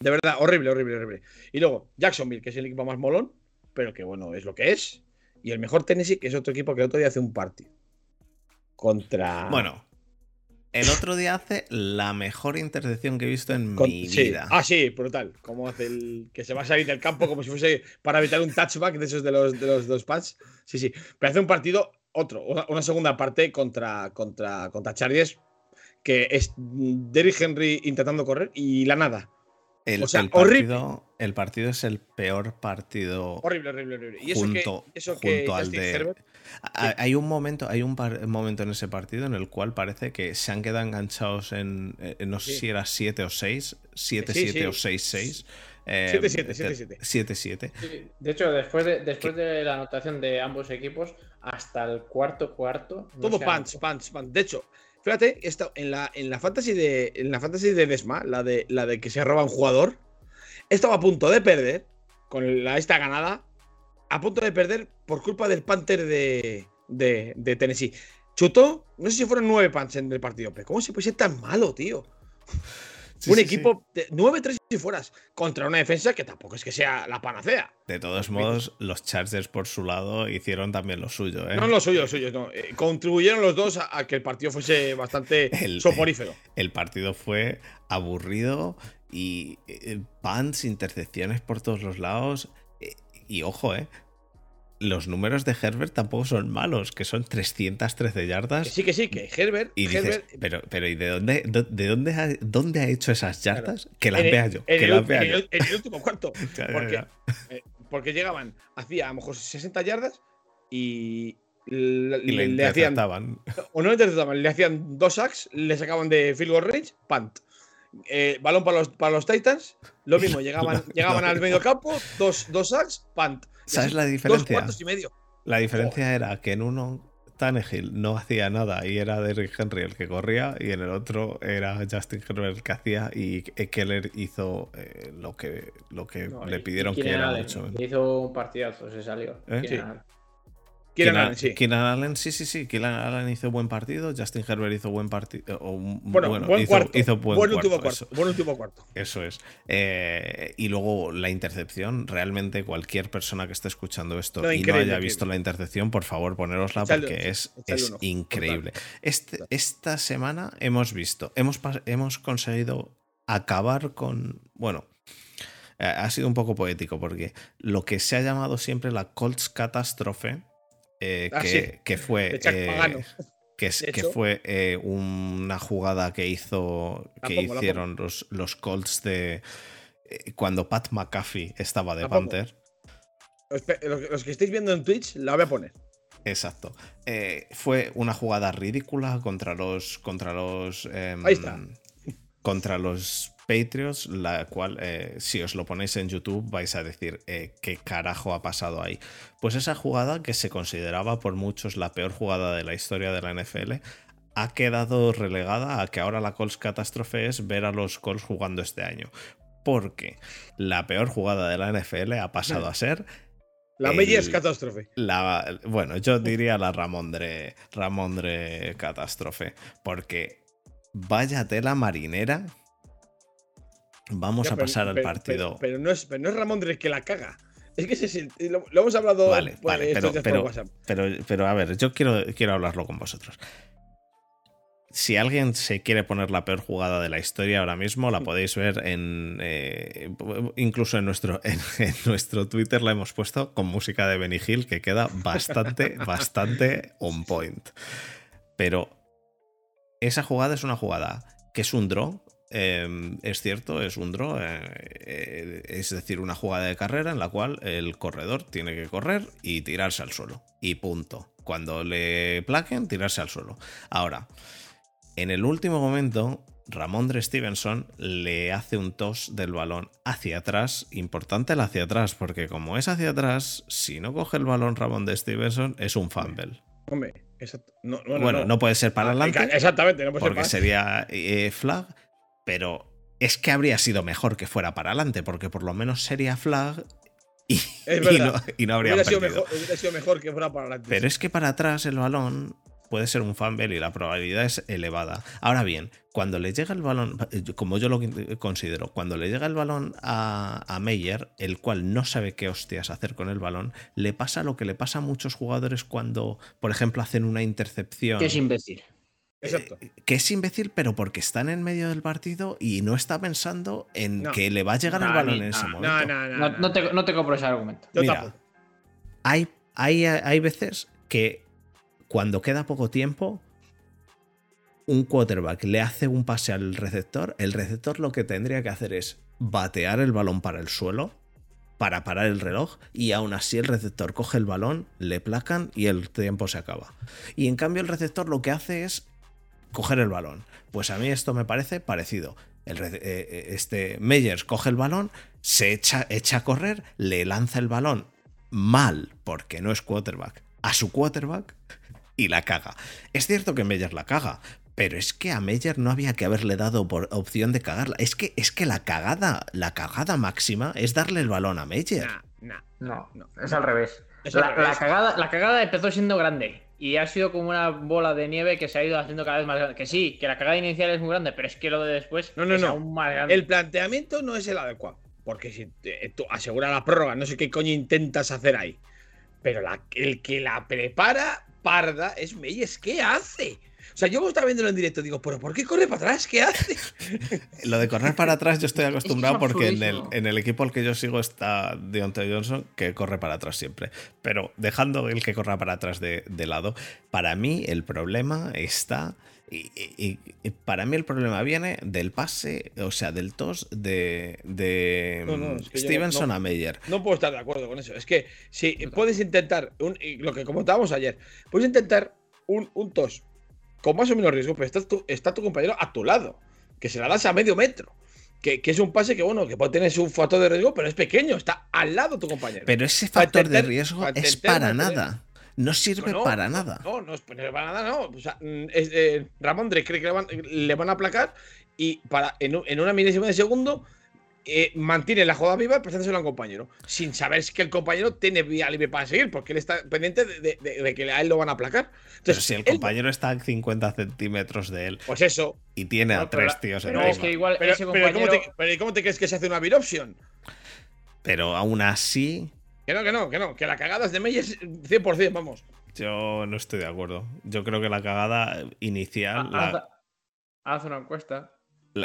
De verdad, horrible, horrible, horrible. Y luego, Jacksonville, que es el equipo más molón, pero que bueno, es lo que es. Y el mejor Tennessee, que es otro equipo que el otro día hace un partido. Contra. Bueno, el otro día hace la mejor intercepción que he visto en Con- mi sí. vida. Ah, sí, brutal. Como hace el. Que se va a salir del campo como si fuese para evitar un touchback de esos de los, de los dos pads. Sí, sí. Pero hace un partido, otro, una, una segunda parte contra, contra, contra Chargers, que es Derrick Henry intentando correr y la nada. El, O sea, el horrible. partido, el partido es el peor partido Horrible, horrible, horrible. Y eso junto, que, eso que junto al Justin de. Herbert- Ha- Hay un momento, hay un par- momento en ese partido en el cual parece que se han quedado enganchados en, eh, no sé Sí. si era 7 o 6, 7, Sí, 7 sí. o 6, 6. eh, 7-7, te- 7-7. 7-7. Sí, De hecho, después de, después de la anotación de ambos equipos, hasta el cuarto cuarto. no Todo punch, punch, punch. De hecho, fíjate, en, la, en la fantasy de. En la de Desma, la de, la de que se roba un jugador, estaba a punto de perder con la esta ganada. A punto de perder por culpa del Panther de, de, de Tennessee. Chutó, no sé si fueron nueve punts en el partido, pero ¿cómo se puede ser tan malo, tío? Sí, un sí, equipo de 9-3 si fueras contra una defensa que tampoco es que sea la panacea. De todos modos, los Chargers por su lado hicieron también lo suyo. ¿eh? No lo suyo, lo suyo, no. Eh, contribuyeron los dos a, a que el partido fuese bastante El- soporífero. El partido fue aburrido y eh, punts, intercepciones por todos los lados. Eh, Y ojo, eh. Los números de Herbert tampoco son malos, que son 313 Que yardas. sí, que sí, que Herbert. Y dices, Herbert pero, pero ¿y de dónde, de dónde, ha, dónde ha hecho esas yardas? Que las el- vea yo, en que el, las vea en yo. el- en el último cuarto. Ya, Porque, ya. eh, porque llegaban, hacía a lo mejor 60 yardas y le, Y le le hacían. interceptaban. O no le interceptaban, le hacían dos sacks, le sacaban de field goal range, punt. Eh, balón para los, para los Titans, lo mismo, llegaban, llegaban al medio campo, dos, dos sacks, punt. ¿Sabes así, la Dos diferencia? cuartos y medio. La diferencia era que en uno Tannehill no hacía nada y era Derrick Henry el que corría y en el otro era Justin Herbert el que hacía y Keller hizo eh, lo que, lo que No, le pidieron y que era mucho. Hizo un partidazo, se salió. ¿Eh? Sí. Keenan- Allen, sí. Keenan Allen, sí, sí, sí. Keenan Allen hizo buen partido. Justin Herbert hizo buen partido. Bueno, Bueno, buen hizo, cuarto. hizo buen, buen cuarto, último cuarto. Eso, Buen último cuarto. eso es. Eh, y luego la intercepción. Realmente cualquier persona que esté escuchando esto No, y no haya increíble. visto la intercepción, por favor, ponerosla Echadle porque es, es increíble. Este, Total. esta semana hemos visto, hemos, hemos conseguido acabar con. Bueno. eh, Ha sido un poco poético porque lo que se ha llamado siempre la Colts catástrofe, eh, Ah, que, sí. que fue eh, que, es- fue eh, una jugada que hizo La que pongo, hicieron los, los Colts de cuando Pat McAfee estaba de La. Panther. Los, los que estáis viendo en Twitch, la voy a poner. Exacto. Fue una jugada ridícula contra los. contra los. em, Ahí está. Contra los Patriots, la cual, eh, si os lo ponéis en YouTube, vais a decir eh, qué carajo ha pasado ahí. Pues esa jugada, que se consideraba por muchos la peor jugada de la historia de la NFL, ha quedado relegada a que ahora la Colts catástrofe es ver a los Colts jugando este año. Porque la peor jugada de la NFL ha pasado a ser La El- catástrofe. la, bueno, yo diría la Ramondre, Ramondre catástrofe, porque vaya tela marinera. Vamos Ya, a pero- pasar al partido. Pero, pero no es, pero no es Ramón el que la caga. Es que ese lo, lo hemos hablado Vale, pues, vale, pero- por pero-. Pero, pero a ver, yo quiero, quiero hablarlo con vosotros. Si alguien se quiere poner la peor jugada de la historia ahora mismo, la podéis ver en. eh, incluso en nuestro, en, en nuestro Twitter la hemos puesto con música de Benny Hill que queda bastante, bastante on point. Pero esa jugada es una jugada que es un draw. Eh, es cierto, es un draw. eh, eh, es decir, una jugada de carrera en la cual el corredor tiene que correr y tirarse al suelo. Y punto. Cuando le plaquen, tirarse al suelo. Ahora, en el último momento, Ramondre Stevenson le hace un tos del balón hacia atrás. Importante el hacia atrás, porque como es hacia atrás, si no coge el balón Ramondre Stevenson, es un fumble. Hombre. No, Bueno, bueno, no. puede ser para Ah, adelante Exactamente, no puede ser porque para- sería eh, flag, pero es que habría sido mejor que fuera para adelante, porque por lo menos sería flag y, no, y no habrían hubiera, sido perdido. mejor, hubiera sido mejor que fuera para adelante. Pero es que para atrás el balón puede ser un fumble y la probabilidad es elevada. Ahora bien, cuando le llega el balón, como yo lo considero, cuando le llega el balón a, a Meyer, el cual no sabe qué hostias hacer con el balón, le pasa lo que le pasa a muchos jugadores cuando, por ejemplo, hacen una intercepción. Que es imbécil. Exacto. que es imbécil, pero porque está en el medio del partido y no está pensando en No. que le va a llegar el balón en ese no, momento. No, no, no. No, no te, no te compro ese argumento. Yo Mira, tampoco. hay, hay, hay veces que cuando queda poco tiempo, un quarterback le hace un pase al receptor, el receptor lo que tendría que hacer es batear el balón para el suelo para parar el reloj y aún así el receptor coge el balón, le placan y el tiempo se acaba. Y en cambio el receptor lo que hace es coger el balón. Pues a mí esto me parece parecido. El, eh, eh, este Meyers coge el balón, se echa, echa a correr, le lanza el balón mal, porque no es quarterback, a su quarterback y la caga. Es cierto que Meyers la caga, pero es que a Meyer no había que haberle dado por opción de cagarla. Es que, es que la cagada, la cagada máxima es darle el balón a Meyer. no, no, es al revés. la, cagada, la cagada empezó siendo grande y ha sido como una bola de nieve que se ha ido haciendo cada vez más grande. Que sí, que la cagada inicial es muy grande, pero es que lo de después no, no, es no. aún más grande. El planteamiento no es el adecuado. Porque si tú aseguras la prórroga, no sé qué coño intentas hacer ahí. Pero el que la prepara parda es Meyers. ¿Qué hace? O sea, yo estaba viéndolo en directo, digo, ¿pero por qué corre para atrás? ¿Qué hace? Lo de correr para atrás yo estoy acostumbrado porque en el, en el, equipo al que yo sigo está Deontay Johnson, que corre para atrás siempre. Pero dejando el que corra para atrás de, lado, para mí el problema está... Y, para mí el problema viene del pase, o sea, del tos de, de Stevenson a Meyer. No puedo estar de acuerdo con eso. Es que si puedes intentar, lo que comentábamos ayer, puedes intentar un, un tos con más o menos riesgo, pero está tu, está tu compañero a tu lado, que se la das a medio metro. Que, es un pase que, bueno, que puede tener su factor de riesgo, pero es pequeño, está al lado tu compañero. Pero ese factor de riesgo es para nada. No sirve para nada. No, no, es para nada, no. O sea, mm, eh, Ramón cree que le van, a aplacar y para en, en una milésima de segundo eh, mantiene la jugada viva presentándoselo a un compañero, sin saber que el compañero tiene vía libre para seguir, porque él está pendiente de, que a él lo van a aplacar. Entonces, pero si el compañero está a 50 centímetros de él. Pues eso. Y tiene a tres tíos en es que igual pero, ¿cómo te, pero, ¿cómo te, crees que se hace una beat option? Pero aún así. Que no, que no, que no. Que la cagada es de Meyers 100%, vamos. Yo no estoy de acuerdo. Yo creo que la cagada inicial. haz una encuesta.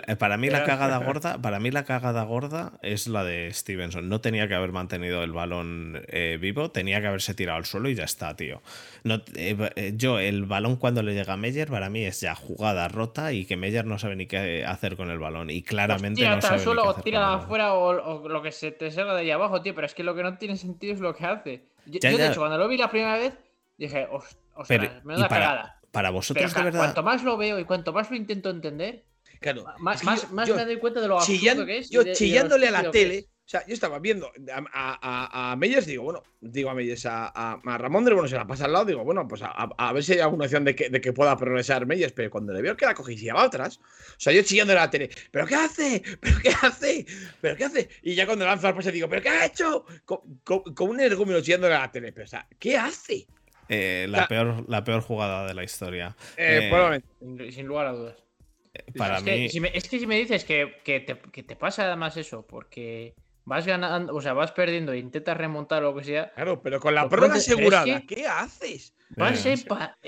Eh, para mí la cagada gorda, para mí la cagada gorda es la de Stevenson. No tenía que haber mantenido el balón eh, vivo, tenía que haberse tirado al suelo y ya está, tío. No, eh, yo, el balón cuando le llega a Meyer, para mí es ya jugada rota y que Meyer no sabe ni qué hacer con el balón. Y claramente no sabe al suelo, o tira afuera o, lo que se te salga de ahí abajo, tío. Pero es que lo que no tiene sentido es lo que hace. Yo, de hecho, cuando lo vi la primera vez, dije, ostras, me da cagada. Para vosotros, de verdad. Cuanto más lo veo y cuanto más lo intento entender Claro. Más, me doy cuenta de lo absurdo que es. Yo chillándole a la tele. O sea, yo estaba viendo a, a, Meyers, digo, bueno, digo a Meyers, a, a, Ramón bueno, se la pasa al lado, digo, bueno, pues a, ver si hay alguna opción de que, de que pueda progresar Meyers, pero cuando le veo que la cogí y se va atrás, o sea, yo chillándole a la tele, ¿pero qué hace? ¿pero qué hace? ¿pero qué hace? Y ya cuando lanza al pase digo, ¿pero qué ha hecho? Con, un energúmeno chillándole a la tele, pero o sea, ¿qué hace? Eh, la, peor, la peor jugada de la historia. Eh, eh, sin lugar a dudas. Para es mí. Que, si me, es que si me dices que, que, te, que, te, pasa además eso, porque vas ganando, o sea, vas perdiendo e intentas remontar o lo que sea. Claro, pero con la prueba asegurada, ¿qué haces? Vas en,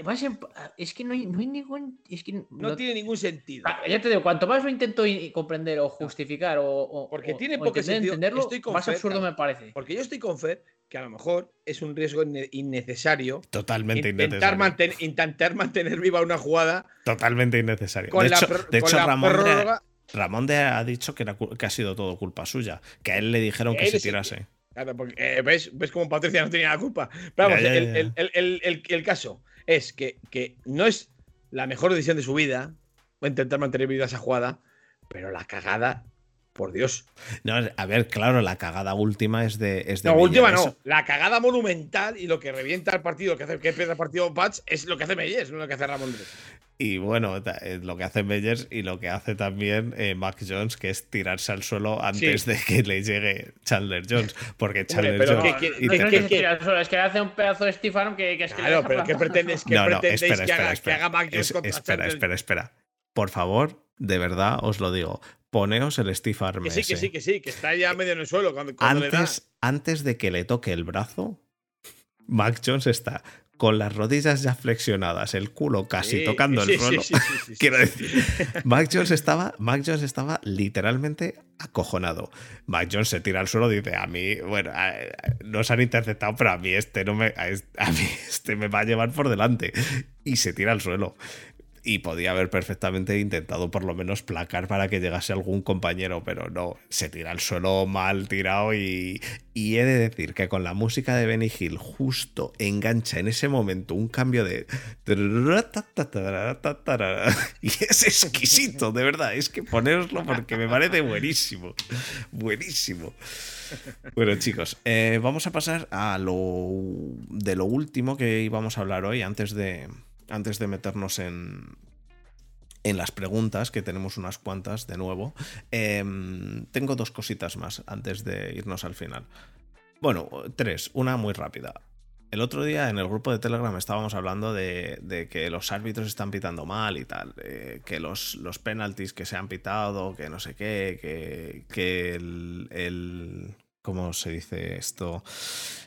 vas en, es que no hay, no hay ningún. Es que no, tiene ningún sentido. Ah, ya te digo, cuanto más lo intento comprender o justificar o. Porque tiene poco sentido. Entenderlo, más absurdo me parece. Porque yo estoy con Fer que a lo mejor es un riesgo innecesario. Totalmente intentar innecesario. intentar mantener viva una jugada. Totalmente innecesario. de hecho, de hecho Ramón, de, ha dicho que, que, ha sido todo culpa suya. Que a él le dijeron que se tirase. Claro, porque eh, ¿ves, ves cómo Patricia no tenía la culpa. Pero vamos, el, el, el, caso es que, que no es la mejor decisión de su vida intentar mantener viva esa jugada, pero la cagada por Dios. No, a ver, claro, la cagada última es de. Es de no, última no. La cagada monumental y lo que revienta el partido, lo que hace que empieza el partido Patch, es lo que hace Meyers, no lo que hace Ramón Y bueno, eh, lo que hace Meyers y lo que hace también eh, Mac Jones, que es tirarse al suelo antes de que le llegue Chandler Jones. Porque Chandler Jones. es que hace un pedazo de Steve Arm que, es que. Claro, pero ¿qué pretendes, que, haga, que haga Mac Jones contra Espera, espera, espera. Por favor, de verdad os lo digo, poneos el Steve Arm. Que sí, que sí, que sí, que está ya medio en el suelo. Cuando, antes, antes de que le toque el brazo, Mac Jones está con las rodillas ya flexionadas, el culo casi tocando el suelo. Quiero decir, Mac Jones, estaba, Mac Jones estaba literalmente acojonado. Mac Jones se tira al suelo y dice, a mí, bueno, no se han interceptado, pero a mí este no me, a mí este me va a llevar por delante. Y se tira al suelo. Y podía haber perfectamente intentado por lo menos placar para que llegase algún compañero, pero no, se tira al suelo mal tirado y, y he de decir que con la música de Benny Hill justo engancha en ese momento un cambio de... Y es exquisito, de verdad, es que poneroslo porque me parece buenísimo, buenísimo. Bueno chicos, eh, vamos a pasar a lo de lo último que íbamos a hablar hoy antes de, antes de meternos en, en las preguntas, que tenemos unas cuantas de nuevo. Em, tengo dos cositas más antes de irnos al final. Bueno, tres, una muy rápida. El otro día en el grupo de Telegram estábamos hablando de, que los árbitros están pitando mal y tal, eh, que los, los penaltis que se han pitado, que no sé qué, que, que el, ¿Cómo se dice esto?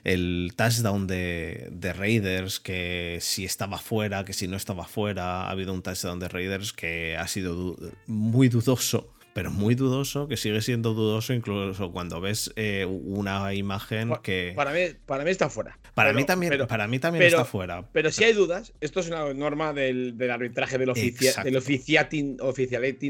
El touchdown de, de, Raiders, que si estaba fuera, que si no estaba fuera. Ha habido un touchdown de Raiders que ha sido muy dudoso pero muy dudoso, que sigue siendo dudoso incluso cuando ves eh, una imagen que... Para mí, para mí está fuera. Para mí también, para mí también está fuera. Pero si hay dudas, esto es una norma del, arbitraje del, del oficiating,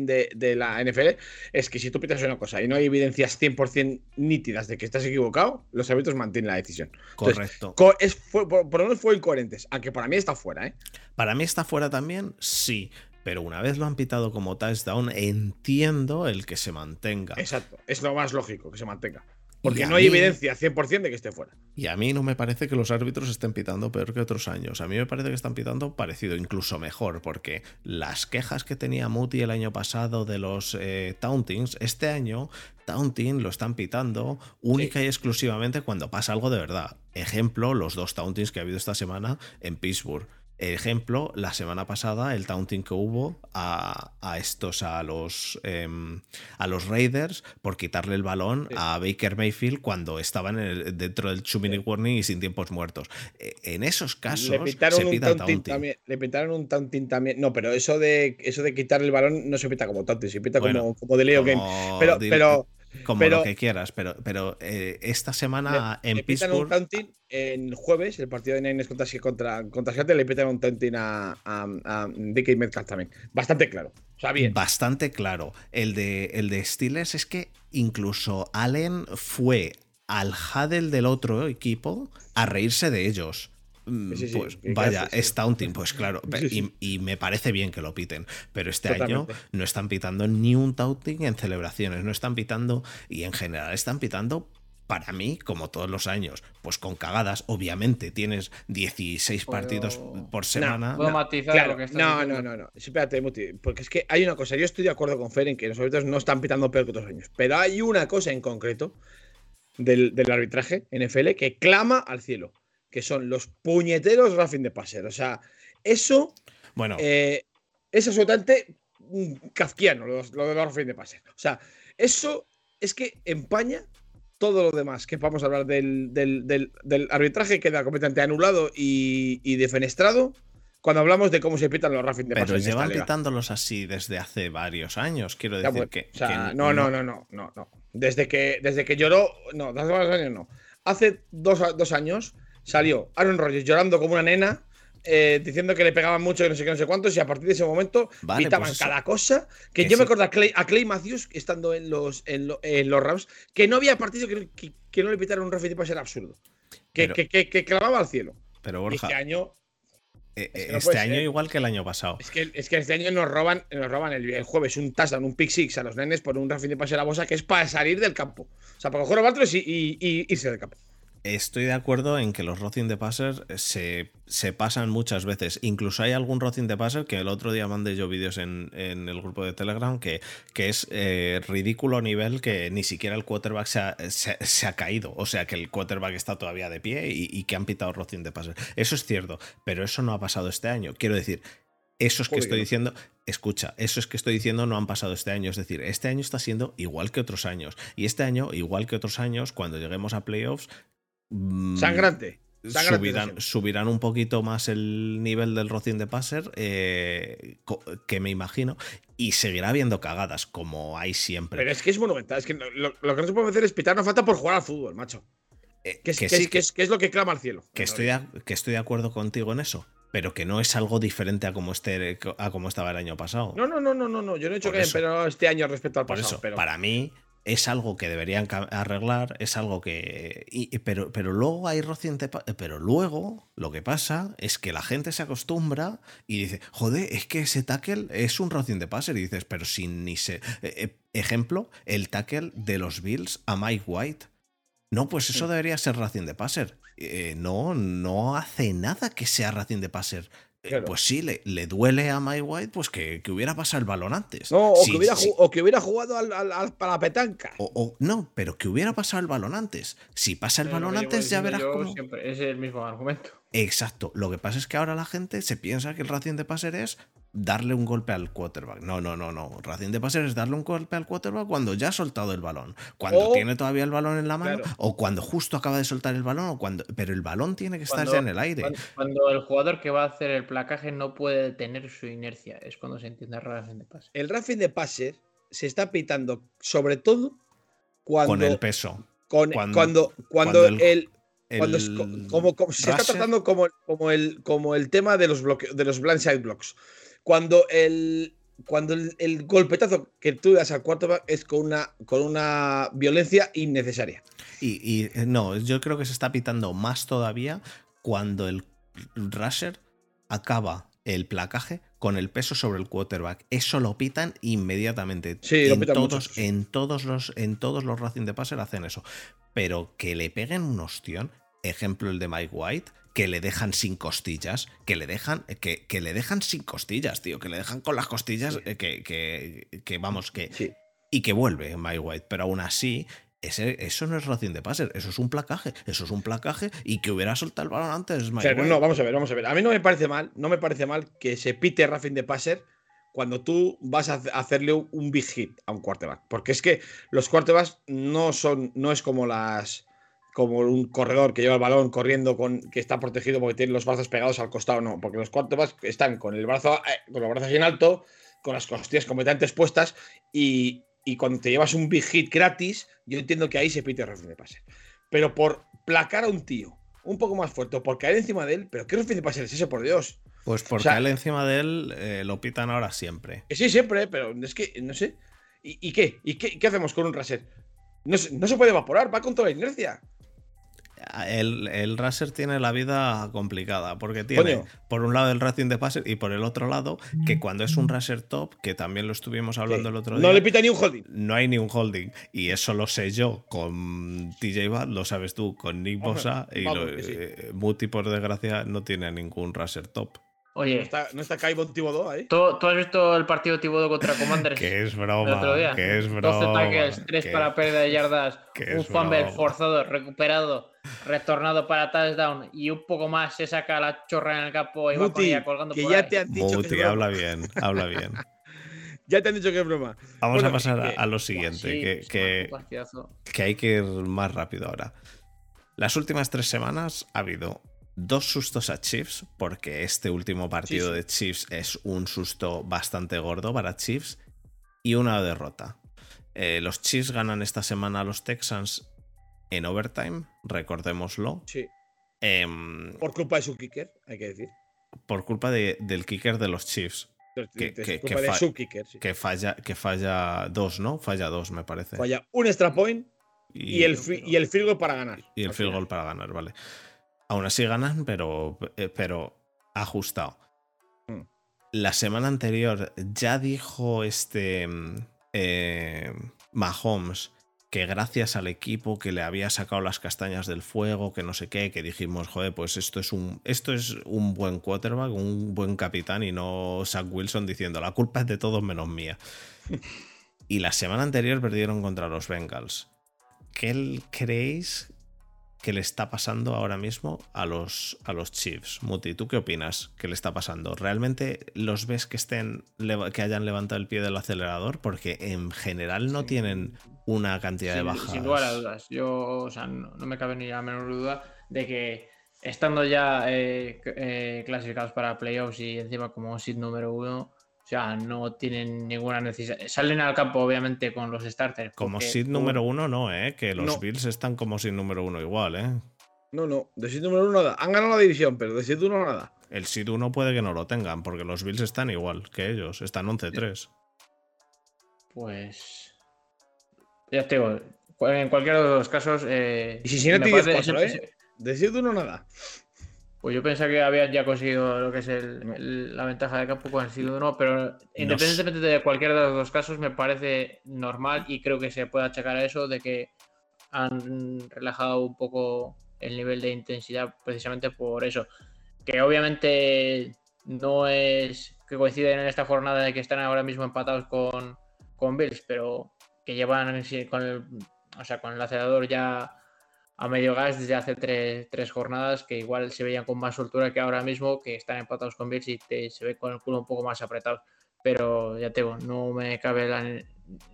de, de, la NFL, es que si tú pitas una cosa y no hay evidencias 100% nítidas de que estás equivocado, los árbitros mantienen la decisión. Correcto. es, por, por, lo menos fue incoherentes, aunque para mí está fuera. ¿eh? Para mí está fuera también, sí pero una vez lo han pitado como touchdown, entiendo el que se mantenga. Exacto, es lo más lógico que se mantenga. Porque no hay evidencia 100% de que esté fuera. Y a mí no me parece que los árbitros estén pitando peor que otros años. A mí me parece que están pitando parecido, incluso mejor, porque las quejas que tenía Muti el año pasado de los eh, tauntings, este año taunting lo están pitando única y exclusivamente cuando pasa algo de verdad. Ejemplo, los dos tauntings que ha habido esta semana en Pittsburgh. Ejemplo, la semana pasada el taunting que hubo a, estos, a los, em, a los Raiders por quitarle el balón a Baker Mayfield cuando estaban dentro del two minute warning y sin tiempos muertos. E, en esos casos le pitaron se pita un taunting, También, le pitaron un taunting también. No, pero eso de eso de quitarle el balón no se pita como taunting, se pita como, como de Leo Game. Pero, pero como lo que quieras, pero, pero eh, esta semana en le Pittsburgh. un taunting en jueves, el partido de Niners contra, contra, contra Seattle, le pitan un taunting a, a, a Metcalf también. Bastante claro. O sea, bien. Bastante claro. El de, el de Steelers es que incluso Allen fue al huddle del otro equipo a reírse de ellos. Mm, pues vaya, es taunting, pues claro, y, me parece bien que lo piten, pero este año no están pitando ni un taunting en celebraciones, no están pitando y en general están pitando para mí, como todos los años, pues con cagadas, obviamente tienes 16 partidos por semana. No, no, no, no, no, espérate, porque es que hay una cosa, yo estoy de acuerdo con Fer en que los árbitros no están pitando peor que otros años, pero hay una cosa en concreto del, del arbitraje NFL que clama al cielo que son los puñeteros Raffin de Passer. O sea, eso bueno. Eh, es absolutamente kafkiano, lo, de los Raffin de Passer. O sea, eso es que empaña todo lo demás que vamos a hablar del, del, arbitraje queda completamente anulado y, defenestrado cuando hablamos de cómo se pitan los Raffin de Pero Pero llevan pitándolos así desde hace varios años, quiero decir pues, que, o sea, no, no, no, no, no, no. Desde que, desde que lloró, no, hace varios años no. Hace dos, dos años salió Aaron Rodgers llorando como una nena, eh, diciendo que le pegaban mucho y no sé qué, no sé cuántos, y a partir de ese momento pitaban pues cada cosa. Que, yo me acuerdo a Clay, Matthews, estando en los, en, los Rams, que no había partido que, que, no le pitaran un referee para ser absurdo. Que, que, clamaba al cielo. Pero Borja. este año. Eh, este año igual que el año pasado. Es que, es que este año nos roban, nos roban el, jueves un touchdown, un pick six a los nenes por un referee de pase a la bosa que es para salir del campo. O sea, para coger los y, y, y irse del campo. Estoy de acuerdo en que los Rocing de Passer se, se, pasan muchas veces. Incluso hay algún Rocing de Passer que el otro día mandé yo vídeos en, el grupo de Telegram que, que es eh, ridículo a nivel que ni siquiera el quarterback se ha, se, ha, caído. O sea, que el quarterback está todavía de pie y, que han pitado Rocing de Passer. Eso es cierto, pero eso no ha pasado este año. Quiero decir, eso es que estoy diciendo, escucha, eso es que estoy diciendo no han pasado este año. Es decir, este año está siendo igual que otros años. Y este año, igual que otros años, cuando lleguemos a playoffs, Mm, sangrante. subirán, un poquito más el nivel del Rocín de Passer, eh, que me imagino, y seguirá habiendo cagadas, como hay siempre. Pero es que es monumental. Es que lo, que no se puede hacer es pitar no falta por jugar al fútbol, macho. Eh, que, es, que, es, lo que clama al cielo. Que estoy, que estoy de acuerdo contigo en eso. pero que no es algo diferente a como, este, a como estaba el año pasado. No, no, no, no, no, no. Yo no he dicho Por que eso. pero este año respecto al Por pasado. eso, pero... para mí es algo que deberían arreglar, es algo que... y- pero, pero luego hay reciente... Pero luego lo que pasa es que la gente se acostumbra y dice, joder, es que ese tackle es un reciente passer. Y dices, pero sin ni se... eh, eh, ejemplo, el tackle de los Bills a Mike White. No, pues eso debería ser Racing de Passer. Eh, no, no hace nada que sea Racing de Passer. Eh, Claro. Pues sí, le, le duele a Mike White pues que, que hubiera pasado el balón antes. No, o, Sí, que hubiera, sí. o que hubiera jugado al, al- al- para la petanca. O, o- no, pero que hubiera pasado el balón antes. Si pasa el balón antes, ya verás cómo. siempre, Es el mismo argumento. Exacto. Lo que pasa es que ahora la gente se piensa que el Racing de Passer es darle un golpe al quarterback. No, no, no, no. Racing de Passer es darle un golpe al quarterback cuando ya ha soltado el balón. Cuando O- tiene todavía el balón en la mano. Claro. O cuando justo acaba de soltar el balón. O cuando. Pero el balón tiene que estar Cuando- ya en el aire. Cuando, cuando el jugador que va a hacer el placaje no puede detener su inercia, es cuando se entiende relación de pase. El Racing de Passer se está pitando sobre todo cuando. Con el peso. con- cuando- cuando, cuando, cuando el- el, cuando es El co- como, como- se está tratando como, como, el, como el tema de los, bloque- de los blindside blocks. Cuando el, cuando el, el golpetazo que tú das al quarterback es con una, con una violencia innecesaria. Y, y, eh, no, yo creo que se está pitando más todavía cuando el rusher acaba el placaje con el peso sobre el quarterback. Eso lo pitan inmediatamente. Sí, lo en, pitan mucho, todos, en todos los en todos los Racing de Passer hacen eso. Pero que le peguen un ostión, ejemplo el de Mike White, que le dejan sin costillas, que le dejan que, que le dejan sin costillas, tío, que le dejan con las costillas eh, que, que, que vamos que Sí. y que vuelve Mike White, pero aún así ese, eso no es Racing de Passer, eso es un placaje, eso es un placaje y que hubiera soltado el balón antes Mike O sea, no, vamos a ver, vamos a ver. A mí no me parece mal, no me parece mal que se pite Racing de Passer cuando tú vas a hace- hacerle un- big hit a un quarterback. Porque es que los quarterbacks no son, no es como las. como un corredor que lleva el balón corriendo con. que está protegido porque tiene los brazos pegados al costado. No, porque los quarterbacks están con el brazo, eh, con los brazos en alto, con las costillas completamente expuestas. Y, y cuando te llevas un big hit gratis, yo entiendo que ahí se pite Racing de Passer. Pero por placar a un tío un poco más fuerte, por caer encima de él, pero ¿qué Racing de Passer es ese, por Dios? Pues porque sea- él encima de él eh, lo pitan ahora siempre. Que sí, siempre, pero es que, no sé. ¿Y, y qué? ¿Y qué, qué hacemos con un Raser? No, se- no se puede evaporar, va con toda la inercia. El, el Raser tiene la vida complicada porque tiene Coño. por un lado el Racing de Passer y por el otro lado que cuando es un Raser top, que también lo estuvimos hablando el otro no día, le pita ni un holding. no hay ni un holding. Y eso lo sé yo con TJ Watt, lo sabes tú con Nick Bosa. Y vamos, lo- que sí. eh, Muti, por desgracia, no tiene ningún Raser top. No Oye, está, no está Kaibon Thibodeau ahí. ¿tú, tú has visto el partido Tibodo contra Commanders? Que es el broma. otro día? Que es 12 broma. tackles, 3 que- para pérdida de yardas, que un es fumble broma. forzado, recuperado, retornado para touchdown y un poco más se saca la chorra en el campo y va con Muti, ella colgando que por ya ahí. te han dicho que Muti, es broma. habla bien, habla bien. Ya te han dicho que es broma. Vamos Bueno, a pasar a, que- a lo siguiente, sí, que, que- que hay que ir más rápido ahora. Las últimas tres semanas ha habido dos sustos a Chiefs, porque este último partido de Chiefs es un susto bastante gordo para Chiefs, y una derrota. Eh, los Chiefs ganan esta semana a los Texans en overtime, recordémoslo, Sí. em, Por culpa de su kicker, hay que decir. por culpa de- del kicker de los Chiefs, Que- que- culpa que de fa- su kicker. sí. que falla, que falla dos, ¿no? Falla dos, me parece. Falla un extra point y, el, fi- y el field goal para ganar. Y el field goal para ganar, vale. Aún así ganan, pero, eh, pero ajustado. Hmm. La semana anterior ya dijo este mm, eh, Mahomes que gracias al equipo que le había sacado las castañas del fuego, que no sé qué, que dijimos, joder, pues esto es un, esto es un buen quarterback, un buen capitán y no Zach Wilson diciendo la culpa es de todos menos mía. y la semana anterior perdieron contra los Bengals. ¿Qué creéis que le está pasando ahora mismo a los, a los Chiefs? Muti, ¿tú qué opinas que le está pasando? ¿Realmente los ves que estén que hayan levantado el pie del acelerador? Porque en general no Sí. tienen una cantidad de Sin, bajas. sin lugar a dudas. Yo, o sea, no, no me cabe ni la menor duda de que estando ya eh, eh, clasificados para playoffs y encima como seed número uno, o sea, no tienen ninguna necesidad. Salen al campo, obviamente, con los starters. Como seed número uno, no, ¿eh? Que los No. Bills están como seed número uno igual, ¿eh? No, no. De seed número uno nada. Han ganado la división, pero de seed uno nada. El Seed 1 puede que no lo tengan, porque los Bills están igual que ellos, están 11-3. Pues. Ya te digo, en cualquiera de los casos. Eh, Y si me parece- 10-4, ¿eh? De seed uno nada. Pues yo pensaba que habían ya conseguido lo que es el- el- la ventaja de campo con el Seed 1, pero independientemente de cualquiera de los dos casos, me parece normal y creo que se puede achacar a eso de que han relajado un poco el nivel de intensidad precisamente por eso. Que obviamente no es que coinciden en esta jornada de que están ahora mismo empatados con, con Bills, pero que llevan con el, o sea, con el acelerador ya a medio gas desde hace tres, tres jornadas que igual se veían con más soltura que ahora mismo, que están empatados con Bills y se ve con el culo un poco más apretado. Pero ya te digo, no me cabe la, ni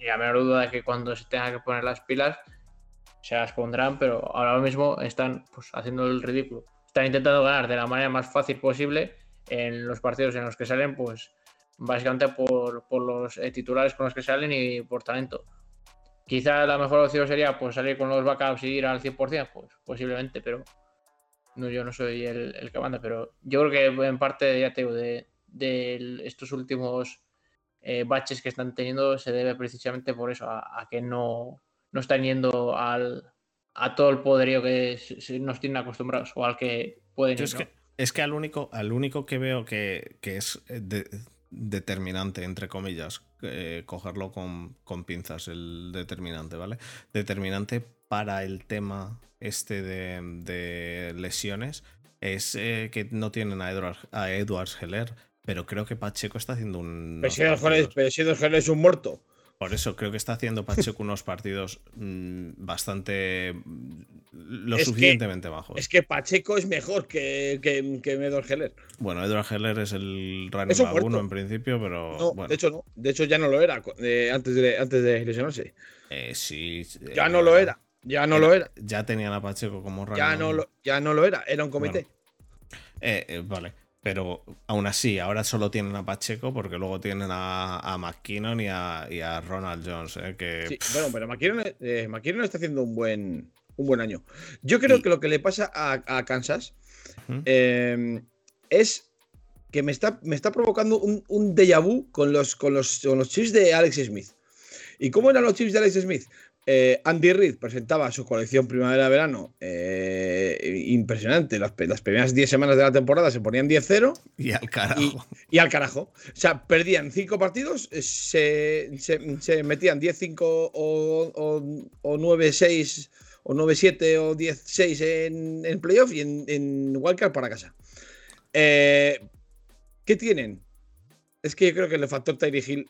la menor duda de que cuando se tengan que poner las pilas se las pondrán, pero ahora mismo están pues, haciendo el ridículo. Están intentando ganar de la manera más fácil posible en los partidos en los que salen, pues básicamente por, por los eh, titulares con los que salen y por talento. Quizá la mejor opción sería pues salir con los backups y ir al 100%, pues posiblemente, pero no, yo no soy el, el que manda, pero yo creo que en parte, ya te digo, de, de estos últimos eh, baches que están teniendo se debe precisamente por eso, a, a que no, no están yendo al, a todo el poderío que nos tienen acostumbrados o al que pueden ir, es, ¿no? que, es que al único, al único que veo que, que es eh, de- determinante, entre comillas, eh, cogerlo con, con pinzas, el determinante, ¿vale? Determinante para el tema este de, de lesiones es eh, que no tienen a, Edward, a Edwards Heller, pero creo que Pacheco está haciendo un. Pero si es un muerto. Por eso creo que está haciendo Pacheco unos partidos mm, bastante. mm, lo Es que- suficientemente bajos. Es que Pacheco es mejor que, que, que Medor Heller. Bueno, Edward Heller es el running back muerto. uno en principio, pero No, bueno, de hecho no. De hecho ya no lo era eh, antes, de, antes de lesionarse. eh, sí. Ya eh, no lo era. Ya no era- lo era. Ya tenían a Pacheco como running Ya no lo, ya no lo era. Era un comité. Eh, eh, vale, pero aún así, ahora solo tienen a Pacheco porque luego tienen a, a McKinnon y a, y a Ronald Jones, eh, que Sí, bueno, pero McKinnon, eh, McKinnon está haciendo un buen, un buen año. Yo creo Y- que lo que le pasa a, a Kansas eh, es que me está, me está provocando un, un déjà vu con los, con, los, con los chips de Alex Smith. ¿Y cómo eran los chips de Alex Smith? Eh, Andy Reid presentaba su colección primavera-verano eh, impresionante. Las, las primeras 10 semanas de la temporada se ponían 10-0 y al carajo. y al carajo. O sea, perdían 5 partidos, eh, se, se- se metían 10-5 o, o, o 9-6 o 9-7 o 10-6 en, en playoff y en, en wildcard para casa. Eh, ¿Qué tienen? Es que yo creo que el factor Tyree Hill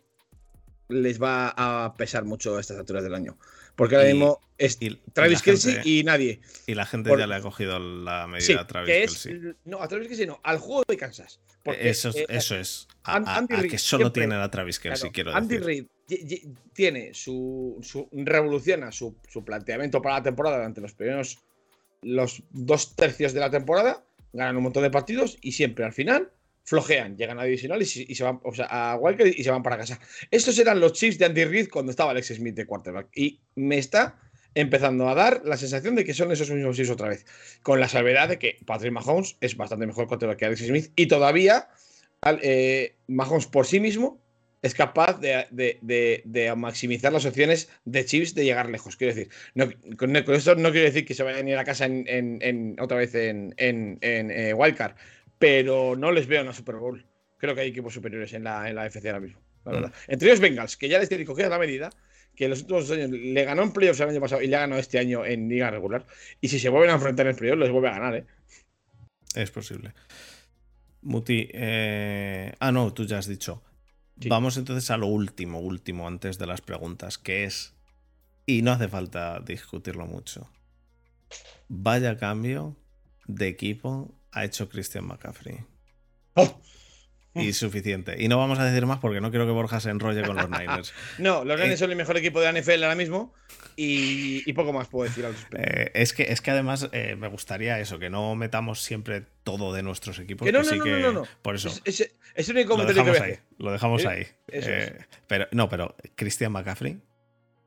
les va a pesar mucho a estas alturas del año. Porque ahora Y- mismo es y- Travis Kelsey y nadie. Y la gente por- ya le ha cogido la medida Sí, a Travis que es. Kelce. No, a Travis Kelsey no, al juego de Kansas. Porque, Eso, es- eh, eso es. A, a- Andy a Reid que solo siempre- tienen a Travis Kelsey, Claro, quiero Andy decir. Reid ye- ye- tiene su, su revoluciona su, su planteamiento para la temporada durante los primeros los dos tercios de la temporada, ganan un montón de partidos y siempre al final flojean, llegan a divisionales y, se van o sea, a Wildcard y se van para casa. Estos eran los chips de Andy Reid cuando estaba Alex Smith de quarterback y me está empezando a dar la sensación de que son esos mismos chips otra vez, con la salvedad de que Patrick Mahomes es bastante mejor quarterback que Alex Smith y todavía eh, Mahomes por sí mismo es capaz de, de- de- maximizar las opciones de Chiefs de llegar lejos. Quiero decir, con, esto no quiero decir que se vayan a ir a casa en, en- otra vez en, en, eh, Wildcard, pero no les veo en la Super Bowl. Creo que hay equipos superiores en la, en la FC ahora mismo, la verdad. Entre ellos Bengals, que ya les tiene cogida la medida, que en los últimos dos años le ganó en playoffs el año pasado y le ha ganado este año en liga regular. Y si se vuelven a enfrentar en playoffs, les vuelve a ganar, ¿eh? Es posible. Muti, eh, ah, no, tú ya has dicho. Sí. Vamos entonces a lo último, último, antes de las preguntas, que es, y no hace falta discutirlo mucho, vaya cambio de equipo ha hecho Christian McCaffrey. ¡Oh! Y suficiente. Y no vamos a decir más porque no quiero que Borja se enrolle con los Niners. No, los Niners Eh. son el mejor equipo de la NFL ahora mismo y, y poco más puedo decir al respecto. Eh, es, que, es que además eh, me gustaría eso, que no metamos siempre todo de nuestros equipos. Que no, que no, sí no, que- no. Por eso. Es, es- es el único lo que dejamos a ahí. Lo dejamos ahí. Pero, no, pero Christian McCaffrey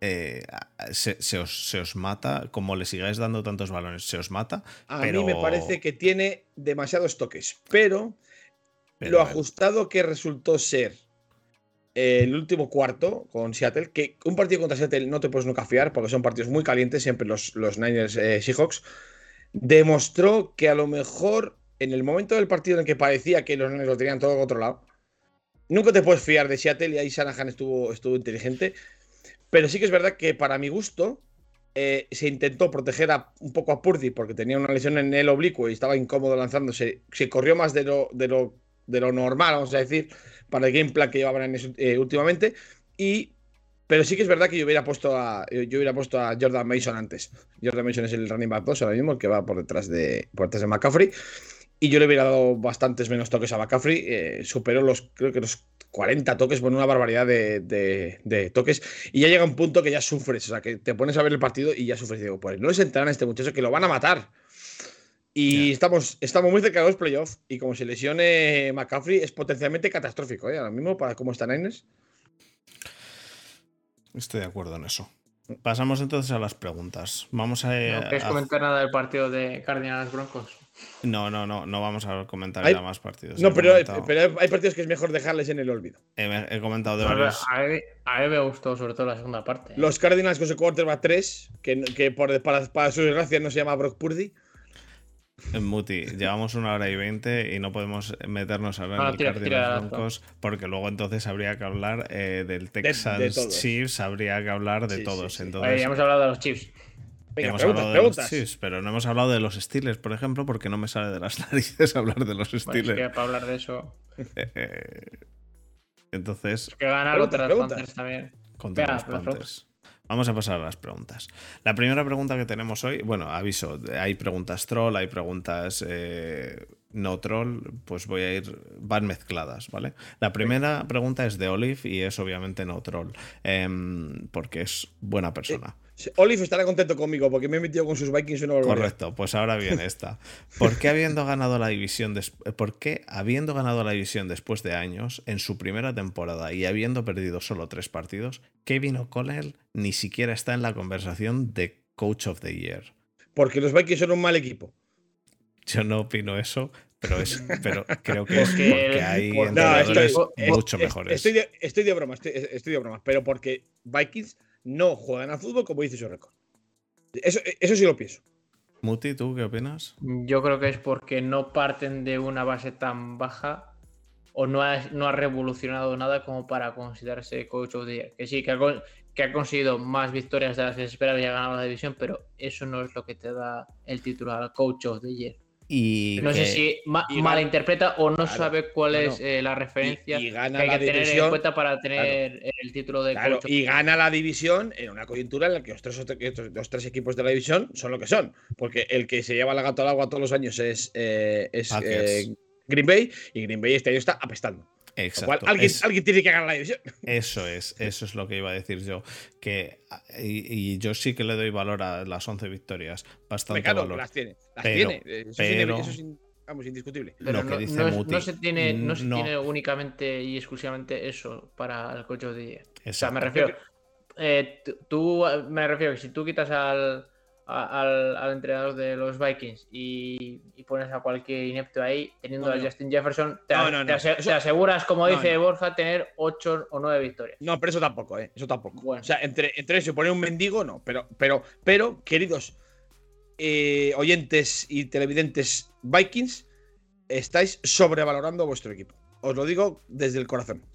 eh, se, se os, se os mata, como le sigáis dando tantos balones, se os mata. A pero- mí me parece que tiene demasiados toques, pero, pero- lo ajustado que resultó ser el último cuarto con Seattle, que un partido contra Seattle no te puedes nunca fiar porque son partidos muy calientes, siempre los, los Niners eh, Seahawks, demostró que a lo mejor en el momento del partido en el que parecía que los Niners lo tenían todo controlado, nunca te puedes fiar de Seattle y ahí Shanahan estuvo, estuvo inteligente, pero sí que es verdad que para mi gusto eh, se intentó proteger a- un poco a Purdy porque tenía una lesión en el oblicuo y estaba incómodo lanzándose. Se corrió más de lo, de lo, de lo normal, vamos a decir, para el game plan que llevaban en eso, eh, últimamente. Y, pero sí que es verdad que yo hubiera puesto a, yo hubiera puesto a Jordan Mason antes. Jordan Mason es el running back 2 ahora mismo, el que va por detrás de, por detrás de McCaffrey. Y yo le hubiera dado bastantes menos toques a McCaffrey. eh, superó los, creo que los 40 toques, bueno, una barbaridad de, de- de toques. Y ya llega un punto que ya sufres. O sea, que te pones a ver el partido y ya sufres. Digo, pues no les entrarán a este muchacho que lo van a matar. Y estamos, estamos muy cerca de los playoffs. Y como se lesione McCaffrey, es potencialmente catastrófico, ¿eh? Ahora mismo, para cómo están Niners. Estoy de acuerdo en eso. Pasamos entonces a las preguntas. Vamos a. ¿No queréis a- comentar nada del partido de Cardinals Broncos? No, no, no, no vamos a comentar Hay- ya más partidos. No, pero, comentado- pero hay partidos que es mejor dejarles en el olvido. he, he comentado de varios. a mí, a mí me gustó sobre todo la segunda parte. ¿eh? Los Cardinals con su quarterback 3, que, que por, para, para su desgracia no se llama Brock Purdy. En Muti, llevamos una hora y veinte y no podemos meternos ahora en Bueno, el tira- Broncos porque luego entonces habría que hablar eh, del de Texans todos. Chiefs, habría que hablar de Sí, sí, todos. sí. Entonces, Oye, ya hemos hablado de los Chiefs. Venga, hemos preguntas, hablado de preguntas. los Chiefs, pero no hemos hablado de los Steelers, por ejemplo, porque no me sale de las narices hablar de los Bueno, es Steelers. que para hablar de eso, Eh, eh, entonces, que ganar otras preguntas. Panthers también. contra Venga, los Panthers. Vamos a pasar a las preguntas. La primera pregunta que tenemos hoy, bueno, aviso, hay preguntas troll, hay preguntas eh, no troll, pues voy a ir, van mezcladas, ¿vale? La primera pregunta es de Olive y es obviamente no troll, em, porque es buena persona. Olive estará contento conmigo porque me he metido con sus Vikings una barbaridad. Correcto, pues ahora viene esta. ¿Por qué habiendo ganado la división des- ¿por qué habiendo ganado la división después de años en su primera temporada y habiendo perdido solo tres partidos, Kevin O'Connell ni siquiera está en la conversación de Coach of the Year? Porque los Vikings son un mal equipo. Yo no opino eso, pero es, pero creo que es Porque- hay No, entrenadores estoy- mucho es- mejores. Estoy de, estoy de broma, estoy, estoy de broma. Pero porque Vikings no juegan al fútbol como dice su récord. Eso, eso sí lo pienso. Muti, ¿tú qué opinas? Yo creo que es porque no parten de una base tan baja o no ha, no ha revolucionado nada como para considerarse coach of the year. Que sí, que ha, que ha conseguido más victorias de las que se esperaba y ha ganado la división, pero eso no es lo que te da el título al coach of the year. Y No sé si ma- y malinterpreta o no Claro, sabe cuál no, es eh, la referencia Y, y gana que hay la que tener en división. cuenta para tener el título de Claro, y gana la división en una coyuntura en la que los tres, otros- los tres equipos de la división son lo que son. Porque el que se lleva la gato al agua todos los años es, eh, es eh, Green Bay y Green Bay este año está apestando. Exacto. cual, alguien, es- alguien tiene que ganar la división. Eso es, eso es lo que iba a decir yo. Que, y, y yo sí que le doy valor a las 11 victorias. Bastante Claro, valor. las tiene. Las Pero- tiene. Eso, es pero- eso es vamos, indiscutible. Pero lo no, que dice no es- Muti, no se tiene, no se no. tiene únicamente y exclusivamente eso para el of the year. O sea, me Exacto. refiero. eh, tú- me refiero que si tú quitas al, a- al, al entrenador de los Vikings y, y pones a cualquier inepto ahí, teniendo No, a. Justin Jefferson, te, No, no, te no. ase- Eso- te aseguras, como dice. Borja, tener 8 o 9 victorias. No, pero eso tampoco, ¿eh? Eso tampoco. Bueno. O sea, entre, entre eso y poner un mendigo, no. Pero, pero, pero, queridos eh, oyentes y televidentes Vikings, estáis sobrevalorando a vuestro equipo. Os lo digo desde el corazón.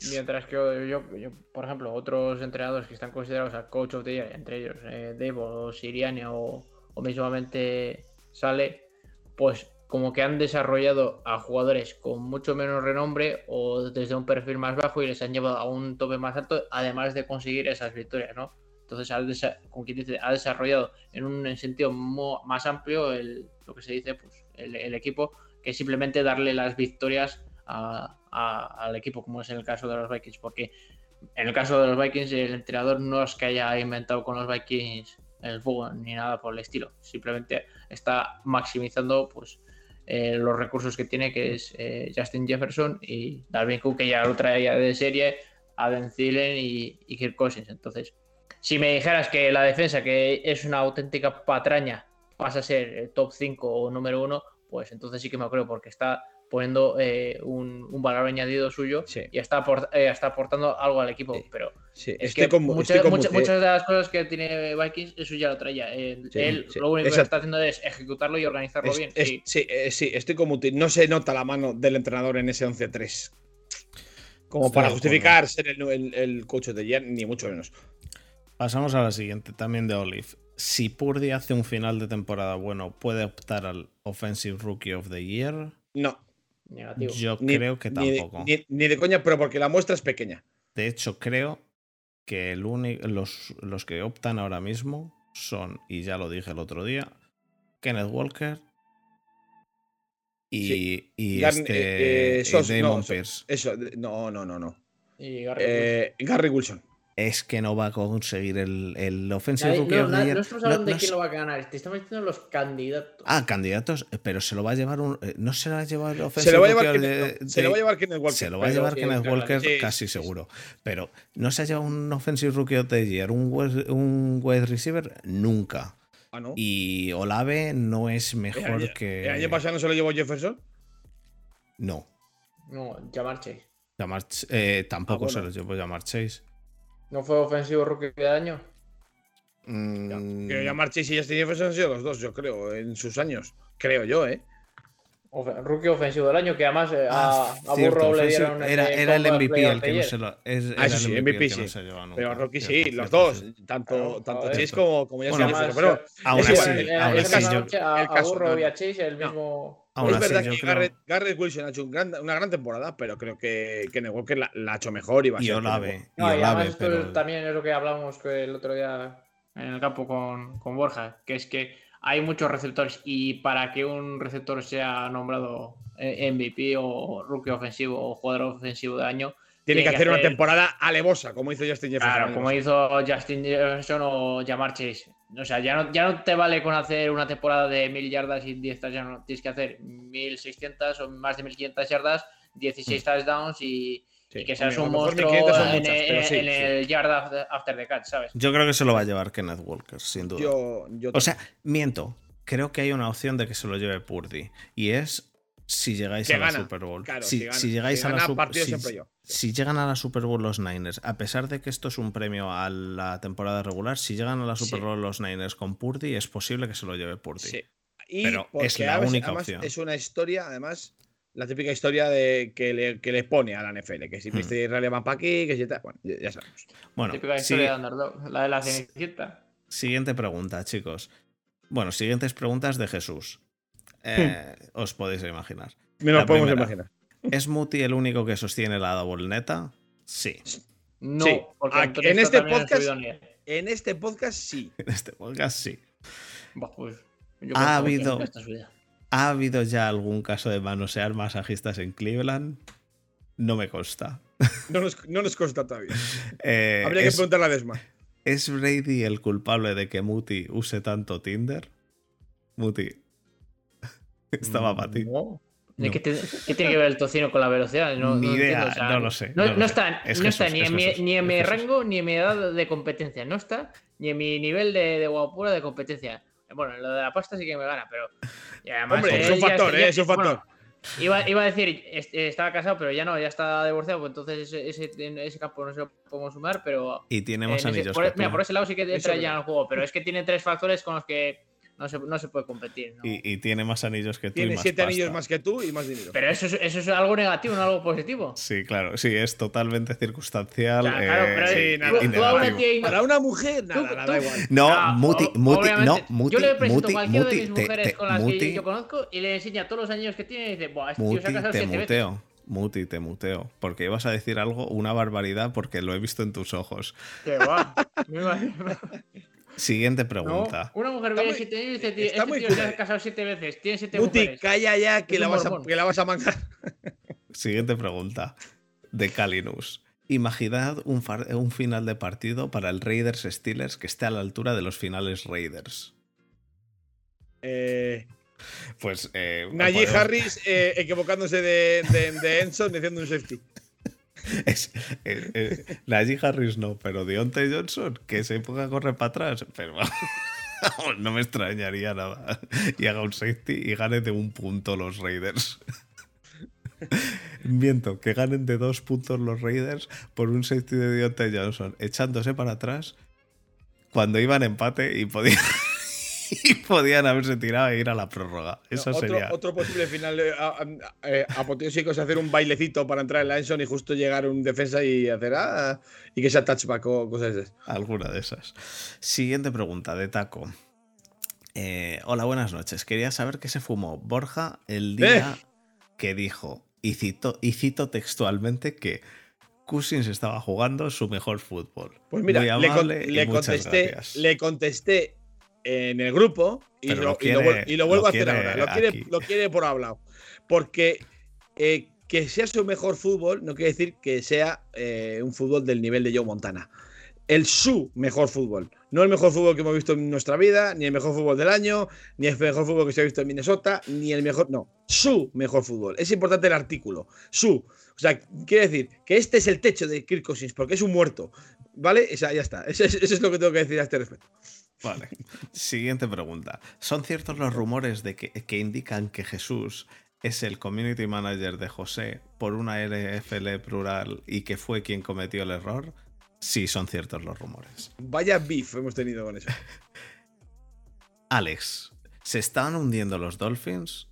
Mientras que yo, yo- yo, por ejemplo, otros entrenadores que están considerados al coach of the year, entre ellos eh, Devo o Siriani o, o mismamente Sale, pues como que han desarrollado a jugadores con mucho menos renombre o desde un perfil más bajo y les han llevado a un tope más alto, además de conseguir esas victorias, ¿no? Entonces, como quien dice, ha desarrollado en un sentido más amplio el, lo que se dice, pues, el, el equipo, que simplemente darle las victorias a- a- al equipo, como es en el caso de los Vikings, porque en el caso de los Vikings el entrenador no es que haya inventado con los Vikings el fuego ni nada por el estilo, simplemente está maximizando pues eh, los recursos que tiene, que es eh, Justin Jefferson y Dalvin Cook, que ya lo traía de serie, Adam Thielen y, y Kirk Cousins. Entonces, si me dijeras que la defensa, que es una auténtica patraña, pasa a ser el top 5 o número 1, pues entonces sí que me acuerdo porque está poniendo eh, un, un valor añadido suyo Sí. y está, aport- eh, está aportando algo al equipo. Sí. Pero Sí, es estoy que con- muchas, muchas- muchas de las cosas que tiene Vikings, eso ya lo traía. Él, Sí, él sí. lo único que está haciendo es ejecutarlo y organizarlo Es- bien. es- sí. sí, eh, sí, estoy Muti. No se nota la mano del entrenador en ese 11-3. Como Estoy para justificar ser el, el- el coach de Jan, ni mucho menos. Pasamos a la siguiente, también de Olive. Si Purdy hace un final de temporada bueno, ¿puede optar al Offensive Rookie of the Year? No. Negativo. Yo Ni- creo que ni de- tampoco. Ni, ni de coña, pero porque la muestra es pequeña. De hecho, creo que el los, los que optan ahora mismo son, y ya lo dije el otro día, Kenneth Walker y, Sí. y este eh, eh, y Damon no, Pierce. Eso, no, no, no, no. Y Garrett Eh, Gary Wilson. Es que no va a conseguir el, el Offensive Rookie no, of the Year. no estamos hablando no de quién lo va a ganar, te estamos diciendo los candidatos. Ah, candidatos, eh, pero se lo va a llevar un. eh, ¿No se lo va a llevar el Se Offensive lo va a Rookie llevar Kenneth, se lo va a llevar Kenneth Walker. Se lo va a llevar Kenneth Walker sí, casi sí, seguro. Pero no se ha llevado un Offensive Rookie of the Year, un wide, un wide receiver, nunca. Ah, ¿no? Y Olave no es ¿El mejor que. el año pasado no se lo llevó Jefferson? No. No, Jamar Chase. Eh, tampoco Ah, se lo llevó llamar Chase. ¿No fue ofensivo rookie del año? Mm, Pero ya Chase y Justin Jefferson han sido los dos, yo creo, en sus años. Creo yo, ¿eh? Ofe- rookie ofensivo del año, que además eh, ah, a, a cierto, Burrow le dieron. era, era el MVP el que no se lo. es- Ah, sí, MVP el MVP que no sí. se nunca. Pero Cierto, sí, los cierto, dos. sí. Tanto, Claro, tanto. Chase como, como Justin Bueno, Jefferson. Pero Aún así, eh, aún el así caso- yo- a, Burrow no, y a. Chase el mismo. Aún es así, verdad yo que creo- Garrett, Garrett Wilson ha hecho un gran- una gran temporada, pero creo que Kenneth Walker la, la ha hecho mejor y va a ser. Olave. No, y además Olave, esto pero. también es lo que hablamos el otro día en el campo con, con Borja, que es que hay muchos receptores y para que un receptor sea nombrado eh, MVP o rookie ofensivo o jugador ofensivo de año, Tiene que hacer una hacer- temporada alevosa, como hizo Justin Jefferson. Claro, como hizo Justin Jefferson o Jamar Chase. O sea, ya no, ya no te vale con hacer una temporada de 1000 yardas y 10 touchdowns, tienes que hacer 1600 o más de 1500 yardas, 16 touchdowns y, Sí, y que seas un monstruo 1500 son en, en- sí, en sí. el yard after, after the catch, ¿sabes? Yo creo que se lo va a llevar Kenneth Walker, sin duda. Yo, yo O sea, miento. Creo que hay una opción de que se lo lleve Purdy. Y es si llegáis Que a la gana. Super Bowl. Claro, si, si gana. si llegáis a la Super si, si llegan a la Super Bowl los Niners, a pesar de que esto es un premio a la temporada regular, si llegan a la Super Sí. Bowl los Niners con Purdy, es posible que se lo lleve Purdy. Sí. Y Pero es la además- única además opción. Es una historia, además, la típica historia de que le, que le pone a la NFL. Que si Hmm. viste Israel van para aquí, que si tal. Bueno, ya, ya sabemos. Bueno, Típica sigue- historia de underdog, la de la cenicienta. siguiente pregunta, chicos. Bueno, siguientes preguntas de Jesús. Eh, os podéis imaginar. Me lo podemos primera. imaginar. ¿Es Muti el único que sostiene la double neta? Sí. No, Sí. porque Ah, en este podcast-. En este podcast sí. En este podcast sí. Bah, pues, yo Ha habido-. ¿Ha habido ya algún caso de manosear masajistas en Cleveland? No me consta. No nos, no nos consta todavía. Eh, Habría que ¿es, preguntarle a Desma. ¿Es Brady el culpable de que Muti use tanto Tinder? Muti. Estaba para ti. No. No. ¿Qué, te- qué tiene que ver el tocino con la velocidad? No, Ni no idea, entiendo, o sea, no lo sé, No, lo sé. está, Es no está Jesús, ni, es en mi, Jesús, ni en es mi Jesús. rango ni en mi edad de competencia. No está ni en mi nivel de, de guapura de competencia. Bueno, lo de la pasta sí que me gana, pero. y además Hombre, es un factor, ya- ¿eh? Es un bueno, factor. iba, iba a decir, est- estaba casado, pero ya no, ya está divorciado, pues entonces ese, ese, en ese campo no se lo podemos sumar, pero. Y tiene en más ese- anillos por, que tú. mira, por ese lado sí que entra es ya en el juego, pero es que tiene tres factores con los que no se, no se puede competir. ¿no? y, y tiene más anillos que tú y Tiene más siete pasta. anillos más que tú y más dinero. Pero eso es, eso es algo negativo, no algo positivo. Sí, claro. Sí, es totalmente circunstancial. Claro, claro, eh, pero sí, y- nada. y tú, tú a una tía Para una mujer, nada, Tú- nada, tú- da igual. No, Ah, Muti, Muti, no, Muti, Yo le presento Muti, cualquiera Muti, de mis te- mujeres te- con las que Muti, yo conozco y le enseña todos los años que tiene y dice, Buah, este tío Muti, se ha casado te siete veces. muteo. Muti, te muteo. Porque ibas a decir algo, una barbaridad, porque lo he visto en tus ojos. Que va. Siguiente No, pregunta. una mujer viene siete años y dice, está este muy tío se ha casado siete veces, tiene siete Muti, mujeres. calla ya que la, vas a, que la vas a mangar. Siguiente pregunta. De Calinus. Imaginad un, far- un final de partido para el Raiders Steelers que esté a la altura de los finales Raiders. Eh, Pues. Eh, Najee Harris eh, equivocándose de, de, de Enson diciendo un safety. Es, eh, eh, Najee Harris no, pero Deontay Johnson, que se ponga a correr para atrás, pero no me extrañaría nada. Y haga un safety y gane de un punto los Raiders. Miento, que ganen de dos puntos los Raiders por un safety de Deontay Johnson, echándose para atrás cuando iban empate y podían, y podían haberse tirado e ir a la prórroga. Eso otro, sería. otro posible final eh, eh, apoteósico es hacer un bailecito para entrar en la Enson y justo llegar un defensa y hacer ah, y que sea touchback o cosas de esas. Alguna de esas. Siguiente pregunta de Taco. Eh, hola, buenas noches. Quería saber qué se fumó Borja el día que dijo, y cito, y cito textualmente que Cousins estaba jugando su mejor fútbol. Pues mira, le, con- le contesté, le contesté en el grupo y, lo, lo y lo quiere- vuel- y lo vuelvo a hacer ahora. Lo quiere, aquí. lo quiere por hablado. Porque eh, que sea su mejor fútbol no quiere decir que sea eh, un fútbol del nivel de Joe Montana. El su mejor fútbol. No el mejor fútbol que hemos visto en nuestra vida, ni el mejor fútbol del año, ni el mejor fútbol que se ha visto en Minnesota, ni el mejor. No, su mejor fútbol. Es importante el artículo. Su. O sea, quiere decir que este es el techo de Kirk Cousins, porque es un muerto. ¿Vale? O sea, ya está. Eso es, eso es lo que tengo que decir a este respecto. Vale. Siguiente pregunta. ¿Son ciertos los rumores de que, que indican que Jesús es el community manager de José por una RFL plural y que fue quien cometió el error? Sí, son ciertos los rumores. Vaya beef hemos tenido con eso. Alex, ¿se están hundiendo los Dolphins?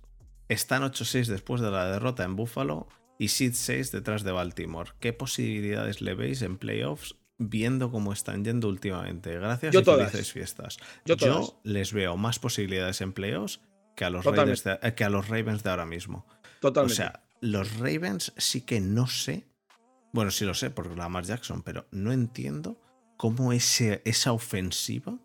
Están 8-6 después de la derrota en Buffalo y Seed 6 detrás de Baltimore. ¿Qué posibilidades le veis en playoffs viendo cómo están yendo últimamente? Gracias Yo y todas. felices fiestas. Yo todas. les veo más posibilidades en playoffs que a los. Raiders de- eh, que a los Ravens de ahora mismo. Totalmente. O sea, los Ravens sí que no sé. Bueno, sí lo sé por Lamar Jackson, pero no entiendo cómo ese, esa ofensiva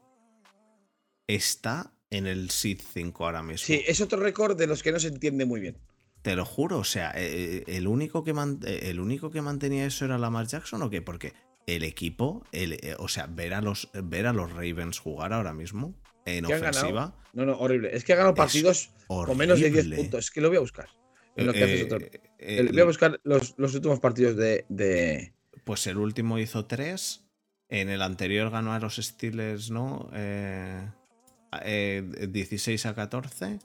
está en el Seed 5 ahora mismo. sí, es otro récord de los que no se entiende muy bien. Te lo juro, o sea, eh, el único que man- eh, el único que mantenía eso era Lamar Jackson o qué? Porque el equipo, el, eh, o sea, ver a los ver a los Ravens jugar ahora mismo en ofensiva No, no, horrible. Es que ha ganado partidos con menos de 10 horrible. puntos. Es que lo voy a buscar. En lo que haces Eh, otro- eh, El- voy a buscar los, los últimos partidos de, de- Pues el último hizo 3. En el anterior ganó a los Steelers, ¿no? Eh, eh, 16 a 14.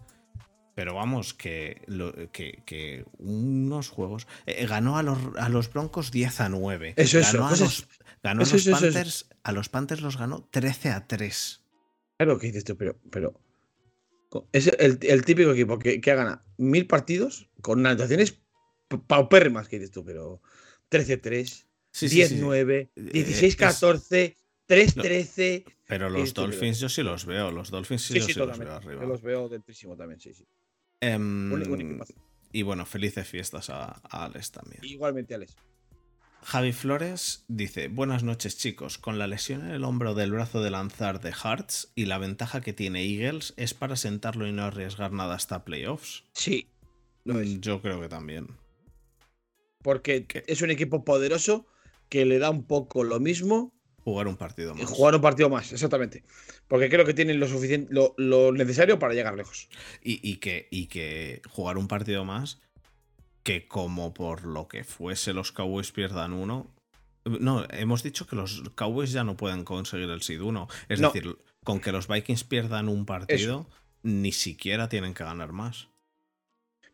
Pero vamos, que, lo- que, que unos juegos. eh, ganó a los, a los Broncos 10 a 9. Eso, eso, Ganó, a pues los, ganó a eso, los eso, eso, eso. Panthers. A los Panthers los ganó 13 a 3. Claro, que dices tú, pero. pero es el, el típico equipo que, que ha ganado mil partidos con anotaciones pa- paupérrimas, que dices tú, pero 13-3, Sí, sí, sí, sí. 10-9, Eh, 16-14, 3-13. Pero Sí, los sí, pero- Dolphins yo sí los veo. Los Dolphins sí, Sí, yo sí, los veo arriba. Yo los veo dentrísimo también, sí, sí. Em, Un- un equipazo. y bueno, felices fiestas a, a Alex también. Igualmente, Alex. Javi Flores dice: Buenas noches, chicos. Con la lesión en el hombro del brazo de lanzar de Hearts y la ventaja que tiene Eagles, ¿es para sentarlo y no arriesgar nada hasta playoffs? Sí, lo es. Mm, Yo creo que también. Porque ¿Qué? es un equipo poderoso que le da un poco lo mismo Jugar un partido y más. jugar un partido más, exactamente. Porque creo que tienen lo suficiente, lo, lo necesario para llegar lejos. Y, y que, y que jugar un partido más, que como por lo que fuese los Cowboys pierdan uno. No, hemos dicho que los Cowboys ya no pueden conseguir el Seed 1. Es No. decir, con que los Vikings pierdan un partido, ni siquiera tienen que ganar más.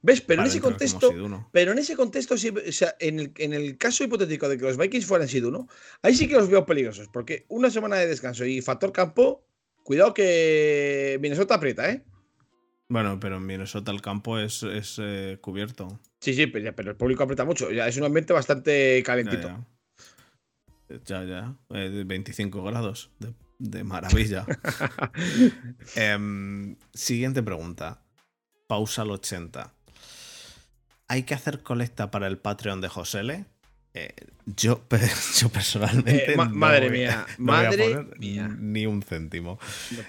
¿Ves? Pero en ese contexto, Seed 1. pero en ese contexto, o sea, en el, en el caso hipotético de que los Vikings fueran sido uno, ahí sí que los veo peligrosos. Porque una semana de descanso y factor campo, cuidado que Minnesota aprieta, ¿eh? Bueno, pero en Minnesota el campo es, es, eh, cubierto. Sí, sí, pero, el público aprieta mucho. Ya es un ambiente bastante calentito. ya. Ya, ya. Eh, de 25 grados. De, de maravilla. Em, siguiente pregunta. Pausa al 80. ¿Hay que hacer colecta para el Patreon de Josele? Eh, yo, pe- yo personalmente. Eh, ma- no madre voy- mía, no madre. Ni un céntimo.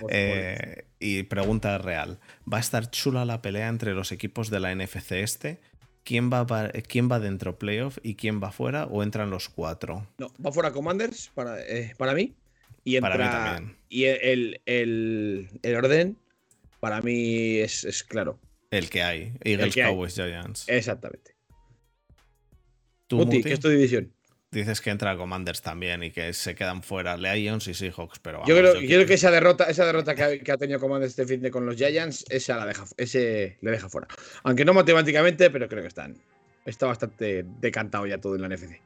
No Eh, y pregunta real. ¿Va a estar chula la pelea entre los equipos de la NFC este? ¿Quién va, pa- ¿Quién va dentro playoff y quién va fuera o entran los cuatro? No, va fuera Commanders para, para mí. Y entra, Para mí también. Y el, el, el orden, para mí, es, es claro. El que hay. Eagles, que hay. Cowboys, Giants. Exactamente. ¿Tú, Muti, Muti? que es tu división. Dices que entra Commanders también y que se quedan fuera Lions y Seahawks, pero Yo creo, yo creo que esa derrota, esa derrota que ha, que ha tenido Commanders este fin de con los Giants, esa la deja, ese le deja fuera. Aunque no matemáticamente, pero creo que están. Está bastante decantado ya todo en la NFC.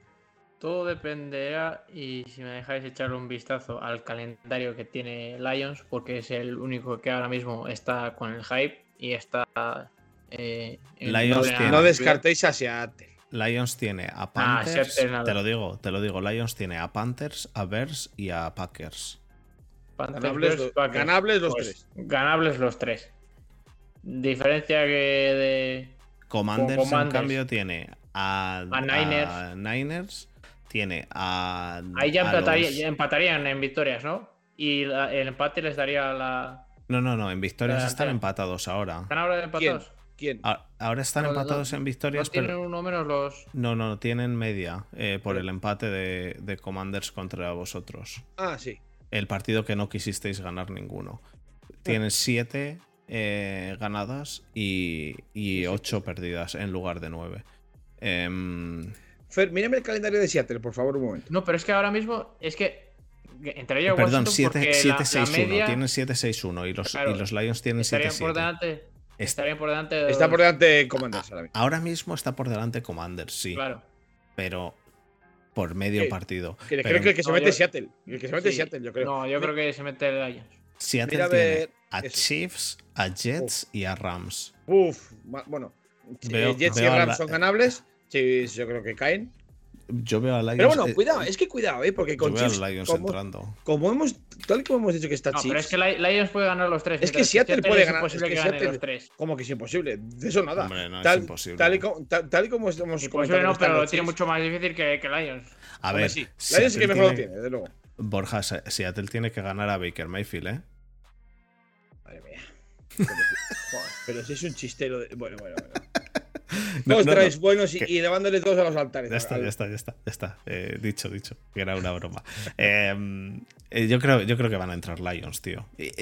Todo dependerá, y si me dejáis echarle un vistazo al calendario que tiene Lions, porque es el único que ahora mismo está con el hype y está. eh, Lions tiene- No descartéis a Seattle. Lions tiene a Ah, Panthers. Te lo digo, te lo digo. Lions tiene a Panthers, a Bears y a Packers. Panthers, Ganables, Bears, Packers. ganables los Pues, tres. Ganables los tres. Diferencia que de. Commanders, en cambio, tiene a, A Niners. a Niners, tiene a. Ahí ya, a empataría- los- ya empatarían en victorias, ¿no? Y la- el empate les daría la. No, no, no. En victorias están empatados ahora. ¿Están ahora empatados? ¿Quién? Ahora están No, no, empatados en ¿No victorias, tienen pero. uno menos los. No, no, tienen media eh, por el empate de, de Commanders contra vosotros. Ah, sí. El partido que no quisisteis ganar ninguno. Tienen siete eh, ganadas y, y ocho perdidas en lugar de nueve. Em, Fer, mírame el calendario de Seattle, por favor, un momento. No, pero es que ahora mismo. Es que. Perdón, porque la- la 7-6-1. media Tienen 7-6-1 y los, Claro, y los Lions tienen Estarían por 7-7. delante. Est- Estarían por delante de Está por delante de Commanders ahora mismo. Ahora mismo está por delante Commanders, sí. Claro. Pero por medio Sí, partido. Pero creo que el que se No, mete yo- es Seattle. El que se mete es Sí. Seattle, yo creo. No, yo creo que se mete el Lions. Seattle Mira a tiene a eso. Chiefs, a Jets y a Rams. Uf, bueno. Veo- eh, Jets y veo a Rams la- son ganables. Sí, yo creo que caen. Yo veo a Lions. Pero bueno, eh, cuidado, es que cuidado, ¿eh? Porque yo con veo a Chiefs, Lions como, entrando. como hemos, tal y como hemos dicho que está No, Chiefs, pero es que Li- Lions puede ganar los tres. Es que mientras Seattle puede es ganar, imposible es que que gane Seattle- los tres. como que es imposible. De eso nada. Hombre, no es tal, imposible. Tal y, como, tal, tal y como estamos Imposible comentando no, pero lo tiene Chiefs, mucho más difícil que, que Lions. A hombre, ver, sí. Lions sí Seattle que mejor lo tiene- tiene, desde luego. Borja, Se- Seattle tiene que ganar a Baker Mayfield, ¿eh? Madre mía. Pero si es un chistero. de- Bueno, bueno, bueno. No, no, traéis no, buenos y, que- y levándoles todos a los altares. Ya está, ya está, ya está, ya está. Eh, dicho, dicho, que era una broma. Eh, eh, yo, creo, yo creo que van a entrar Lions, tío. Eh,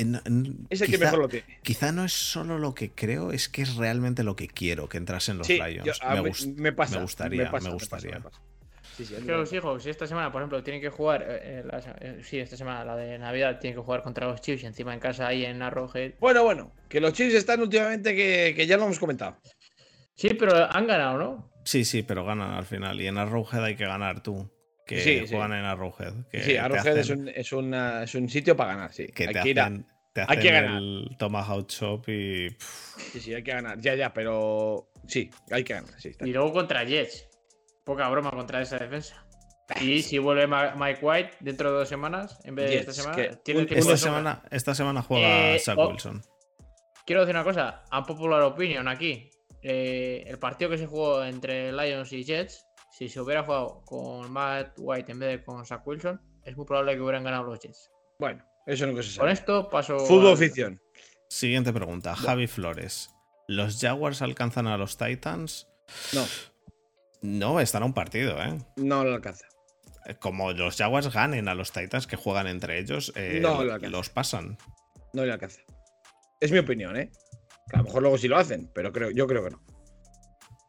Es el que quizá- mejor lo tiene. Quizá no es solo lo que creo, es que es realmente lo que quiero, que entrasen los Sí, Lions. yo- me, mí- gust- me pasa, me gustaría, me, pasa, gustaría. me pasa. Sí, sí, a Es que me los hijos, si esta semana, por ejemplo, tienen que jugar. eh, la eh, sí, esta semana, la de Navidad, tienen que jugar contra los Chiefs y encima en casa ahí en Arrowhead. Bueno, bueno, que los Chiefs están últimamente que, que ya lo hemos comentado. Sí, pero han ganado, ¿no? Sí, sí, pero ganan al final. Y en Arrowhead hay que ganar tú. Que Sí, sí. juegan en Arrowhead. Que sí, Arrowhead es, hacen- un, es, una- es un sitio para ganar, sí. que hay te que ir a- hacen, te hay que hacen ganar. el Tomahawk Chop y. pff, Sí, sí, hay que ganar. Ya, ya, pero sí, hay que ganar. Sí, está. Y luego contra Jets. Poca broma contra esa defensa. Y si vuelve Mike White dentro de dos semanas, en vez de esta semana, tiene un- que esta, semana, esta semana juega Eh, Zach oh. Wilson. Quiero decir una cosa, a popular opinion aquí. Eh, el partido que se jugó entre Lions y Jets, si se hubiera jugado con Matt White en vez de con Zach Wilson, es muy probable que hubieran ganado los Jets. Bueno, eso nunca se Con sabe. esto paso. Fútbol al- ficción. Siguiente pregunta. Javi Flores. ¿Los Jaguars alcanzan a los Titans? No, No, están a un partido, ¿eh? no lo alcanza. Como los Jaguars ganen a los Titans que juegan entre ellos, eh, No lo alcanza. los pasan. No le alcanza. Es mi opinión, ¿eh? Que a lo mejor luego sí lo hacen, pero creo, yo creo que no.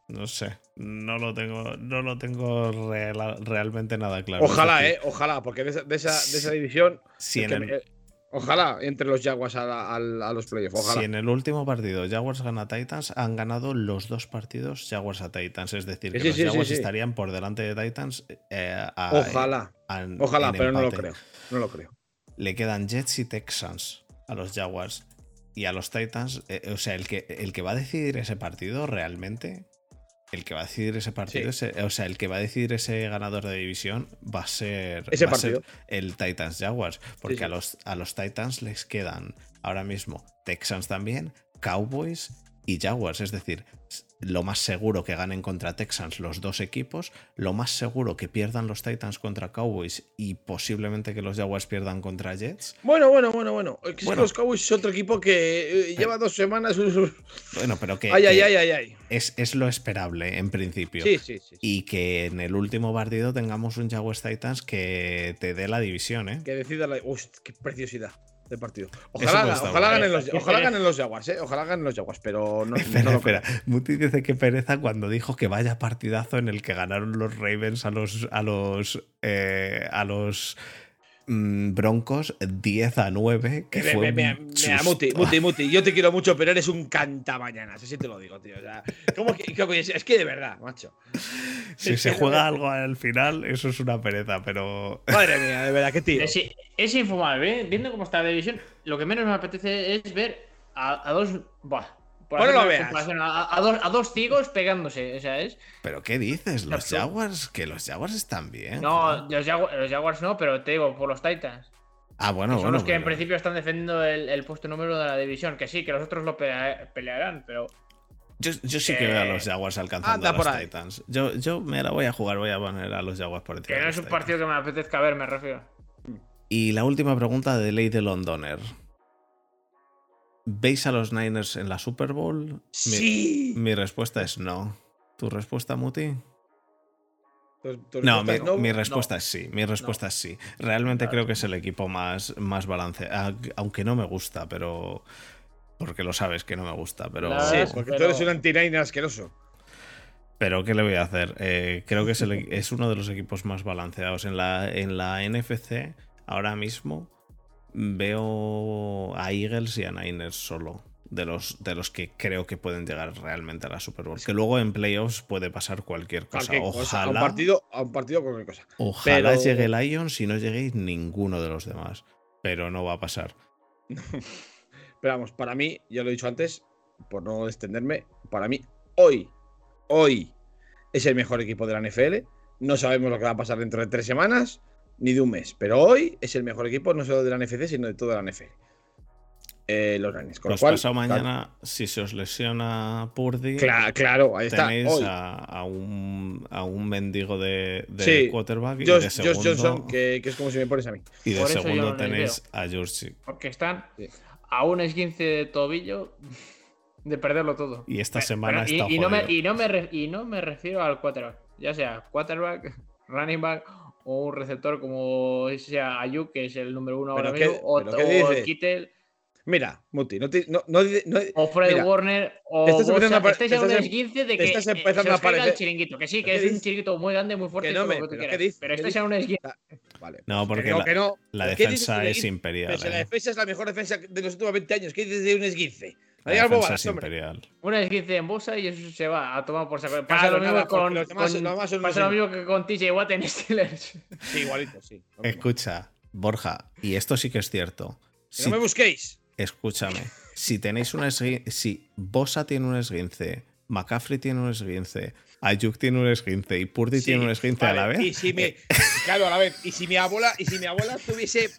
No sé. No lo tengo, no lo tengo real- realmente nada claro. Ojalá, ¿eh? Ojalá, porque de esa, de esa, de esa división. Si el en, que el, me- ojalá entre los Jaguars a, la- al- a los playoffs. Ojalá. si en el último partido Jaguars gana a Titans, han ganado los dos partidos Jaguars a Titans. Es decir, que Sí, los sí, Jaguars sí. estarían por delante de Titans. eh, a- Ojalá. a- Ojalá, pero no lo creo. No lo creo. Le quedan Jets y Texans a los Jaguars. Y a los Titans, eh, o sea, el que, el que va a decidir ese partido realmente, el que va a decidir ese partido, Sí. ese- o sea, el que va a decidir ese ganador de división va a ser, Ese va a ser partido. el Titans Jaguars. Porque sí. A, los, a los Titans les quedan ahora mismo Texans también, Cowboys y Jaguars. Es decir, lo más seguro que ganen contra Texans los dos equipos, lo más seguro que pierdan los Titans contra Cowboys y posiblemente que los Jaguars pierdan contra Jets. Bueno, bueno, bueno, bueno. Es que Bueno. los Cowboys es otro equipo que eh, lleva dos semanas. Bueno, pero que, Ay, ay, que ay, ay. Es, es lo esperable en principio. Sí, sí, sí. sí. Y que en el último partido tengamos un Jaguars Titans que te dé la división, ¿eh? Que decida la. Uf, qué preciosidad. Del partido. Ojalá, ojalá, ganen los, Qué ojalá ganen los Jaguars, ¿eh? Ojalá ganen los Jaguars, pero no, Espera, no lo espera. creo. Muti dice que pereza cuando dijo que vaya partidazo en el que ganaron los Ravens a los a los eh, a los Broncos 10 a 9. Que Me- fue me- me-. Muti, Muti, Muti, yo te quiero mucho, pero eres un cantamañanas, así te lo digo, tío. O sea, ¿cómo que, cómo que- es que de verdad, macho. Si se juega algo al final, eso es una pereza, pero. Madre mía, de verdad, qué tío. Es, es infumable, ¿eh? Viendo cómo está la división, lo que menos me apetece es ver a, a dos. Buah, por hacer lo veas. A, a dos, a dos ciegos pegándose, o sea, es. ¿Pero qué dices? Los. Jaguars, que los Jaguars están bien. No, los Jaguars, los Jaguars no, pero te digo, por los Titans. Ah, bueno, que son bueno. los que en pero- principio están defendiendo el, el puesto número de la división. Que sí, que los otros lo pelea- pelearán, pero. Yo, yo sí que veo a los Jaguars alcanzando a los ahí. Titans. Yo, yo me la voy a jugar, voy a poner a los Jaguars por encima. Que no es un Titans. partido que me apetezca ver, me refiero. Y la última pregunta de Ley de Londoner. ¿Veis a los Niners en la Super Bowl? Sí. Mi, respuesta es no. ¿Tu respuesta, Muti? Tu- tu No, mi, respuesta es mi respuesta es sí. Mi respuesta es sí. Realmente creo que es el equipo más, más balanceado. Aunque no me gusta, pero. Porque lo sabes que no me gusta, pero. Sí, porque pero- tú eres un anti asqueroso. Pero ¿qué le voy a hacer? Eh, creo que es, el- es uno de los equipos más balanceados. En la, en la NFC, ahora mismo, veo a Eagles y a Niners solo. De los, de los que creo que pueden llegar realmente a la Super Bowl. Que luego en playoffs puede pasar cualquier cosa. Cualquier cosa, a un Ojalá, partido, a un partido cualquier cosa. ojalá pero- llegue Lions y no llegue ninguno de los demás. Pero no va a pasar. Pero vamos, para mí, ya lo he dicho antes, por no extenderme, para mí, hoy, hoy es el mejor equipo de la NFL. No sabemos lo que va a pasar dentro de tres semanas ni de un mes, pero hoy es el mejor equipo no solo de la NFC, sino de toda la NFL. Eh, los Niners. Con Pues lo cual, pasado mañana, si se os lesiona Purdy, Claro, claro, ahí está. tenéis Hoy, a, a un, a un mendigo de, de Sí, quarterback y Josh, de Josh segundo, Johnson, que, que es como si me pones a mí. y de Por segundo no tenéis a George. Porque están Sí. a un esguince de tobillo de perderlo todo. Y esta semana pero- y, está y no me, y, no me y no me refiero al quarterback, ya sea quarterback, running back o un receptor como sea Ayuk, que es el número uno ¿Pero ahora qué- mismo, o, o? Kittel, Mira, Muti, no, te- no, no, no- o Fred mira, Warner, o te estás empezando Bosa. a pare- Estáis te a un estás em- esguince de que estás eh, empezando se a os caiga el chiringuito. Que sí, ¿Qué que es un dices? chiringuito muy grande, muy fuerte, Que no me- lo que tú pero ¿qué quieras. dices? Pero ¿Qué estáis a un esguince. Vale. No, porque que no, la, que no. la ¿Qué dices defensa de es imperial. Pero si la eh. defensa es la mejor defensa de los últimos 20 años. ¿Qué dices de un esguince? Bobadas, hombre. imperial. Un esguince en Bosa y eso se va a tomar por saco. Pasa Claro, lo mismo con, los demás- con- los demás son pasa lo mismo que con TJ Watt en Steelers. Sí, igualito, sí. Escucha, Borja, y esto sí que es cierto. Que Si- no me busquéis. escúchame, si tenéis un esguince, si Bosa tiene un esguince, McCaffrey tiene un esguince, Ayuk tiene un esguince y Purdy Sí, tiene un esguince a la vez, Y si me, claro, a la vez. Y si mi abuela, y si mi abuela tuviese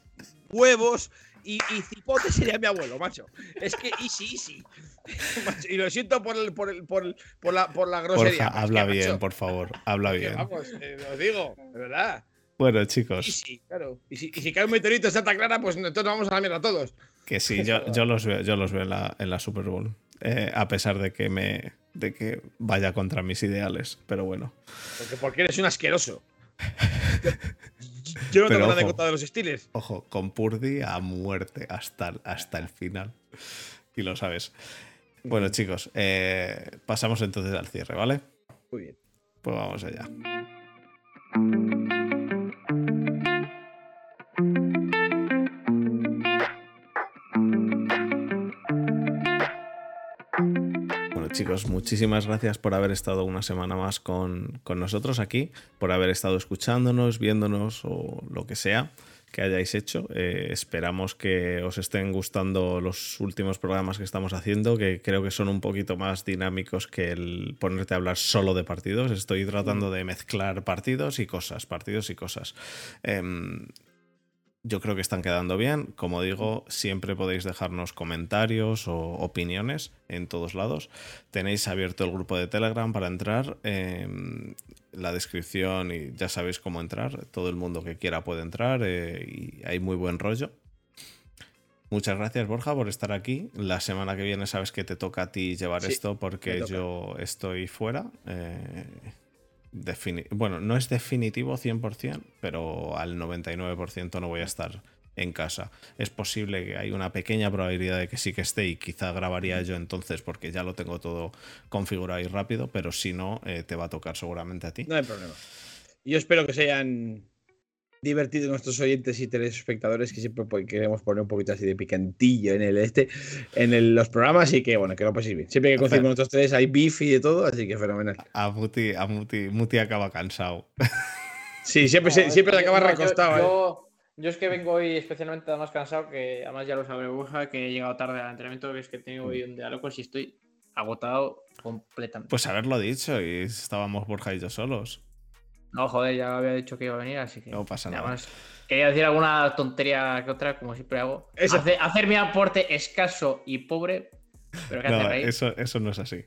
huevos y, y cipote sería mi abuelo, macho. Es que easy, easy. Macho, y lo siento por el, por el, por el- por la, por la grosería. Es habla que, bien, macho, por favor, habla bien. Vamos, eh, lo digo, de verdad. Bueno, chicos, Easy, claro. Y si, y si cae un meteorito en Santa Clara, pues entonces nos vamos a la mierda todos. que sí, yo, yo los veo, yo los veo en la, en la Super Bowl. eh, a pesar de que me de que vaya contra mis ideales. Pero bueno. Porque, porque eres un asqueroso. Yo, no Pero tengo nada en contra de los Steelers. Ojo, con Purdy a muerte hasta, hasta el final. Y lo sabes. Bueno, chicos, eh, pasamos entonces al cierre, ¿vale? Muy bien. Pues vamos allá. Chicos, muchísimas gracias por haber estado una semana más con, con nosotros aquí, por haber estado escuchándonos, viéndonos o lo que sea que hayáis hecho. Eh, esperamos que os estén gustando los últimos programas que estamos haciendo, que creo que son un poquito más dinámicos que el ponerte a hablar solo de partidos. Estoy tratando de mezclar partidos y cosas, partidos y cosas. Em, yo creo que están quedando bien. Como digo, siempre podéis dejarnos comentarios o opiniones en todos lados. Tenéis abierto el grupo de Telegram para entrar. em, la descripción y ya sabéis cómo entrar. Todo el mundo que quiera puede entrar eh, y hay muy buen rollo. Muchas gracias, Borja, por estar aquí. La semana que viene sabes que te toca a ti llevar Sí, esto porque yo estoy fuera. Eh, bueno, no es definitivo 100%, pero al 99% no voy a estar en casa. Es posible que hay una pequeña probabilidad de que sí que esté y quizá grabaría yo entonces porque ya lo tengo todo configurado y rápido, pero si no, eh, te va a tocar seguramente a ti. No hay problema. Yo espero que se divertido nuestros oyentes y telespectadores que siempre queremos poner un poquito así de picantillo en el este en los programas y que bueno que lo paséis bien. Siempre que coincidimos nosotros tres hay beef y de todo así que fenomenal. A Muti, a Muti, Muti acaba cansado. Sí siempre, se, siempre se acaba recostado yo, ¿eh? yo, es que vengo hoy especialmente más cansado que además ya lo sabré Burja que he llegado tarde al entrenamiento que es que he tenido hoy un día locos y estoy agotado completamente. Pues haberlo dicho y estábamos Borja y yo solos no, joder, ya había dicho que iba a venir, así que. No pasa nada. quería decir alguna tontería que otra, como siempre hago. Hacer, mi aporte escaso y pobre. Pero ¿qué no, eso, eso no es así.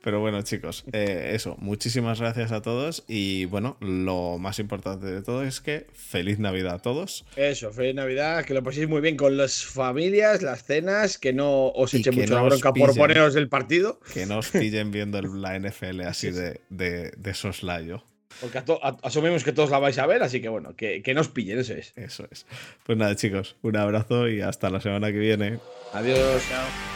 Pero bueno, chicos, eh, eso. Muchísimas gracias a todos. Y bueno, lo más importante de todo es que feliz Navidad a todos. Eso, feliz Navidad. Que lo paséis muy bien con las familias, las cenas. Que no os eche mucho la bronca por poneros del partido. Que no os pillen viendo la NFL así de, de, de soslayo. Porque asumimos que todos la vais a ver, así que bueno, que, que nos pillen, eso es. Eso es. Pues nada, chicos, un abrazo y hasta la semana que viene. Adiós. Chao.